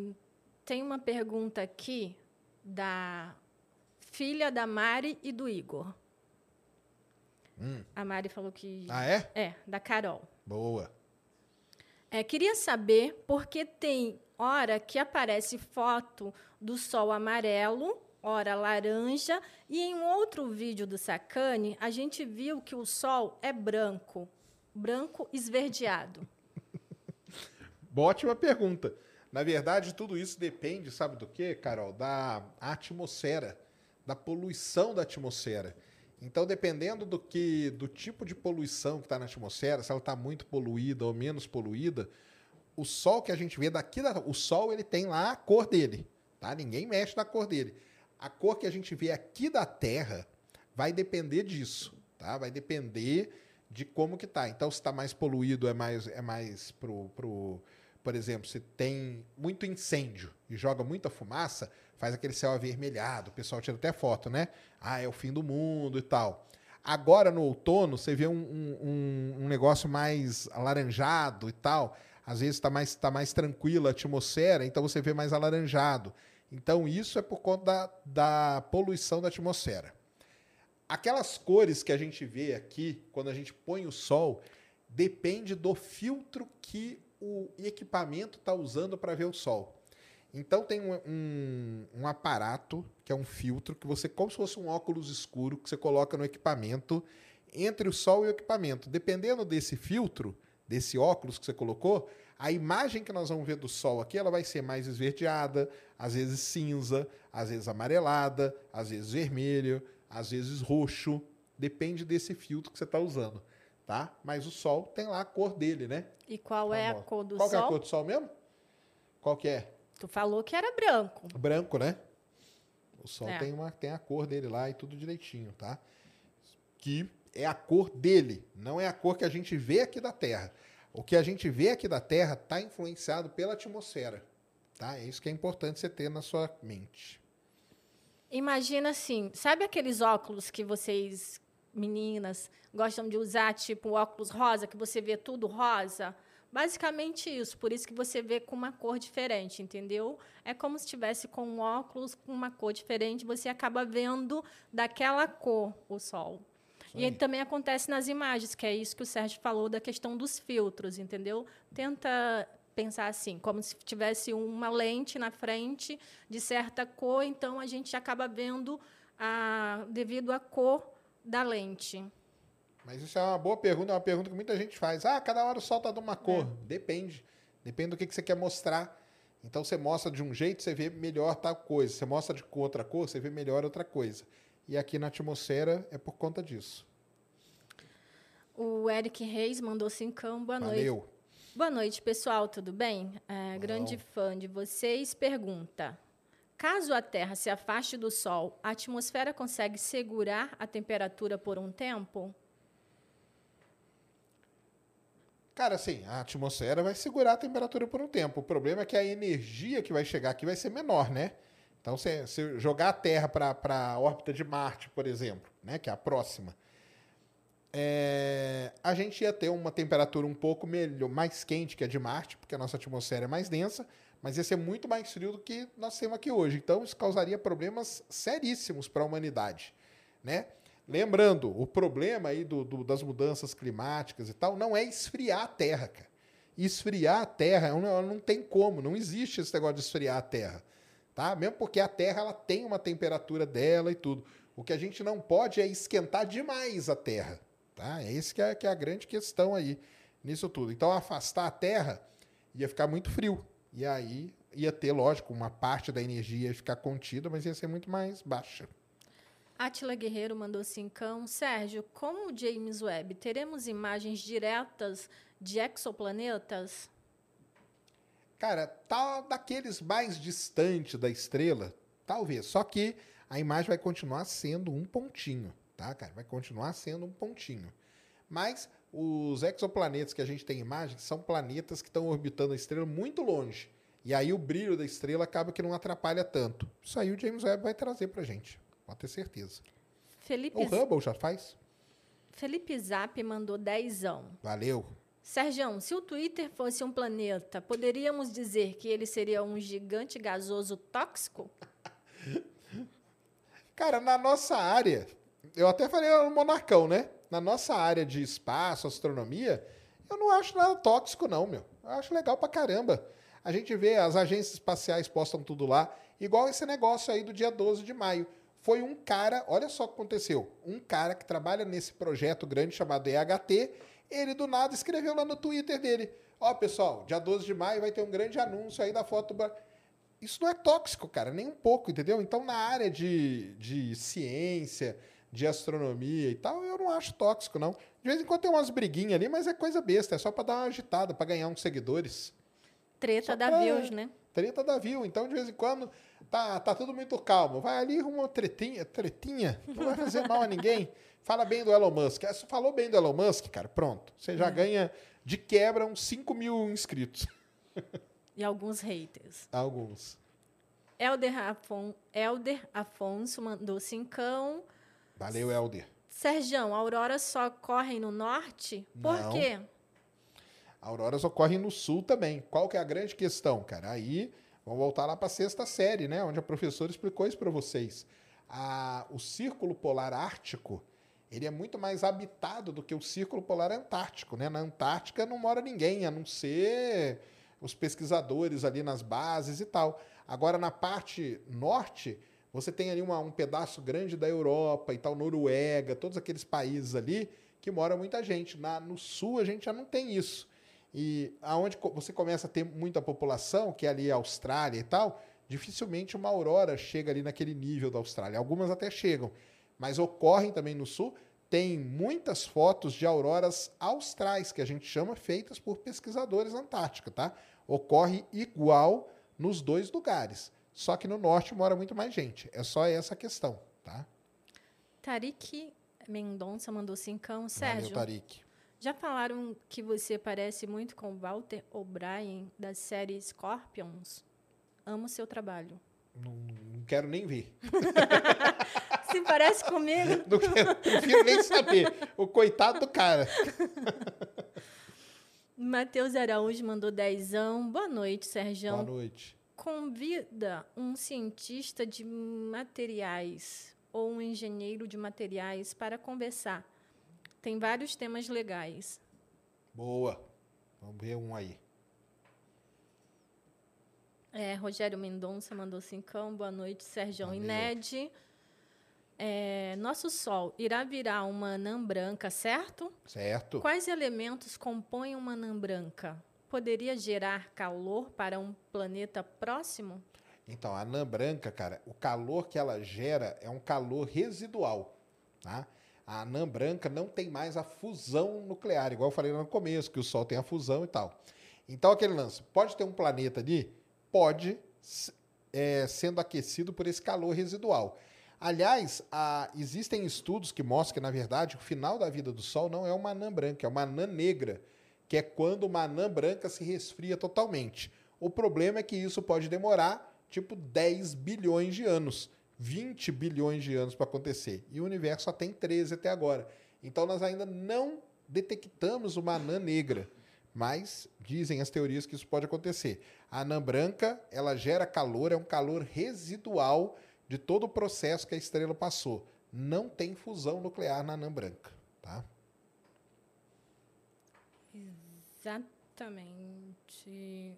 tem uma pergunta aqui da filha da Mari e do Igor. Hum. A Mari falou que. Ah, é? É, da Carol. Boa. É, queria saber porque tem hora que aparece foto do sol amarelo, hora laranja, e em um outro vídeo do Sacane, a gente viu que o sol é branco, branco esverdeado. Ótima pergunta. Na verdade, tudo isso depende, sabe do que, Carol? Da atmosfera da poluição da atmosfera. Então, dependendo do que do tipo de poluição que está na atmosfera, se ela está muito poluída ou menos poluída, o sol que a gente vê daqui, da, o sol ele tem lá a cor dele, tá? Ninguém mexe na cor dele. A cor que a gente vê aqui da Terra vai depender disso, tá? Vai depender de como que tá. Então, se está mais poluído, é mais é mais pro, pro por exemplo, se tem muito incêndio e joga muita fumaça, faz aquele céu avermelhado, o pessoal tira até foto, né? Ah, é o fim do mundo e tal. Agora, no outono, você vê um, um, um negócio mais alaranjado e tal. Às vezes está mais, tá mais tranquila a atmosfera, então você vê mais alaranjado. Então, isso é por conta da, da poluição da atmosfera. Aquelas cores que a gente vê aqui, quando a gente põe o sol, depende do filtro que o equipamento está usando para ver o sol. Então tem um, um, um, aparato que é um filtro que você, como se fosse um óculos escuro, que você coloca no equipamento entre o sol e o equipamento. Dependendo desse filtro, desse óculos que você colocou, a imagem que nós vamos ver do sol aqui, ela vai ser mais esverdeada, às vezes cinza, às vezes amarelada, às vezes vermelho, às vezes roxo. Depende desse filtro que você está usando, tá? Mas o sol tem lá a cor dele, né? E qual tá é a cor do qual sol? Qual é a cor do sol mesmo? Qual que é? Tu falou que era branco. Branco, né? O sol é. tem, uma, tem a cor dele lá e tudo direitinho, tá? Que é a cor dele, não é a cor que a gente vê aqui da Terra. O que a gente vê aqui da Terra está influenciado pela atmosfera, tá? É isso que é importante você ter na sua mente. Imagina assim, sabe aqueles óculos que vocês, meninas, gostam de usar, tipo óculos rosa, que você vê tudo rosa? Basicamente isso, por isso que você vê com uma cor diferente, entendeu? É como se estivesse com um óculos com uma cor diferente, você acaba vendo daquela cor o sol. E também acontece nas imagens, que é isso que o Sérgio falou da questão dos filtros, entendeu? Tenta pensar assim, como se tivesse uma lente na frente de certa cor, então a gente acaba vendo a, devido à cor da lente. Mas isso é uma boa pergunta, é uma pergunta que muita gente faz. Ah, cada hora o sol está de uma cor. É. Depende. Depende do que, que você quer mostrar. Então você mostra de um jeito, você vê melhor tal coisa. Você mostra de outra cor, você vê melhor outra coisa. E aqui na atmosfera é por conta disso. O Eric Reis mandou cincão. Boa Valeu. noite. Boa noite, pessoal. Tudo bem? É, grande fã de vocês. Pergunta: Caso a Terra se afaste do Sol, a atmosfera consegue segurar a temperatura por um tempo? Cara, assim, a atmosfera vai segurar a temperatura por um tempo. O problema é que a energia que vai chegar aqui vai ser menor, né? Então, se, se jogar a Terra para a órbita de Marte, por exemplo, né, que é a próxima, é, a gente ia ter uma temperatura um pouco melhor, mais quente que a de Marte, porque a nossa atmosfera é mais densa, mas ia ser muito mais frio do que nós temos aqui hoje. Então, isso causaria problemas seríssimos para a humanidade, né? Lembrando, o problema aí do, do, das mudanças climáticas e tal não é esfriar a Terra, cara. Esfriar a Terra não, não tem como, não existe esse negócio de esfriar a Terra. Tá? Mesmo porque a Terra ela tem uma temperatura dela e tudo. O que a gente não pode é esquentar demais a Terra. Tá? É esse que é, que é a grande questão aí nisso tudo. Então, afastar a Terra ia ficar muito frio. E aí ia ter, lógico, uma parte da energia ia ficar contida, mas ia ser muito mais baixa. Atila Guerreiro mandou cincão. Sérgio, como o James Webb, teremos imagens diretas de exoplanetas? Cara, tá daqueles mais distantes da estrela, talvez. Só que a imagem vai continuar sendo um pontinho, tá, cara? Vai continuar sendo um pontinho. Mas os exoplanetas que a gente tem imagem são planetas que estão orbitando a estrela muito longe. E aí o brilho da estrela acaba que não atrapalha tanto. Isso aí o James Webb vai trazer pra gente. Pode ter certeza. Felipe, O Hubble já faz? Felipe Zap mandou dezão. Valeu. Sérgio, se o Twitter fosse um planeta, poderíamos dizer que ele seria um gigante gasoso tóxico? Cara, na nossa área, eu até falei no Monarcão, né? Na nossa área de espaço, astronomia, eu não acho nada tóxico, não, meu. Eu acho legal pra caramba. A gente vê, as agências espaciais postam tudo lá, igual esse negócio aí do dia 12 de maio. Foi um cara, olha só o que aconteceu. Um cara que trabalha nesse projeto grande chamado EHT, ele do nada escreveu lá no Twitter dele: Ó, pessoal, dia 12 de maio vai ter um grande anúncio aí da foto. Isso não é tóxico, cara, nem um pouco, entendeu? Então, na área de, de ciência, de astronomia e tal, eu não acho tóxico, não. De vez em quando tem umas briguinhas ali, mas é coisa besta, é só pra dar uma agitada, pra ganhar uns seguidores. Treta Só da pra- views, né? Treta da view. Então, de vez em quando, tá, tá tudo muito calmo. Vai ali, arruma uma tretinha, tretinha. Não vai fazer mal a ninguém. Fala bem do Elon Musk. Ah, Se falou bem do Elon Musk, cara, pronto. Você já ganha de quebra uns 5 mil inscritos. E alguns haters. Alguns. Elder, Afon, Elder Afonso mandou cincão. Valeu, Helder. Serjão, auroras só correm no norte? Por Não. quê? Auroras ocorrem no sul também. Qual que é a grande questão, cara? Aí, vamos voltar lá para a sexta série, né? Onde a professora explicou isso para vocês. A- o círculo polar ártico, ele é muito mais habitado do que o círculo polar antártico, né? Na Antártica não mora ninguém, a não ser os pesquisadores ali nas bases e tal. Agora, na parte norte, você tem ali uma- um pedaço grande da Europa e tal, Noruega, todos aqueles países ali que mora muita gente. Na, no sul, a gente já não tem isso. E aonde você começa a ter muita população, que é ali a Austrália e tal, dificilmente uma aurora chega ali naquele nível da Austrália. Algumas até chegam, mas ocorrem também no sul. Tem muitas fotos de auroras austrais, que a gente chama, feitas por pesquisadores na Antártica, tá? Ocorre igual nos dois lugares. Só que no norte mora muito mais gente. É só essa questão, tá? Tarik Mendonça mandou cincão. Valeu, Sérgio, Tarik. Já falaram que você parece muito com Walter O'Brien da série Scorpions? Amo seu trabalho. Não, não quero nem ver. Se parece comigo? Não quero, prefiro nem saber. O coitado do cara. Matheus Araújo mandou dezão. Boa noite, Serjão. Boa noite. Convida um cientista de materiais ou um engenheiro de materiais para conversar. Tem vários temas legais. Boa. Vamos ver um aí. É, Rogério Mendonça mandou cincão. Boa noite, Serjão e. Ned. É, nosso Sol irá virar uma anã branca, certo? Certo? Quais elementos compõem uma anã branca? Poderia gerar calor para um planeta próximo? Então, a anã branca, cara, o calor que ela gera é um calor residual, tá? A anã branca não tem mais a fusão nuclear, igual eu falei lá no começo, que o Sol tem a fusão e tal. Então, aquele lance, pode ter um planeta ali? Pode, é, sendo aquecido por esse calor residual. Aliás, existem estudos que mostram que, na verdade, o final da vida do Sol não é uma anã branca, é uma anã negra, que é quando uma anã branca se resfria totalmente. O problema é que isso pode demorar tipo 10 bilhões de anos, 20 bilhões de anos para acontecer. E o universo só tem 13 até agora. Então nós ainda não detectamos uma anã negra, mas dizem as teorias que isso pode acontecer. A anã branca, ela gera calor, é um calor residual de todo o processo que a estrela passou. Não tem fusão nuclear na anã branca, tá? Exatamente.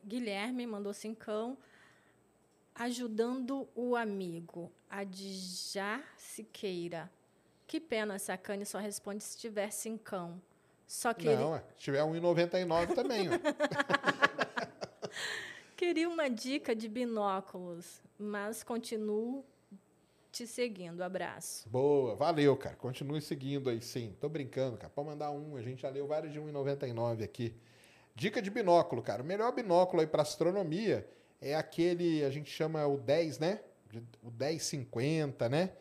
Guilherme mandou cincão. Ajudando o amigo, Adjar Siqueira. Que pena, Sacane só responde se tiver cincão. Só que Não, é. se tiver 1,99 também. Queria uma dica de binóculos, mas continuo te seguindo. Abraço. Boa, valeu, cara. Continue seguindo aí, sim. Tô brincando, cara. Pode mandar um. A gente já leu vários de 1,99 aqui. Dica de binóculo, cara. O melhor binóculo aí para astronomia é aquele, a gente chama o 10, né? O 1050, né?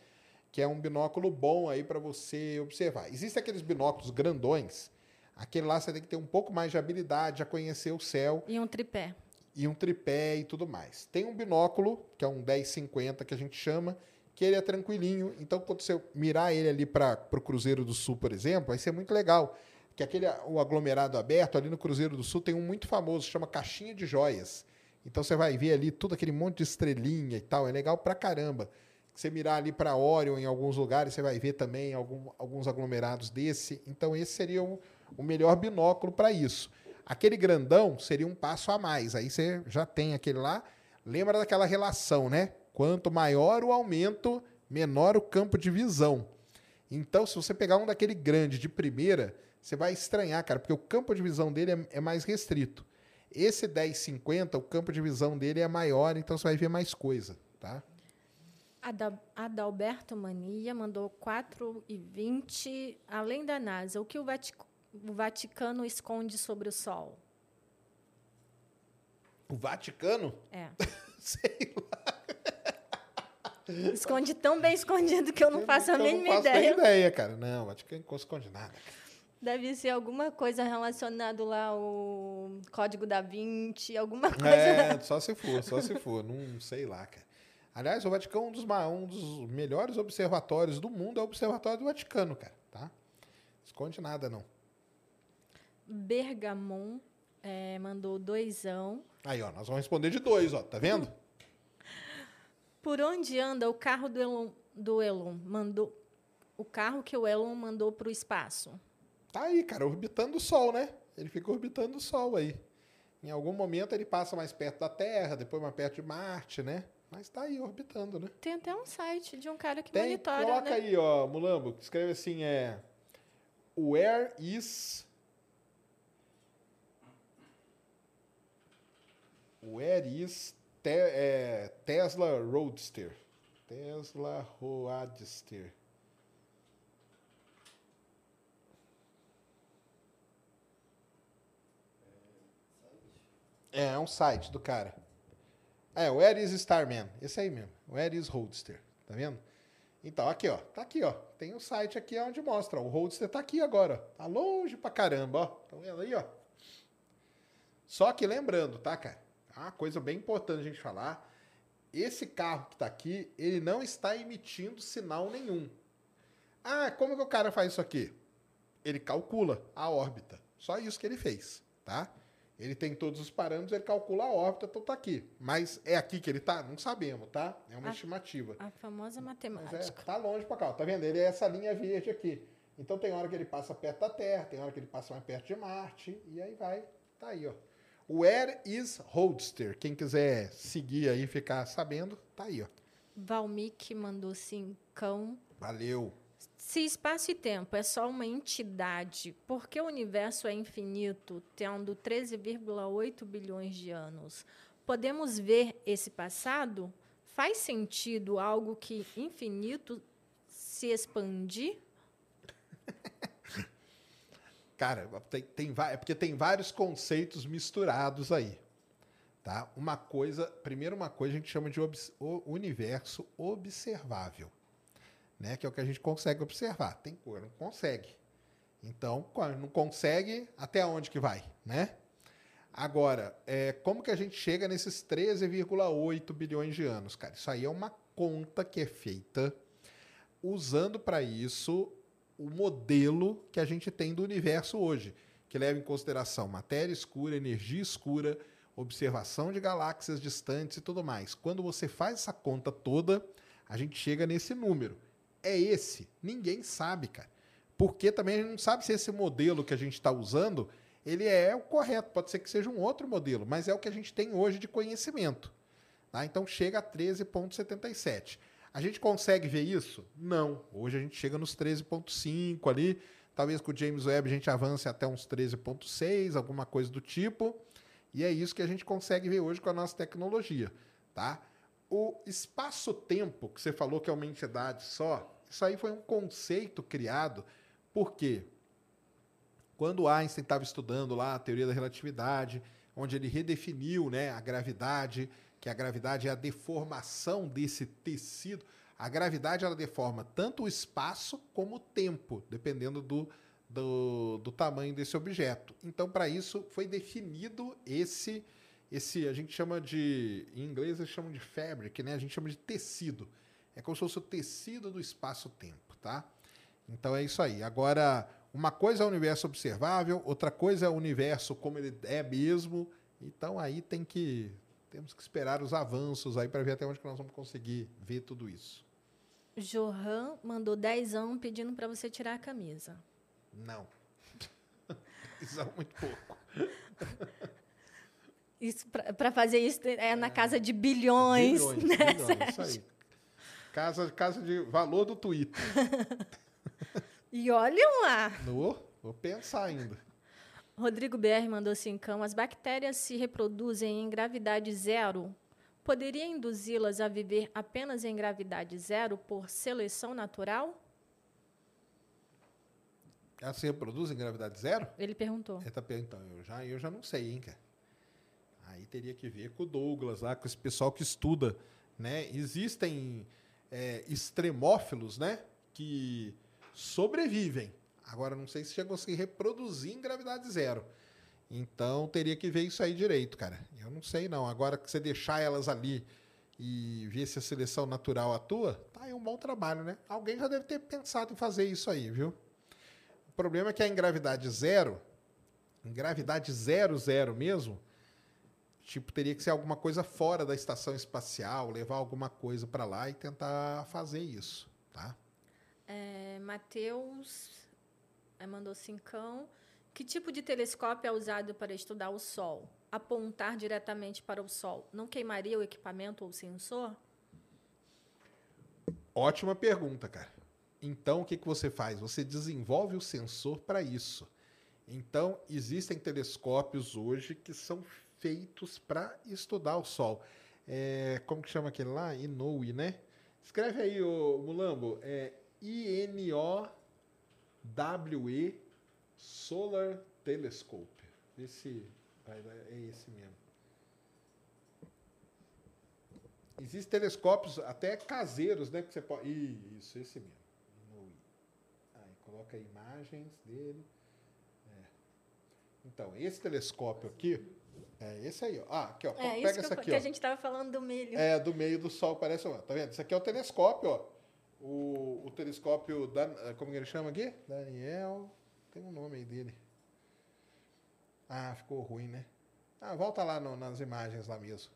Que é um binóculo bom aí para você observar. Existem aqueles binóculos grandões. Aquele lá você tem que ter um pouco mais de habilidade a conhecer o céu E um tripé. e um tripé e tudo mais. Tem um binóculo, que é um 1050 que a gente chama, que ele é tranquilinho. Então, quando você mirar ele ali para o Cruzeiro do Sul, por exemplo, vai ser muito legal. Que aquele o aglomerado aberto ali no Cruzeiro do Sul tem um muito famoso, chama Caixinha de Joias. Então você vai ver ali todo aquele monte de estrelinha e tal, é legal pra caramba. Você mirar ali para Orion em alguns lugares, você vai ver também algum- alguns aglomerados desse. Então esse seria o, o melhor binóculo para isso. Aquele grandão seria um passo a mais. Aí você já tem aquele lá. Lembra daquela relação, né? Quanto maior o aumento, menor o campo de visão. Então, se você pegar um daquele grande de primeira, você vai estranhar, cara, porque o campo de visão dele é, é mais restrito. Esse 1050, o campo de visão dele é maior, então você vai ver mais coisa, tá? Ada- Adalberto Mania mandou 4,20. Além da NASA, o que o, Vati- o Vaticano esconde sobre o Sol? O Vaticano? É. Sei lá. Esconde tão bem escondido que eu não faço a eu não mínima faço nem ideia. ideia, cara. Não, o Vaticano não esconde nada. cara. Deve ser alguma coisa relacionada lá ao Código da Vinci, alguma coisa. É, só se for, só se for. Não sei lá, cara. Aliás, o Vaticano, um dos, um dos melhores observatórios do mundo é o Observatório do Vaticano, cara, tá? Esconde nada, não. Bergamon é, mandou doisão. Aí, ó, nós vamos responder de dois, ó, tá vendo? Por onde anda o carro do Elon? Do Elon? Mandou, o carro que o Elon mandou para o espaço. Tá aí, cara, orbitando o Sol, né? Ele fica orbitando o Sol aí. Em algum momento ele passa mais perto da Terra, depois mais perto de Marte, né? Mas tá aí orbitando, né? Tem até um site de um cara que Tem, monitora, coloca né? aí, ó, Mulambo, que escreve assim, é... Where is... Where is te, é, Tesla Roadster? Tesla Roadster. É, é um site do cara. É, Where is Starman? Esse aí mesmo. Where is Roadster? Tá vendo? Então, aqui, ó. Tá aqui, ó. Tem um site aqui onde mostra. ó, O Roadster tá aqui agora. ó. Tá longe pra caramba, ó. Tá vendo aí, ó? Só que lembrando, tá, cara? É Uma coisa bem importante a gente falar. Esse carro que tá aqui, ele não está emitindo sinal nenhum. Ah, como que o cara faz isso aqui? Ele calcula a órbita. Só isso que ele fez, tá? Ele tem todos os parâmetros, ele calcula a órbita, então tá aqui. Mas é aqui que ele tá? Não sabemos, tá? É uma Ah. estimativa. A famosa Mas é, matemática. tá longe pra cá, ó. tá vendo? Ele é essa linha verde aqui. Então tem hora que ele passa perto da Terra, tem hora que ele passa mais perto de Marte, e aí vai. Tá aí, ó. Where is Roadster? Quem quiser seguir aí e ficar sabendo, tá aí, ó. Valmik mandou cincão. Valeu. Se espaço e tempo é só uma entidade, por que o universo é infinito, tendo 13,8 bilhões de anos? Podemos ver esse passado? Faz sentido algo que infinito se expandir? Cara, tem, tem, é porque tem vários conceitos misturados aí. Tá? Uma coisa, primeiro uma coisa a gente chama de obs- universo observável, né? Que é o que a gente consegue observar. Tem que não consegue. Então, não consegue, até onde que vai, né? Agora, é, como que a gente chega nesses 13,8 bilhões de anos, cara? Isso aí é uma conta que é feita usando para isso o modelo que a gente tem do universo hoje, que leva em consideração matéria escura, energia escura, observação de galáxias distantes e tudo mais. Quando você faz essa conta toda, a gente chega nesse número. É esse. Ninguém sabe, cara. Porque também a gente não sabe se esse modelo que a gente está usando ele é o correto. Pode ser que seja um outro modelo, mas é o que a gente tem hoje de conhecimento. tá? Então chega a 13,77. A gente consegue ver isso? Não. Hoje a gente chega nos 13.5 ali. Talvez com o James Webb a gente avance até uns 13.6, alguma coisa do tipo. E é isso que a gente consegue ver hoje com a nossa tecnologia, tá? O espaço-tempo, que você falou que é uma entidade só, isso aí foi um conceito criado porque quando Einstein estava estudando lá a teoria da relatividade, onde ele redefiniu né, a gravidade, que a gravidade é a deformação desse tecido. A gravidade ela deforma tanto o espaço como o tempo, dependendo do, do, do tamanho desse objeto. Então, para isso, foi definido esse, esse, a gente chama de, em inglês eles chamam de fabric, né? a gente chama de tecido. É como se fosse o tecido do espaço-tempo, tá? Então é isso aí. Agora, uma coisa é o universo observável, outra coisa é o universo como ele é mesmo. Então aí tem que temos que esperar os avanços aí para ver até onde que nós vamos conseguir ver tudo isso. Johan mandou dezão pedindo para você tirar a camisa. Não. Isso é muito pouco. Para fazer isso é na casa de bilhões, Bilhões, né? bilhões, isso aí. Casa, casa de valor do Twitter. E olhem lá. No, vou pensar ainda. Rodrigo BR mandou cincão. As bactérias se reproduzem em gravidade zero. Poderia induzi-las a viver apenas em gravidade zero por seleção natural? Elas se reproduzem em gravidade zero? Ele perguntou. Ele tá perguntando, eu já, eu já não sei, hein, cara. Aí teria que ver com o Douglas lá, com esse pessoal que estuda, né? Existem é, extremófilos, né? Que sobrevivem. Agora, não sei se chegou a se reproduzir em gravidade zero. Então, teria que ver isso aí direito, cara. Eu não sei, não. Agora que você deixar elas ali e ver se a seleção natural atua, tá aí um bom trabalho, né? Alguém já deve ter pensado em fazer isso aí, viu? O problema é que a em gravidade zero, em gravidade zero, zero mesmo, tipo, teria que ser alguma coisa fora da estação espacial, levar alguma coisa para lá e tentar fazer isso, tá? É, Matheus é, mandou cincão. Que tipo de telescópio é usado para estudar o Sol? Apontar diretamente para o Sol não queimaria o equipamento ou sensor? Ótima pergunta, cara. Então, o que, que você faz? Você desenvolve o sensor para isso. Então, existem telescópios hoje que são feitos para estudar o Sol. É, como que chama aquele lá? Inoue, né? Escreve aí, ô, Mulambo. É I-N-O-W-E Solar Telescope. Vê se vai dar- é esse mesmo. Existem telescópios até caseiros, né? Que você pode. Isso, esse mesmo. Inoue. Aí coloca imagens dele. É. Então, esse telescópio aqui. É esse aí, ó. Ah, aqui, ó. É Pega isso que, essa aqui, que ó. a gente estava falando do milho. É, do meio do Sol, parece. Ó, tá vendo? Isso aqui é o telescópio, ó. O, o telescópio. Da, como que ele chama aqui? Daniel. Tem um nome aí dele. Ah, ficou ruim, né? Ah, volta lá no- nas imagens lá mesmo.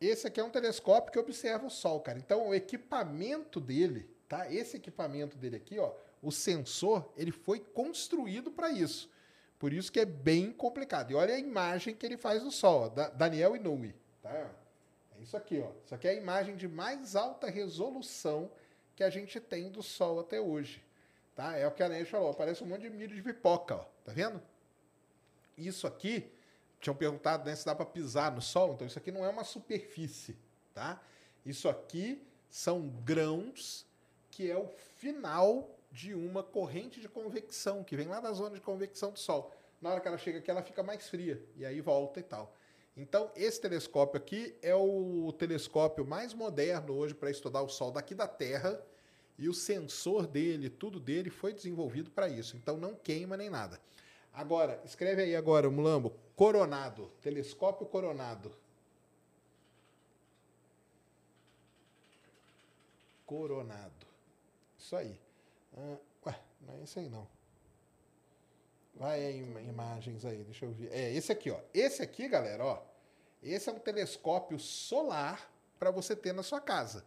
Esse aqui é um telescópio que observa o Sol, cara. Então, o equipamento dele, tá? Esse equipamento dele aqui, ó, o sensor, ele foi construído para isso. Por isso que é bem complicado. E olha a imagem que ele faz do Sol, ó, da Daniel Inouye, tá? É isso aqui, ó. Isso aqui é a imagem de mais alta resolução que a gente tem do Sol até hoje, tá? É o que a Neide falou, parece um monte de milho de pipoca, ó. Tá vendo? Isso aqui, tinham perguntado né, se dá para pisar no Sol, então isso aqui não é uma superfície, tá? Isso aqui são grãos que é o final de uma corrente de convecção que vem lá da zona de convecção do Sol. Na hora que ela chega aqui, ela fica mais fria e aí volta e tal. Então, esse telescópio aqui é o telescópio mais moderno hoje para estudar o Sol daqui da Terra e o sensor dele, tudo dele foi desenvolvido para isso. Então, não queima nem nada. Agora, escreve aí agora, Mulambo, coronado, telescópio coronado. Coronado. Isso aí. Ah, ué, não é esse aí não. Vai aí em imagens aí, deixa eu ver. É esse aqui, ó. Esse aqui, galera, ó. Esse é um telescópio solar para você ter na sua casa.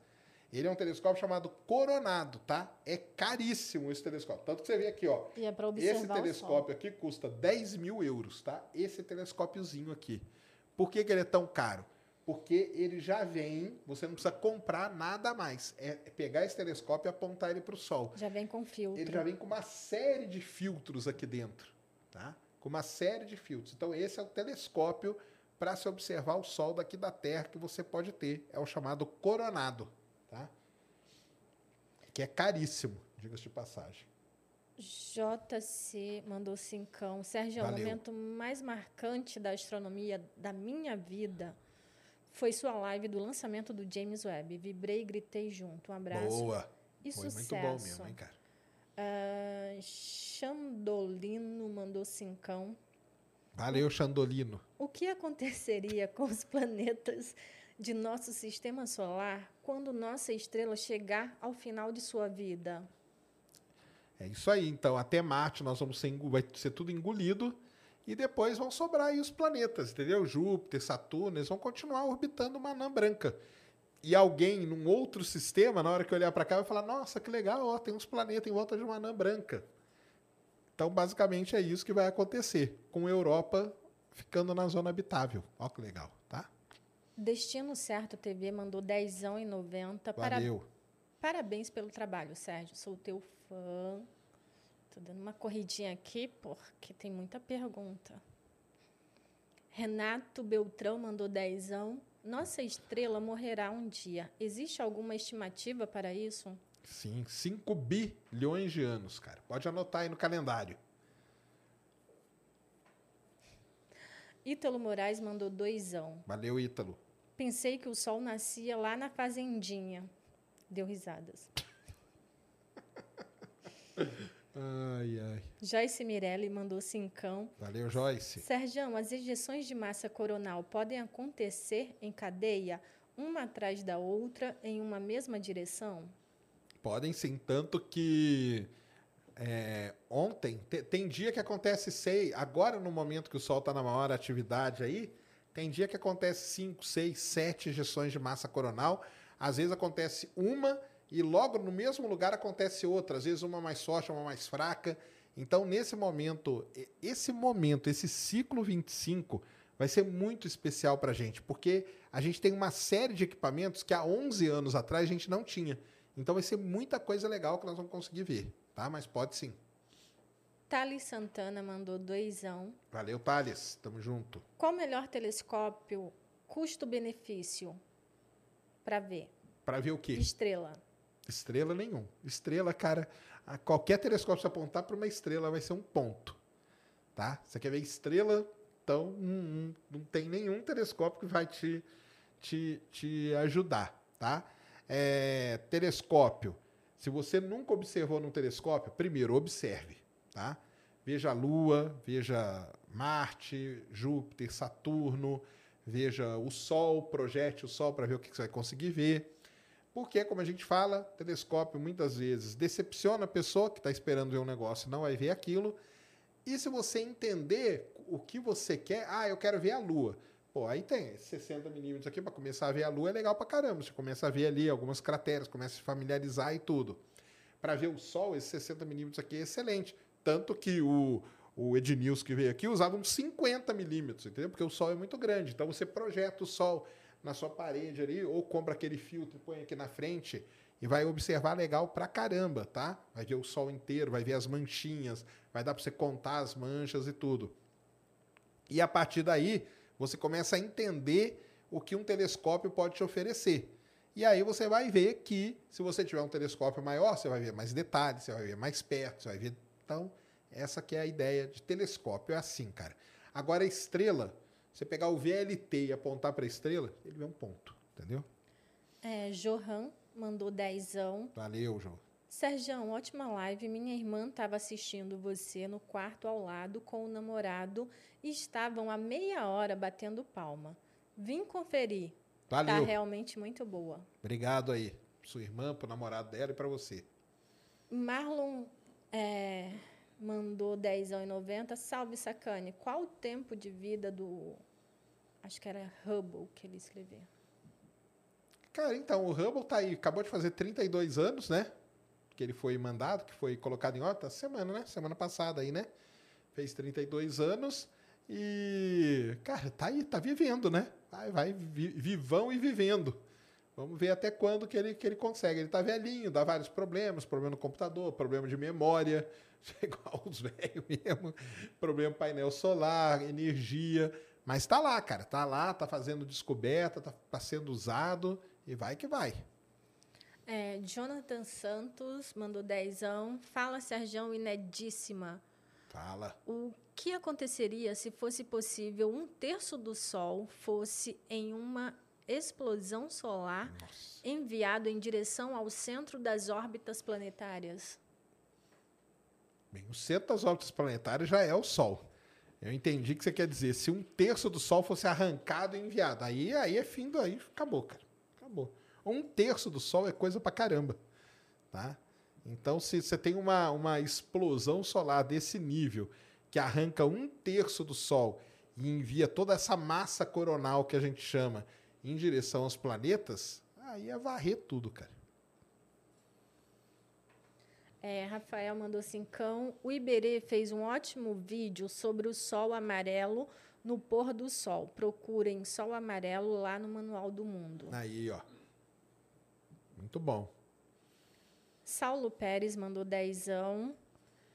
Ele é um telescópio chamado Coronado, tá? É caríssimo esse telescópio. Tanto que você vê aqui, ó. E é para observar Esse o Sol. telescópio aqui custa 10 mil euros, tá? Esse telescópiozinho aqui. Por que, que ele é tão caro? Porque ele já vem, você não precisa comprar nada mais. É pegar esse telescópio e apontar ele para o Sol. Já vem com filtro. Ele já vem com uma série de filtros aqui dentro, tá? Com uma série de filtros. Então esse é o telescópio para se observar o Sol daqui da Terra que você pode ter. É o chamado coronado, tá? Que é caríssimo, diga-se de passagem. JC mandou cincão. Sérgio, o Valeu. momento mais marcante da astronomia da minha vida foi sua live do lançamento do James Webb. Vibrei e gritei junto. Um abraço. Boa. E Foi sucesso. muito bom mesmo, hein, cara? Ah, Chandolino mandou cincão. Valeu, Chandolino. O que aconteceria com os planetas de nosso sistema solar quando nossa estrela chegar ao final de sua vida? É isso aí. Então, até Marte nós vamos ser, vai ser tudo engolido e depois vão sobrar aí os planetas, entendeu? Júpiter, Saturno, eles vão continuar orbitando uma anã branca. E alguém num outro sistema, na hora que olhar para cá, vai falar: Nossa, que legal, ó, tem uns planetas em volta de uma anã branca. Então, basicamente, é isso que vai acontecer, com a Europa ficando na zona habitável. Ó, que legal, tá? Destino Certo TV mandou 10 e 90. Para- Valeu. Parabéns pelo trabalho, Sérgio. Sou teu fã. Dando uma corridinha aqui porque tem muita pergunta. Renato Beltrão mandou dezão. Nossa estrela morrerá um dia. Existe alguma estimativa para isso? Sim, 5 bilhões de anos, cara. Pode anotar aí no calendário. Ítalo Moraes mandou doisão. Valeu, Ítalo. Pensei que o sol nascia lá na fazendinha. Deu risadas. Ai, ai. Joyce Mirelli mandou cincão. Valeu, Joyce. Sergião, as ejeções de massa coronal podem acontecer em cadeia, uma atrás da outra, em uma mesma direção? Podem sim, tanto que é, ontem, te- tem dia que acontece seis, agora no momento que o Sol está na maior atividade aí, tem dia que acontece cinco, seis, sete ejeções de massa coronal, às vezes acontece uma e logo no mesmo lugar acontece outra, às vezes uma mais forte, uma mais fraca. Então, nesse momento, esse momento, esse ciclo 25 vai ser muito especial para a gente, porque a gente tem uma série de equipamentos que há 11 anos atrás a gente não tinha. Então vai ser muita coisa legal que nós vamos conseguir ver, tá? Mas pode sim. Thales Santana mandou doisão. Valeu, Thales. Tamo junto. Qual o melhor telescópio custo-benefício para ver? Para ver o quê? Estrela. Estrela nenhum. Estrela, cara, qualquer telescópio você apontar para uma estrela vai ser um ponto. Tá? Você quer ver estrela? Então hum, hum, não tem nenhum telescópio que vai te, te, te ajudar. Tá? É, telescópio. Se você nunca observou num telescópio, primeiro observe. Tá? Veja a Lua, veja Marte, Júpiter, Saturno, veja o Sol, projete o Sol para ver o que você vai conseguir ver. Porque, como a gente fala, telescópio muitas vezes decepciona a pessoa que está esperando ver um negócio e não vai ver aquilo. E se você entender o que você quer, ah, eu quero ver a Lua. Pô, aí tem 60 milímetros aqui para começar a ver a Lua, é legal para caramba. Você começa a ver ali algumas crateras, começa a se familiarizar e tudo. Para ver o Sol, esses 60 milímetros aqui é excelente. Tanto que o, o Ednilson que veio aqui usava uns 50 milímetros, entendeu? Porque o Sol é muito grande. Então você projeta o Sol na sua parede ali, ou compra aquele filtro e põe aqui na frente e vai observar legal pra caramba, tá? Vai ver o sol inteiro, vai ver as manchinhas, vai dar para você contar as manchas e tudo. E a partir daí, você começa a entender o que um telescópio pode te oferecer. E aí você vai ver que, se você tiver um telescópio maior, você vai ver mais detalhes, você vai ver mais perto, você vai ver. Então, essa que é a ideia de telescópio, é assim, cara. Agora, estrela, você pegar o VLT e apontar para a estrela, ele vê um ponto, entendeu? É, Johan mandou dezão. Valeu, João. Sergião, ótima live. Minha irmã estava assistindo você no quarto ao lado com o namorado e estavam há meia hora batendo palma. Vim conferir. Tá Valeu. realmente muito boa. Obrigado aí. Sua irmã, pro namorado dela e para você. Marlon é, mandou 10,90. Salve, Sacane. Qual o tempo de vida do. Acho que era Hubble que ele escreveu. Cara, então, o Hubble tá aí, acabou de fazer 32 anos, né? Que ele foi mandado, que foi colocado em órbita semana, né? Semana passada aí, né? Fez 32 anos e, cara, tá aí, tá vivendo, né? Vai, vai vi- vivão e vivendo. Vamos ver até quando que ele, que ele consegue. Ele tá velhinho, dá vários problemas, problema no computador, problema de memória, igual os velhos mesmo, problema painel solar, energia, mas tá lá, cara, tá lá, tá fazendo descoberta, tá, tá sendo usado e vai que vai. É, Jonathan Santos mandou dezão. Fala, Serjão, inedíssima. Fala. O que aconteceria se fosse possível um terço do Sol fosse em uma explosão solar enviado em direção ao centro das órbitas planetárias? Bem, o centro das órbitas planetárias já é o Sol. Eu entendi que você quer dizer, se um terço do Sol fosse arrancado e enviado, aí, aí é fim do aí, acabou, cara. Acabou. Um terço do Sol é coisa pra caramba, tá? Então, se você tem uma, uma explosão solar desse nível, que arranca um terço do Sol e envia toda essa massa coronal que a gente chama em direção aos planetas, aí é varrer tudo, cara. É, Rafael mandou cincão. O Iberê fez um ótimo vídeo sobre o sol amarelo no pôr do sol. Procurem sol amarelo lá no Manual do Mundo. Aí, ó. Muito bom. Saulo Pérez mandou dezão.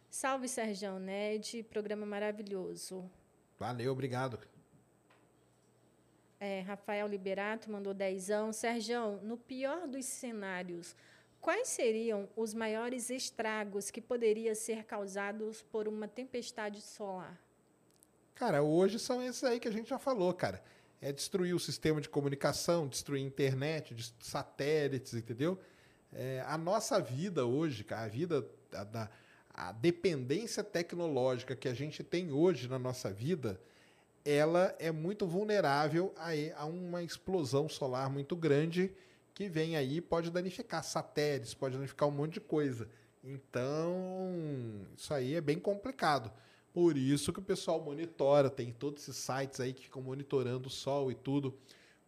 Salve, Serjão Ned. Programa maravilhoso. Valeu, obrigado. É, Rafael Liberato mandou dezão. Serjão, no pior dos cenários, quais seriam os maiores estragos que poderiam ser causados por uma tempestade solar? Cara, hoje são esses aí que a gente já falou, cara. É destruir o sistema de comunicação, destruir a internet, satélites, entendeu? É, a nossa vida hoje, cara, a vida da, a dependência tecnológica que a gente tem hoje na nossa vida, ela é muito vulnerável a, a uma explosão solar muito grande que vem aí pode danificar satélites, pode danificar um monte de coisa. Então, isso aí é bem complicado. Por isso que o pessoal monitora, tem todos esses sites aí que ficam monitorando o sol e tudo.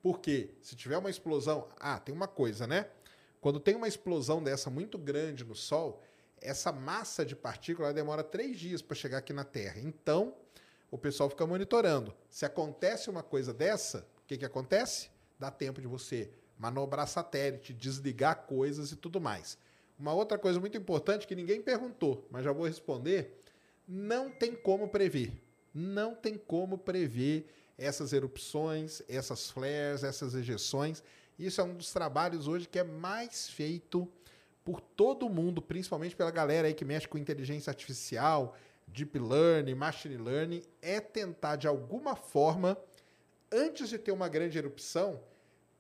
Porque se tiver uma explosão, ah, tem uma coisa, né? Quando tem uma explosão dessa muito grande no sol, essa massa de partícula demora três dias para chegar aqui na Terra. Então, o pessoal fica monitorando. Se acontece uma coisa dessa, o que, que acontece? Dá tempo de você manobrar satélite, desligar coisas e tudo mais. Uma outra coisa muito importante que ninguém perguntou, mas já vou responder: não tem como prever. Não tem como prever essas erupções, essas flares, essas ejeções. Isso é um dos trabalhos hoje que é mais feito por todo mundo, principalmente pela galera aí que mexe com inteligência artificial, deep learning, machine learning, é tentar de alguma forma, antes de ter uma grande erupção,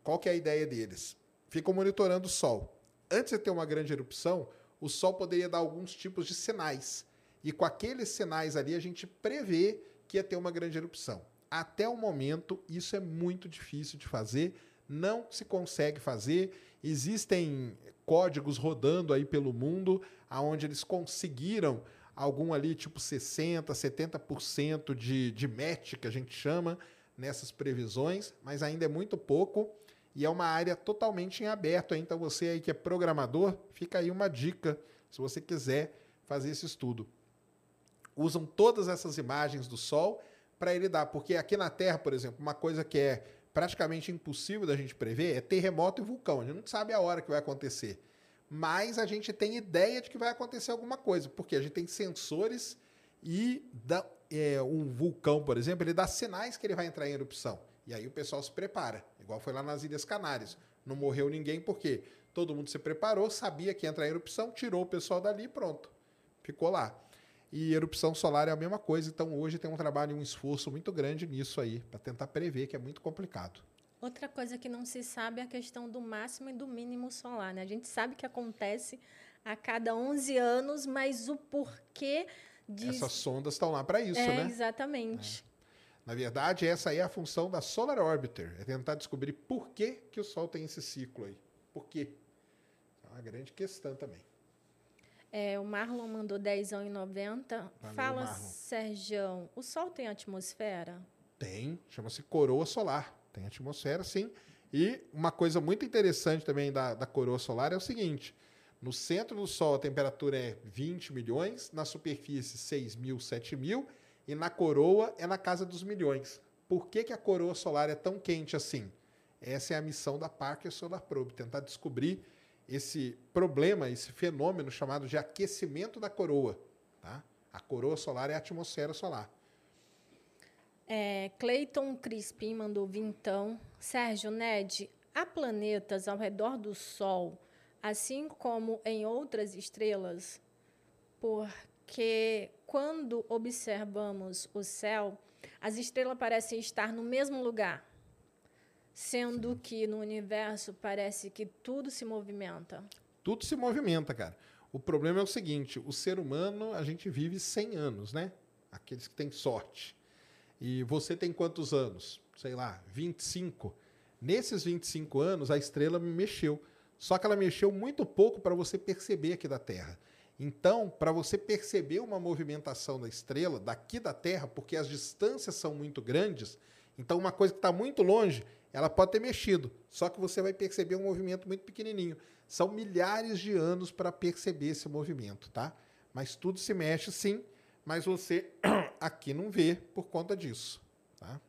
qual que é a ideia deles? Ficam monitorando o Sol. Antes de ter uma grande erupção, o Sol poderia dar alguns tipos de sinais. E com aqueles sinais ali, a gente prevê que ia ter uma grande erupção. Até o momento, isso é muito difícil de fazer, não se consegue fazer. Existem códigos rodando aí pelo mundo, aonde eles conseguiram algum ali, tipo 60%, 70% de, de match, que a gente chama, nessas previsões, mas ainda é muito pouco e é uma área totalmente em aberto. Então, você aí que é programador, fica aí uma dica se você quiser fazer esse estudo. Usam todas essas imagens do Sol para ele dar, porque aqui na Terra, por exemplo, uma coisa que é praticamente impossível da gente prever é terremoto e vulcão. A gente não sabe a hora que vai acontecer. Mas a gente tem ideia de que vai acontecer alguma coisa, porque a gente tem sensores e é, um vulcão, por exemplo, ele dá sinais que ele vai entrar em erupção. E aí o pessoal se prepara, igual foi lá nas Ilhas Canárias. Não morreu ninguém porque todo mundo se preparou, sabia que ia entrar em erupção, tirou o pessoal dali e pronto. Ficou lá. E erupção solar é a mesma coisa, então hoje tem um trabalho e um esforço muito grande nisso aí, para tentar prever, que é muito complicado. Outra coisa que não se sabe é a questão do máximo e do mínimo solar. Né? A gente sabe que acontece a cada 11 anos, mas o porquê disso... Essas sondas estão lá para isso, é, né? Exatamente. Na verdade, essa é a função da Solar Orbiter, é tentar descobrir por que, que o Sol tem esse ciclo aí. Por quê? É uma grande questão também. É, o Marlon mandou 10 em 90. Valeu, Fala, Marlon. Sergião, o Sol tem atmosfera? Tem, chama-se coroa solar. Tem atmosfera, sim. E uma coisa muito interessante também da, da coroa solar é o seguinte: no centro do Sol a temperatura é 20 milhões, na superfície 6 mil, 7 mil, e na coroa é na casa dos milhões. por que, que a coroa solar é tão quente assim? Essa é a missão da Parker Solar Probe, tentar descobrir esse problema, esse fenômeno chamado de aquecimento da coroa. Tá? A coroa solar é a atmosfera solar. É, Clayton Crispim mandou vintão. Sérgio Ned, há planetas ao redor do Sol, assim como em outras estrelas? Porque quando observamos o céu, as estrelas parecem estar no mesmo lugar, sendo que no universo parece que tudo se movimenta. Tudo se movimenta, cara. O problema é o seguinte: o ser humano, a gente vive 100 anos, né? Aqueles que têm sorte. E você tem quantos anos? Sei lá, 25. Nesses 25 anos, a estrela mexeu. Só que ela mexeu muito pouco para você perceber aqui da Terra. Então, para você perceber uma movimentação da estrela daqui da Terra, porque as distâncias são muito grandes, então uma coisa que está muito longe, ela pode ter mexido, só que você vai perceber um movimento muito pequenininho. São milhares de anos para perceber esse movimento, tá? Mas tudo se mexe sim, mas você aqui não vê por conta disso, tá?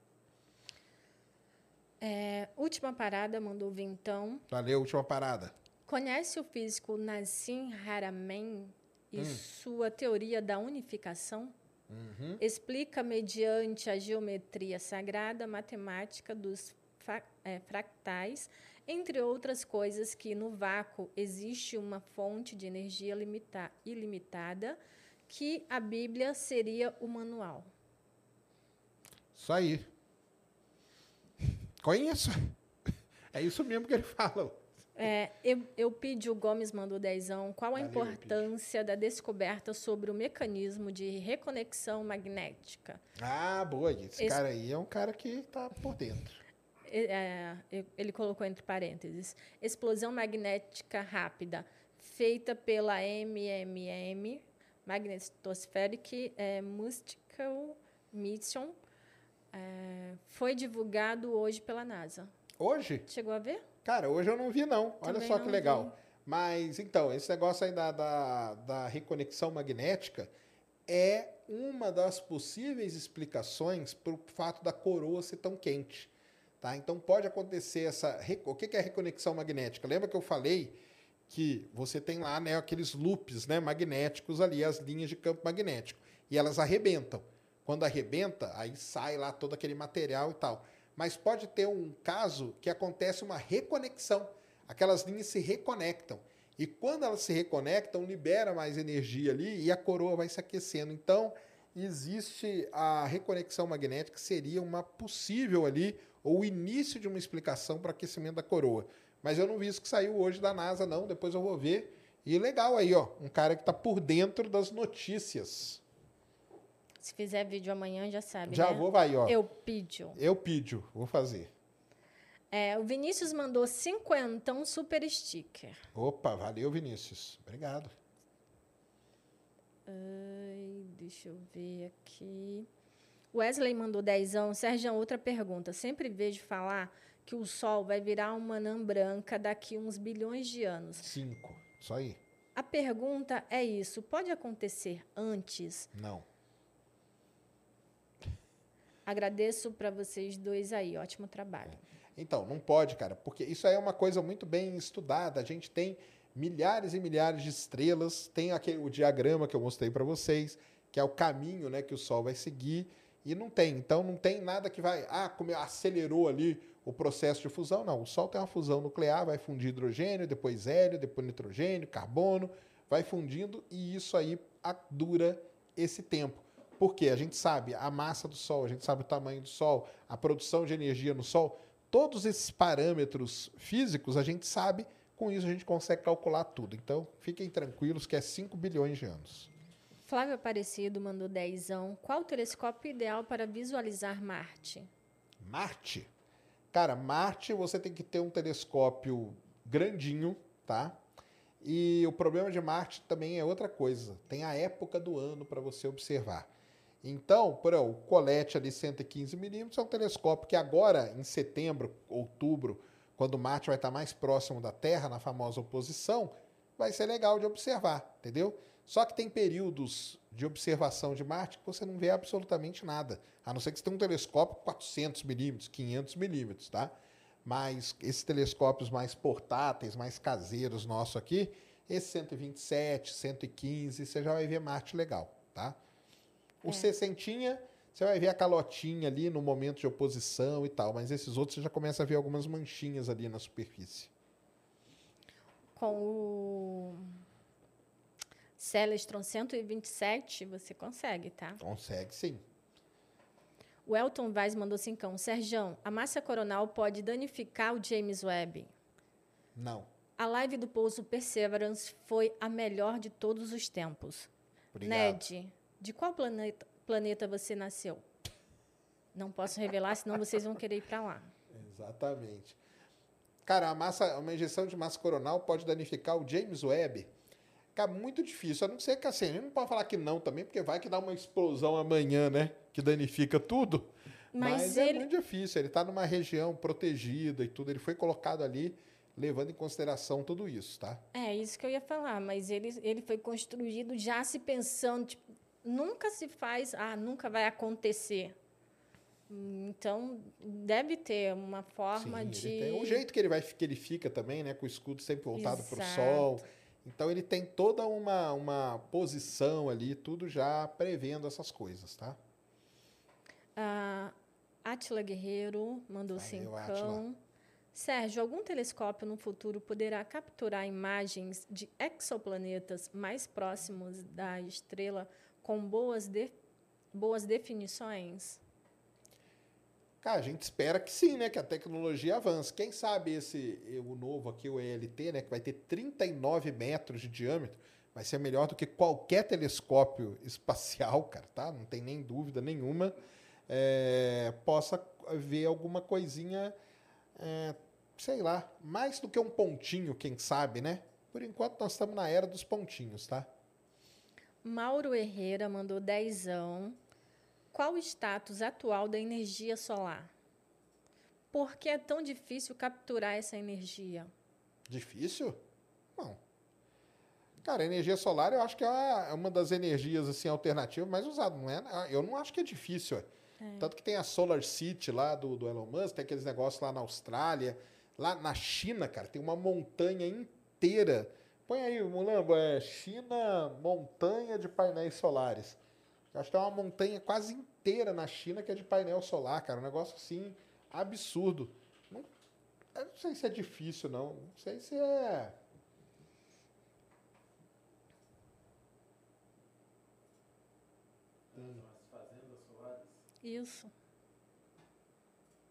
É, última parada, mandou vintão. Valeu, última parada. Conhece o físico Nassim Haramein e Hum. sua teoria da unificação? Uhum. Explica mediante a geometria sagrada, matemática dos eh, fractais, entre outras coisas, que no vácuo existe uma fonte de energia limita- ilimitada, que a Bíblia seria o manual. Isso aí. Conheço. É isso mesmo que ele fala. É, eu, Eupídio Gomes mandou dezão. Qual a Valeu, importância da descoberta sobre o mecanismo de reconexão magnética? Ah, boa. Esse, Esse- cara aí é um cara que está por dentro. É, e- ele colocou entre parênteses, explosão magnética rápida, feita pela MMM, Magnetospheric é, Mystical Mission, é, foi divulgado hoje pela NASA. Hoje? Chegou a ver? Cara, hoje eu não vi, não. Olha Também só que legal. vi. Mas, então, esse negócio aí da, da, da reconexão magnética é uma das possíveis explicações para o fato da coroa ser tão quente. Tá? Então, pode acontecer essa... O que que é reconexão magnética? Lembra que eu falei que você tem lá né, aqueles loops né, magnéticos ali, as linhas de campo magnético, e elas arrebentam. Quando arrebenta, aí sai lá todo aquele material e tal. Mas pode ter um caso que acontece uma reconexão. Aquelas linhas se reconectam. E quando elas se reconectam, libera mais energia ali e a coroa vai se aquecendo. Então, existe a reconexão magnética, seria uma possível ali, ou o início de uma explicação para aquecimento da coroa. Mas eu não vi isso que saiu hoje da NASA, não. Depois eu vou ver. E legal aí, ó. Um cara que está por dentro das notícias. Se fizer vídeo amanhã, já sabe, Já né? vou, vai, ó. Eupídio. Eu pido, vou fazer. É, o Vinícius mandou cinquentão super sticker. Opa, valeu, Vinícius. Obrigado. Ai, deixa eu ver aqui. Wesley mandou dezão. Sérgio, outra pergunta. Sempre vejo falar que o Sol vai virar uma anã branca daqui uns bilhões de anos. Cinco. Isso aí. A pergunta é isso. Pode acontecer antes? Não. Agradeço para vocês dois aí. Ótimo trabalho. Então, não pode, cara, porque isso aí é uma coisa muito bem estudada. A gente tem milhares e milhares de estrelas, tem aquele, o diagrama que eu mostrei para vocês, que é o caminho né, que o Sol vai seguir, e não tem. Então, não tem nada que vai. Ah, como acelerou ali o processo de fusão. Não, o Sol tem uma fusão nuclear, vai fundir hidrogênio, depois hélio, depois nitrogênio, carbono, vai fundindo, e isso aí dura esse tempo. Porque a gente sabe a massa do Sol, a gente sabe o tamanho do Sol, a produção de energia no Sol, todos esses parâmetros físicos a gente sabe, com isso a gente consegue calcular tudo. Então, fiquem tranquilos que é 5 bilhões de anos. Flávio Aparecido mandou dezão. Qual o telescópio ideal para visualizar Marte? Marte. Cara, Marte você tem que ter um telescópio grandinho, tá? E o problema de Marte também é outra coisa. Tem a época do ano para você observar. Então, exemplo, o Colette ali 115 milímetros é um telescópio que agora, em setembro, outubro, quando Marte vai estar mais próximo da Terra, na famosa oposição, vai ser legal de observar, entendeu? Só que tem períodos de observação de Marte que você não vê absolutamente nada. A não ser que você tenha um telescópio 400 milímetros, 500 milímetros, tá? Mas esses telescópios mais portáteis, mais caseiros nossos aqui, esse 127, 115, você já vai ver Marte legal, tá? O É. 60, você vai ver a calotinha ali no momento de oposição e tal, mas esses outros você já começa a ver algumas manchinhas ali na superfície. Com o Celestron 127, você consegue, tá? Consegue sim. O Elton Vaz mandou cincão. Serjão, a massa coronal pode danificar o James Webb? Não. A live do pouso Perseverance foi a melhor de todos os tempos. Obrigado. Ned, de qual planeta, planeta você nasceu? Não posso revelar, senão vocês vão querer ir para lá. Exatamente. Cara, massa, uma injeção de massa coronal pode danificar o James Webb. Cara, muito difícil. A não ser que assim, a gente não pode falar que não também, porque vai que dá uma explosão amanhã, né? Que danifica tudo. Mas Mas, é ele- muito difícil. Ele está numa região protegida e tudo. Ele foi colocado ali, levando em consideração tudo isso, tá? É, isso que eu ia falar, mas ele, ele foi construído já se pensando, tipo, nunca se faz, ah, nunca vai acontecer. Então, deve ter uma forma Sim, ele de. tem- o jeito que ele, vai, que ele fica também, né? Com o escudo sempre voltado para o sol. Então ele tem toda uma, uma posição ali, tudo já prevendo essas coisas, tá? Ah, Atila Guerreiro mandou Valeu, cincão. Átila. Sérgio, algum telescópio no futuro poderá capturar imagens de exoplanetas mais próximos da estrela com boas, de- boas definições? Cara, a gente espera que sim, né? Que a tecnologia avance. Quem sabe esse, o novo aqui, o ELT, né? Que vai ter 39 metros de diâmetro, vai ser melhor do que qualquer telescópio espacial, cara, tá? Não tem nem dúvida nenhuma. É, possa ver alguma coisinha, é, sei lá, mais do que um pontinho, quem sabe, né? Por enquanto nós estamos na era dos pontinhos, tá? Mauro Herrera mandou dezão. Qual o status atual da energia solar? Por que é tão difícil capturar essa energia? Difícil? Não. Cara, a energia solar eu acho que é uma, é uma das energias assim, alternativas mais usadas. Não é, eu não acho que é difícil. ué. Tanto que tem a Solar City lá do, do Elon Musk, tem aqueles negócios lá na Austrália. Lá na China, cara, tem uma montanha inteira. Põe aí, Mulambo, é China, montanha de painéis solares. Acho que tem uma montanha quase inteira na China que é de painel solar, cara. Um negócio assim, absurdo. Não, não sei se é difícil, não. Não sei se é. Isso.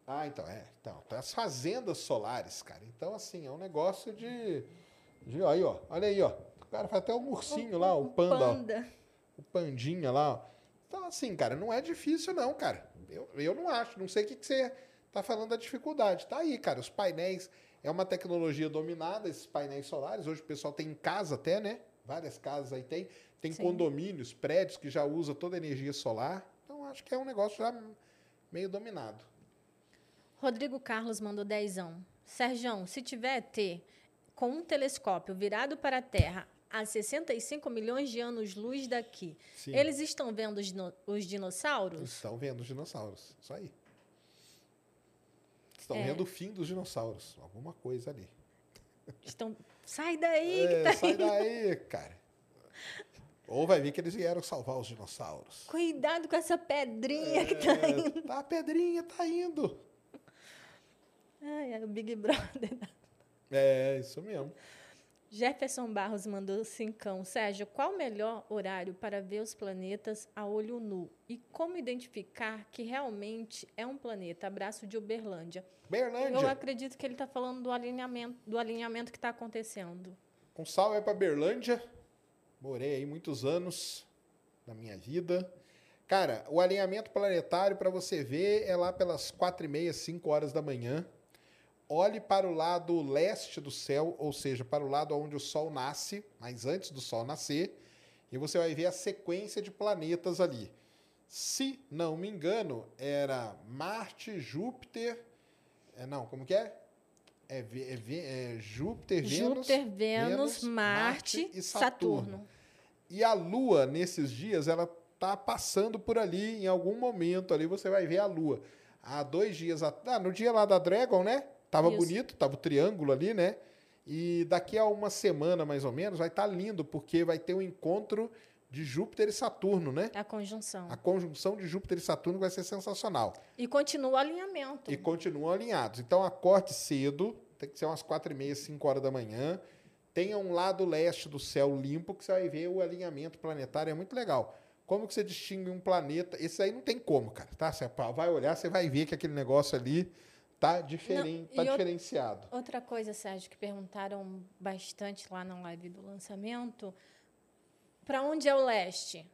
Ah, então, é. Então, tem as fazendas solares, cara. Então, assim, é um negócio de. De aí, ó. Olha aí, ó. O cara faz até um ursinho lá, o panda, ó. Panda. O pandinha lá, ó. Então, assim, cara, não é difícil, não, cara. Eu, eu não acho. Não sei o que, que você tá falando da dificuldade. Tá aí, cara. Os painéis. É uma tecnologia dominada, esses painéis solares. Hoje o pessoal tem em casa até, né? Várias casas aí tem. Tem Sim. condomínios, prédios que já usam toda a energia solar. Então, acho que é um negócio já meio dominado. Rodrigo Carlos mandou dezão. Serjão, se tiver ET com um telescópio virado para a Terra a 65 milhões de anos-luz daqui, Sim. eles estão vendo os, os dinossauros? Estão vendo os dinossauros. Isso aí. Estão É. vendo o fim dos dinossauros. Alguma coisa ali. Estão... Sai daí! que É, tá sai indo. daí, cara. Ou vai ver que eles vieram salvar os dinossauros. Cuidado com essa pedrinha que tá indo. É, tá, a pedrinha tá indo. Ai, é o Big Brother. É, isso mesmo. Jefferson Barros mandou cincão. Sérgio, qual o melhor horário para ver os planetas a olho nu? E como identificar que realmente é um planeta? Abraço de Uberlândia. Eu Berlândia. acredito que ele está falando do alinhamento, do alinhamento que está acontecendo. Um salve pra Berlândia. Morei aí muitos anos na minha vida. Cara, o alinhamento planetário para você ver é lá pelas quatro e meia, cinco horas da manhã. Olhe para o lado leste do céu, ou seja, para o lado onde o Sol nasce, mas antes do Sol nascer, e você vai ver a sequência de planetas ali. Se não me engano, era Marte, Júpiter. É, não, como que é? É, é é Júpiter, Vênus, Júpiter, Vênus, Marte, e Saturno. E a Lua, nesses dias, ela tá passando por ali, em algum momento ali você vai ver a Lua. Há dois dias, ah, no dia lá da Dragon, né? Tava Isso. bonito, tava o triângulo ali, né? E daqui a uma semana, mais ou menos, vai estar lindo, porque vai ter um encontro de Júpiter e Saturno, né? A conjunção. A conjunção de Júpiter e Saturno vai ser sensacional. E continua o alinhamento. E continuam alinhados. Então acorde cedo, tem que ser umas quatro e meia, cinco horas da manhã. Tenha um lado leste do céu limpo, que você vai ver o alinhamento planetário, é muito legal. Como que você distingue um planeta? Esse aí não tem como, cara, tá? Você vai olhar, você vai ver que aquele negócio ali tá, diferen... Não, tá diferenciado. Outra coisa, Sérgio, que perguntaram bastante lá na live do lançamento, para onde é o leste?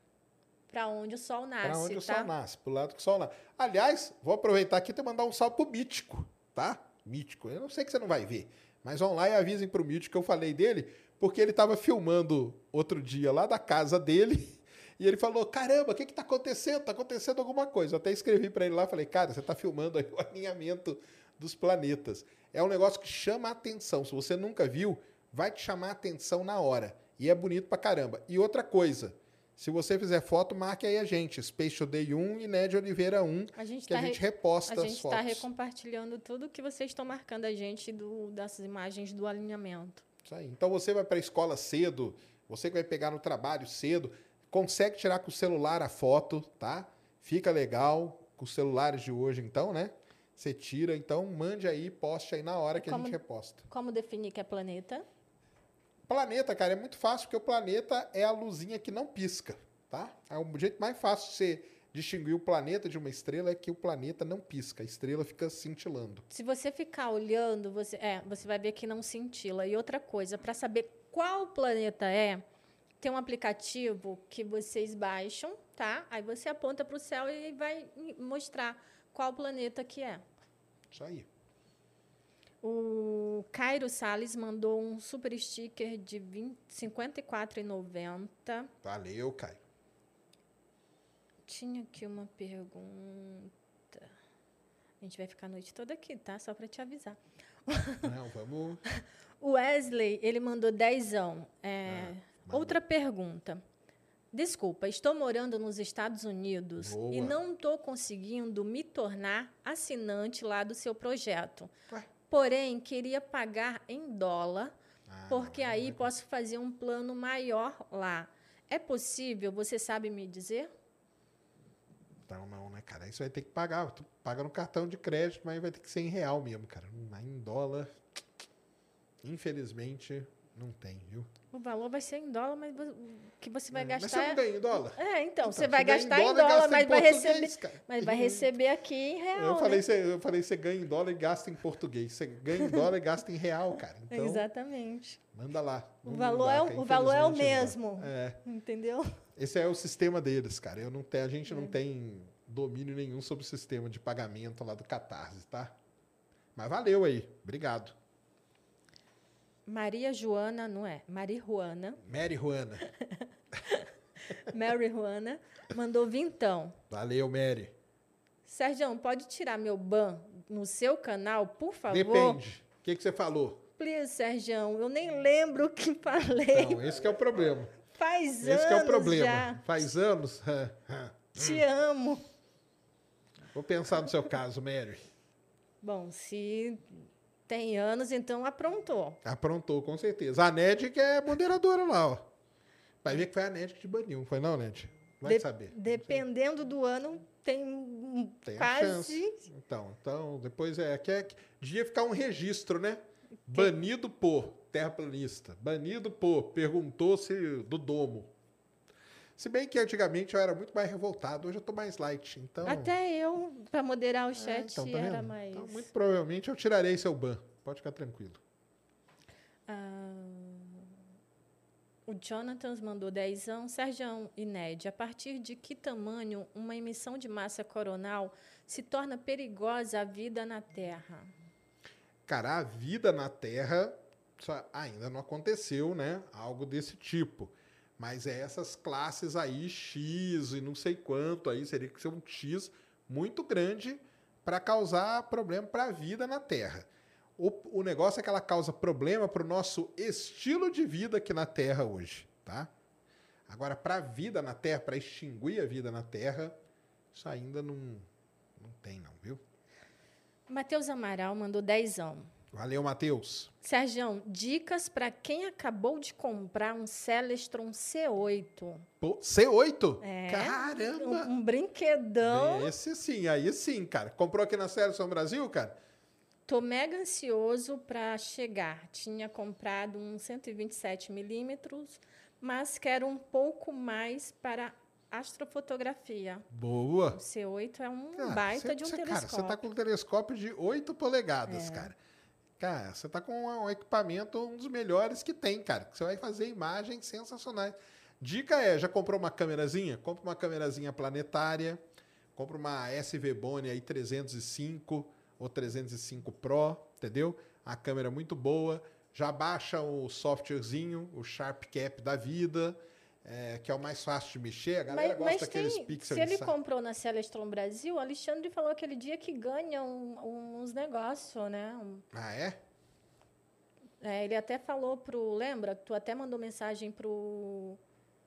Para onde o sol nasce, Para onde o tá? sol nasce, pro lado que o sol nasce. Aliás, vou aproveitar aqui e mandar um salve pro Mítico, tá? Mítico. Eu não sei que você não vai ver, mas vão lá e avisem pro Mítico que eu falei dele, porque ele estava filmando outro dia lá da casa dele e ele falou: Caramba, o que que tá acontecendo? Tá acontecendo alguma coisa. Eu até escrevi para ele lá, falei: Cara, você tá filmando aí o alinhamento dos planetas. É um negócio que chama a atenção. Se você nunca viu, vai te chamar a atenção na hora. E é bonito pra caramba. E outra coisa, se você fizer foto, marque aí a gente. Space Today 1 e Ned Oliveira 1, A gente que a tá gente re- reposta A as gente está fotos. recompartilhando tudo que vocês estão marcando a gente do, das imagens do alinhamento. Isso aí. Então você vai para a escola cedo, você que vai pegar no trabalho cedo, consegue tirar com o celular a foto, tá? Fica legal com os celulares de hoje, então, né? Você tira, então mande aí, poste aí na hora que a Como- gente reposta. Como definir que é planeta? Planeta, cara, é muito fácil, porque o planeta é a luzinha que não pisca, tá? É o jeito mais fácil de você distinguir o planeta de uma estrela é que o planeta não pisca, a estrela fica cintilando. Se você ficar olhando, você, é, você vai ver que não cintila. E outra coisa, para saber qual planeta é, tem um aplicativo que vocês baixam, tá? Aí você aponta para o céu e vai mostrar qual planeta que é. Isso aí. O Cairo Salles mandou um super sticker de 20 54,90. Valeu, Caio. Tinha aqui uma pergunta. A gente vai ficar a noite toda aqui, tá? Só para te avisar. Não, vamos. O Wesley, ele mandou dezão. É, outra pergunta. Desculpa, estou morando nos Estados Unidos Boa. e não estou conseguindo me tornar assinante lá do seu projeto. Ué. Porém, queria pagar em dólar, Ah, porque aí posso fazer um plano maior lá. É possível? Você sabe me dizer? Então não, né, cara? Isso vai ter que pagar. Tu paga no cartão de crédito, mas vai ter que ser em real mesmo, cara. Aí Em dólar, infelizmente, não tem, viu? O valor vai ser em dólar, mas que você vai É, Mas gastar. você não ganha em dólar? É, então, Então, você vai gastar em dólar, gasta mas em vai receber, cara. mas vai receber aqui em real. Eu né? falei, você, eu falei, você ganha em dólar e gasta em português. Você ganha em dólar e gasta em real, cara. Então, Exatamente. manda lá. O valor, dá, é, o, o valor é o mesmo. É. Entendeu? Esse é o sistema deles, cara. Eu não tenho, a gente É. não tem domínio nenhum sobre o sistema de pagamento lá do Catarse, tá? Mas valeu aí. Obrigado. Maria Joana, não é? Maria Juana. Mary Juana. Mary Juana mandou vintão. Valeu, Mary. Sérgio, pode tirar meu ban no seu canal, por favor? Depende. O que, que você falou? Please, Sérgio, eu nem lembro o que falei. Não, esse que é o problema. Faz Esse que é o anos problema. já. Faz anos. Te amo. Vou pensar no seu caso, Mary. Bom, se tem anos, então aprontou. Aprontou, com certeza. A Ned que é moderadora lá, ó. Vai ver que foi a Ned que te baniu. Foi não, Ned? Vai De- saber. Dependendo do ano, tem, um- Tem quase. Então, então, depois é que é, devia ficar um registro, né? Banido por terraplanista. Banido por perguntou se do domo. Se bem que antigamente eu era muito mais revoltado, hoje eu tô mais light. Então, Até eu, para moderar o É, chat, então, tá era mais. Então, muito provavelmente eu tirarei seu ban. Pode ficar tranquilo. Ah, o Jonathan mandou dezão. Sérgio e Ned, a partir de que tamanho uma emissão de massa coronal se torna perigosa à vida na Terra? Cara, a vida na Terra só ainda não aconteceu, né? Algo desse tipo. Mas é essas classes aí, X e não sei quanto, aí seria que ser um X muito grande para causar problema para a vida na Terra. O, o negócio é que ela causa problema para o nosso estilo de vida aqui na Terra hoje, tá? Agora, para a vida na Terra, para extinguir a vida na Terra, isso ainda não, não tem, não, viu? Matheus Amaral mandou dezão. Valeu, Matheus. Sérgio, dicas para quem acabou de comprar um Celestron C8. Pô, C8? É, Caramba! Um, um brinquedão. Esse sim, aí sim, cara. Comprou aqui na São Brasil, cara? Tô mega ansioso para chegar. Tinha comprado um 127 milímetros, mas quero um pouco mais para astrofotografia. Boa. O C8 é um Cara, baita cê- de um cê- telescópio. Cara, você tá com um telescópio de 8 polegadas, É. cara. Cara, você tá com um equipamento um dos melhores que tem, cara. que Você vai fazer imagens sensacionais. Dica é, já comprou uma câmerazinha? Compra uma câmerazinha planetária. Compra uma SV Bone aí 305 ou 305 Pro, entendeu? A câmera muito boa. Já baixa o softwarezinho, o Sharp Cap da vida, é, que é o mais fácil de mexer. A galera Mas, gosta mas daqueles tem, pixels se ele comprou na Celestron Brasil, o Alexandre falou aquele dia que ganha um- uns negócios, né? Um- Ah, é? é, ele até falou pro. Lembra? Tu até mandou mensagem pro,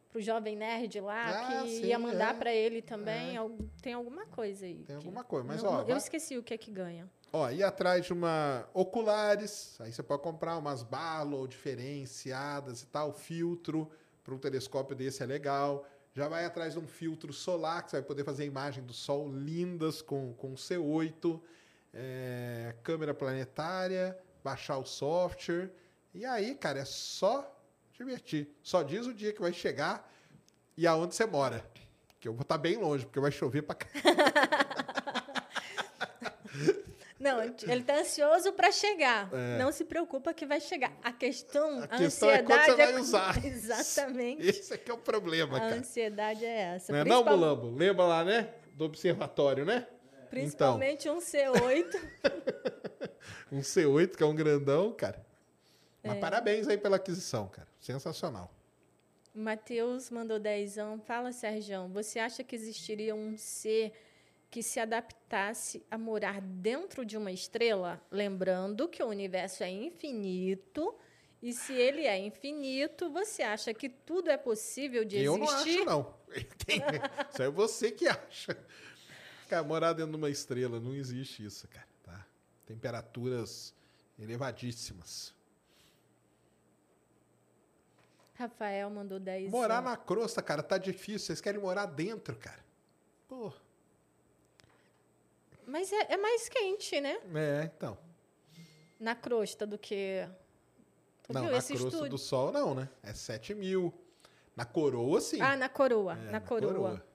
pro Jovem Nerd lá, Ah, que sim, ia mandar é. para ele também. É. Tem alguma coisa aí. Tem que- alguma coisa, mas Não- ó, Eu vai- esqueci o que é que ganha. Ó, ir atrás de uma oculares, aí você pode comprar umas Barlow diferenciadas e tal, filtro para um telescópio desse é legal. Já vai atrás de um filtro solar, que você vai poder fazer imagem do Sol lindas com, com C8, é, câmera planetária, baixar o software. E aí, cara, é só divertir. Só diz o dia que vai chegar e aonde você mora. Que eu vou estar bem longe, porque vai chover pra cá. Não, ele tá ansioso para chegar. Não se preocupa que vai chegar. A questão, É. A a, questão é ansiedade quando você vai com- usar. Exatamente. Esse aqui é o problema, A cara. ansiedade é essa. Não é não, Principal- Mulambo? Lembra lá, né? Do observatório, né? Principalmente um C8. Um C8, que é um grandão, cara. É. Mas parabéns aí pela aquisição, cara. Sensacional. Matheus mandou dezão. Fala, Sérgio, você acha que existiria um ser que se adaptasse a morar dentro de uma estrela? Lembrando que o universo é infinito. E se ele é infinito, você acha que tudo é possível de Eu não existir? acho, não. Tem- Isso é você que acha. Cara, morar dentro de uma estrela, não existe isso, cara. Tá? Temperaturas elevadíssimas. Rafael mandou 10. Morar na crosta, cara, tá difícil. Vocês querem morar dentro, cara. Pô. Mas é, é mais quente, né? É, então. Na crosta do que. Tu não, viu na esse crosta estúdio? do sol, não, né? É 7 mil. Na coroa, sim. Ah, na coroa. É, na, coroa. coroa.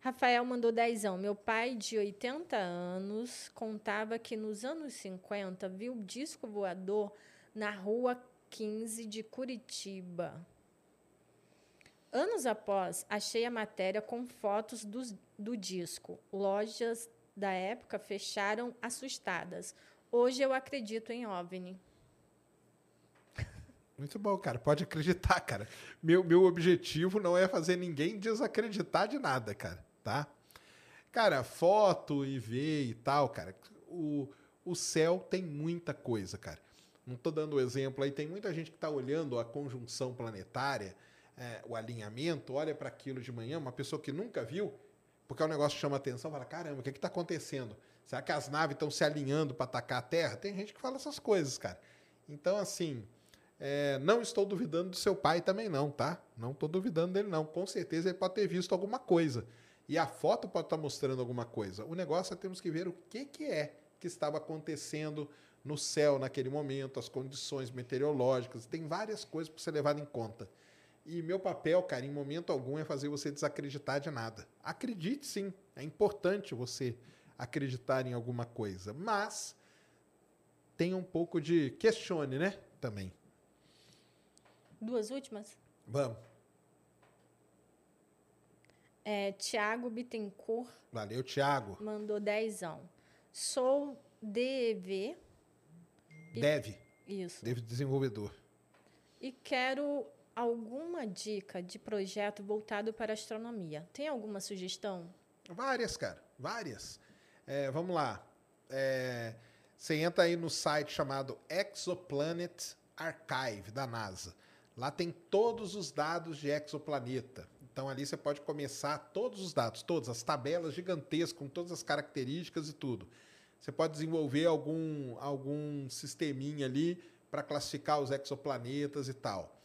Rafael mandou dezão. Meu pai, de 80 anos, contava que nos anos 50 viu disco voador na rua 15 de Curitiba. Anos após, achei a matéria com fotos dos- do disco. Lojas da época fecharam assustadas. Hoje eu acredito em OVNI. Muito bom, cara. Pode acreditar, cara. Meu, meu objetivo não é fazer ninguém desacreditar de nada, cara, tá? Cara, foto e ver e tal, cara. O, o céu tem muita coisa, cara. Não tô dando exemplo aí. Tem muita gente que tá olhando a conjunção planetária, é, o alinhamento, olha para aquilo de manhã, uma pessoa que nunca viu, porque é um negócio chama atenção, fala: caramba, o que está acontecendo? Será que as naves estão se alinhando para atacar a Terra? Tem gente que fala essas coisas, cara. Então, assim, é, não estou duvidando do seu pai também, não, tá? Não estou duvidando dele, não. Com certeza ele pode ter visto alguma coisa. E a foto pode estar mostrando alguma coisa. O negócio é temos que ver o que, que é que estava acontecendo no céu naquele momento, as condições meteorológicas. Tem várias coisas para ser levado em conta. E meu papel, cara, em momento algum é fazer você desacreditar de nada. Acredite sim, é importante você acreditar em alguma coisa, mas tenha um pouco de questione, né? Também. Duas últimas? Vamos. É, Tiago Bittencourt Valeu, Thiago. mandou dezão. Sou DEV. Deve, Isso. deve desenvolvedor. E quero alguma dica de projeto voltado para astronomia. Tem alguma sugestão? Várias, cara, várias. É, vamos lá. É, você entra aí no site chamado Exoplanet Archive da NASA. Lá tem todos os dados de exoplaneta. Então ali você pode começar todos os dados, todas as tabelas gigantescas com todas as características e tudo. Você pode desenvolver algum algum sisteminha ali para classificar os exoplanetas e tal.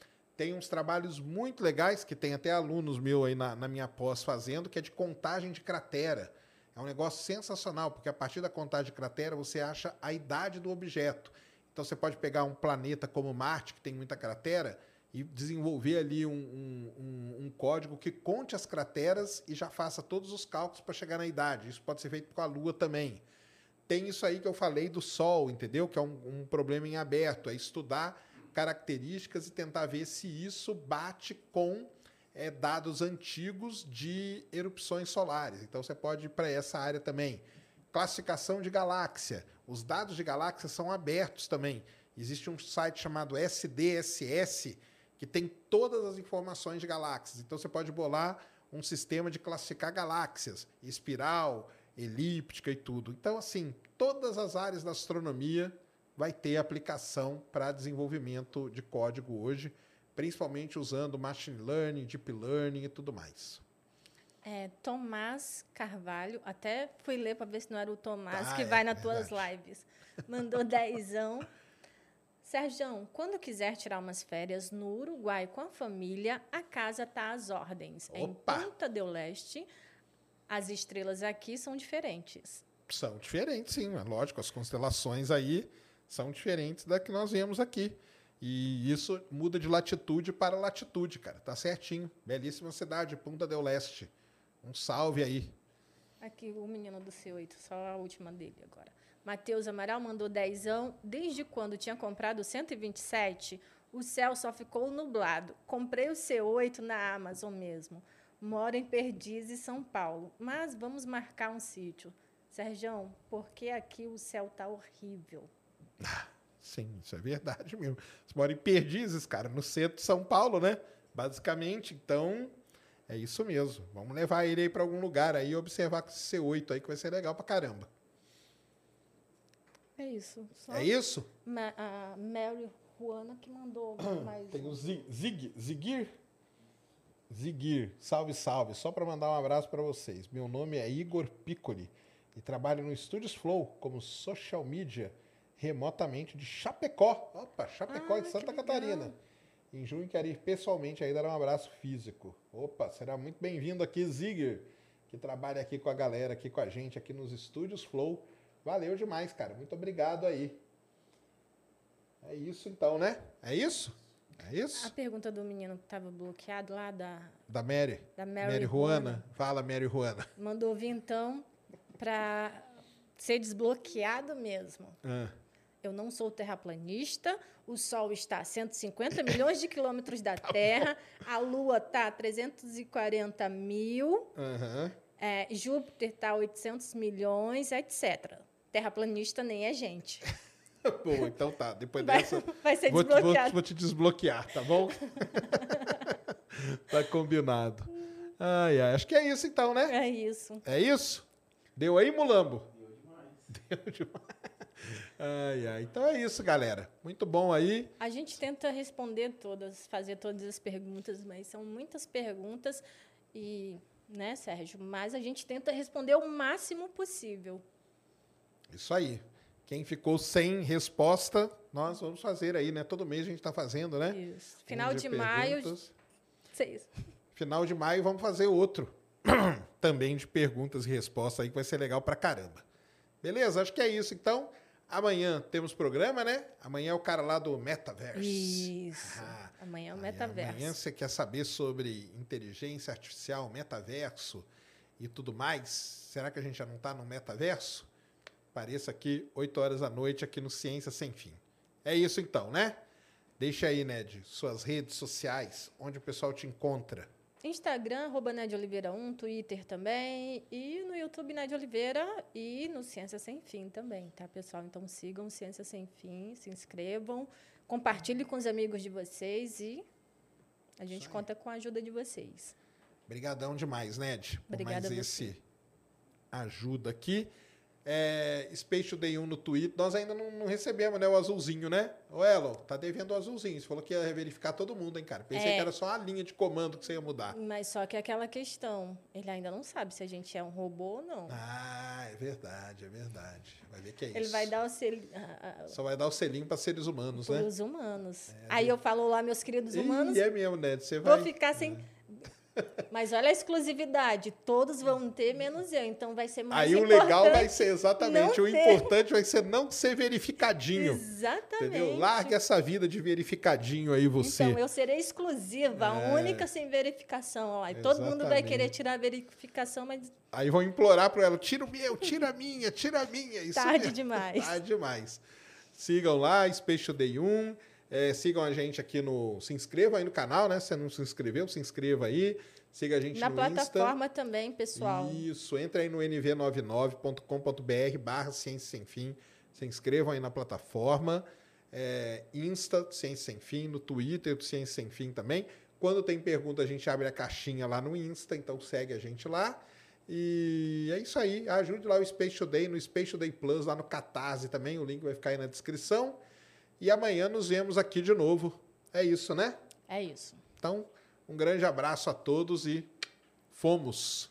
Tem uns trabalhos muito legais que tem até alunos meus aí na, na minha pós fazendo, que é de contagem de cratera. É um negócio sensacional, porque a partir da contagem de cratera você acha a idade do objeto. Então você pode pegar um planeta como Marte, que tem muita cratera, e desenvolver ali um, um, um, um código que conte as crateras e já faça todos os cálculos para chegar na idade. Isso pode ser feito com a Lua também. Tem isso aí que eu falei do Sol, entendeu? Que é um, problema em aberto, é estudar características e tentar ver se isso bate com é, dados antigos de erupções solares. Então você pode ir para essa área também. Classificação de galáxia. Os dados de galáxia são abertos também. Existe um site chamado SDSS, que tem todas as informações de galáxias. Então você pode bolar um sistema de classificar galáxias, espiral, elíptica e tudo. Então, assim, todas as áreas da astronomia vai ter aplicação para desenvolvimento de código hoje, principalmente usando machine learning, deep learning e tudo mais. É, Tomás Carvalho, até fui ler para ver se não era o Tomás ah, que é, vai nas tuas lives. Mandou dezão. Sérgio, quando quiser tirar umas férias no Uruguai com a família, a casa está às ordens. Opa. Em Punta del Leste, as estrelas aqui são diferentes. São diferentes, sim. É lógico, as constelações aí são diferentes da que nós vemos aqui. E isso muda de latitude para latitude, cara. Tá certinho. Belíssima cidade, Punta del Leste. Um salve aí. Aqui o menino do C8, só a última dele agora. Matheus Amaral mandou dezão. Desde quando tinha comprado o 127, o céu só ficou nublado. Comprei o C8 na Amazon mesmo. Moro em Perdizes, São Paulo. Mas vamos marcar um sítio. Sérgio, porque aqui o céu tá horrível. Ah, sim, isso é verdade mesmo. Você mora em Perdizes, cara, no centro de São Paulo, né? Basicamente, então é isso mesmo. Vamos levar ele aí para algum lugar aí e observar com esse C8 aí que vai ser legal pra caramba. É isso. Só é isso? Ma a Mary Juana que mandou mais. Tem o Zig, Zig, Zigir? Zigir, salve, salve. Só para mandar um abraço para vocês. Meu nome é Igor Piccoli e trabalho no Studios Flow como social media remotamente de Chapecó. Opa, Chapecó ah, de Santa Catarina. Em junho quero ir pessoalmente aí dar um abraço físico. Opa, será muito bem-vindo aqui, Zigir, que trabalha aqui com a galera, aqui com a gente, aqui nos Estúdios Flow. Valeu demais, cara. Muito obrigado aí. É isso então, né? É isso? É isso? A pergunta do menino que estava bloqueado lá da. Da Mary. Da Mary, Mary Juana. Fala, Mary Juana. Mandou vir então para ser desbloqueado mesmo. Ah. Eu não sou terraplanista, o Sol está a 150 milhões de quilômetros da tá Terra, bom. a Lua está a 340 mil, uhum. é, Júpiter está a 800 milhões, etc terraplanista nem é gente. bom, então tá. Depois vai, dessa. Vai ser vou, desbloqueado. Vou, vou te desbloquear, tá bom? tá combinado. Ai, ai, acho que é isso então, né? É isso. É isso? Deu aí, Mulambo? Deu demais. Deu demais. Ai, ai. Então é isso, galera. Muito bom aí. A gente tenta responder todas, fazer todas as perguntas, mas são muitas perguntas e, né, Sérgio? Mas a gente tenta responder o máximo possível. Isso aí. Quem ficou sem resposta, nós vamos fazer aí, né? Todo mês a gente está fazendo, né? Isso. Final de, de maio. Seis. Final de maio vamos fazer outro. Também de perguntas e respostas aí, que vai ser legal pra caramba. Beleza? Acho que é isso. Então, amanhã temos programa, né? Amanhã é o cara lá do Metaverse. Isso. Ah, amanhã é o Metaverse. Amanhã você quer saber sobre inteligência artificial, metaverso e tudo mais. Será que a gente já não está no metaverso? Apareça aqui 8 horas da noite aqui no Ciência Sem Fim. É isso então, né? Deixa aí, Ned, suas redes sociais, onde o pessoal te encontra. Instagram, arroba Ned Oliveira 1, Twitter também, e no YouTube Ned Oliveira e no Ciência Sem Fim também, tá, pessoal? Então sigam Ciência Sem Fim, se inscrevam, compartilhem com os amigos de vocês e a gente conta com a ajuda de vocês. Obrigadão demais, Ned, por Obrigada mais esse ajuda aqui. É, Space Day 1 no Twitter. Nós ainda não, não recebemos, né? O azulzinho, né? Ô, Elo, tá devendo o azulzinho. Você falou que ia verificar todo mundo, hein, cara? Pensei É. que era só a linha de comando que você ia mudar. Mas só que é aquela questão, ele ainda não sabe se a gente é um robô ou não. Ah, é verdade, é verdade. Vai ver que é isso. ele vai dar o selo ah, ah, Só vai dar o selinho para seres humanos, para né? os humanos. Aí eu falo lá, meus queridos humanos, E é mesmo, né? Você vou vai... ficar sem. Mas olha a exclusividade, todos vão ter, menos eu. Então vai ser mais Aí o legal vai ser exatamente, o ter. importante vai ser não ser verificadinho. Exatamente. Entendeu? Larga essa vida de verificadinho aí você. Então, eu serei exclusiva, a É. única sem verificação. Ó. E todo mundo vai querer tirar a verificação, mas Aí vão implorar para ela, tira o meu, tira a minha, tira a minha. Isso Tarde mesmo. demais. Tarde demais. Sigam lá, Space Day 1. É, sigam a gente aqui no... Se inscreva aí no canal, né? Se você não se inscreveu, se inscreva aí. Siga a gente na no plataforma também, pessoal. Isso, entra aí no nv99.com.br barra Ciência Sem Fim. Se inscrevam aí na plataforma. É, Insta, Ciência Sem Fim, no Twitter do Ciência Sem Fim também. Quando tem pergunta, a gente abre a caixinha lá no Insta, então segue a gente lá. E é isso aí. Ajude lá o Space Today no Space Today Plus, lá no Catarse também. O link vai ficar aí na descrição. E amanhã nos vemos aqui de novo. É isso, né? É isso. Então, um grande abraço a todos e fomos!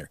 winner.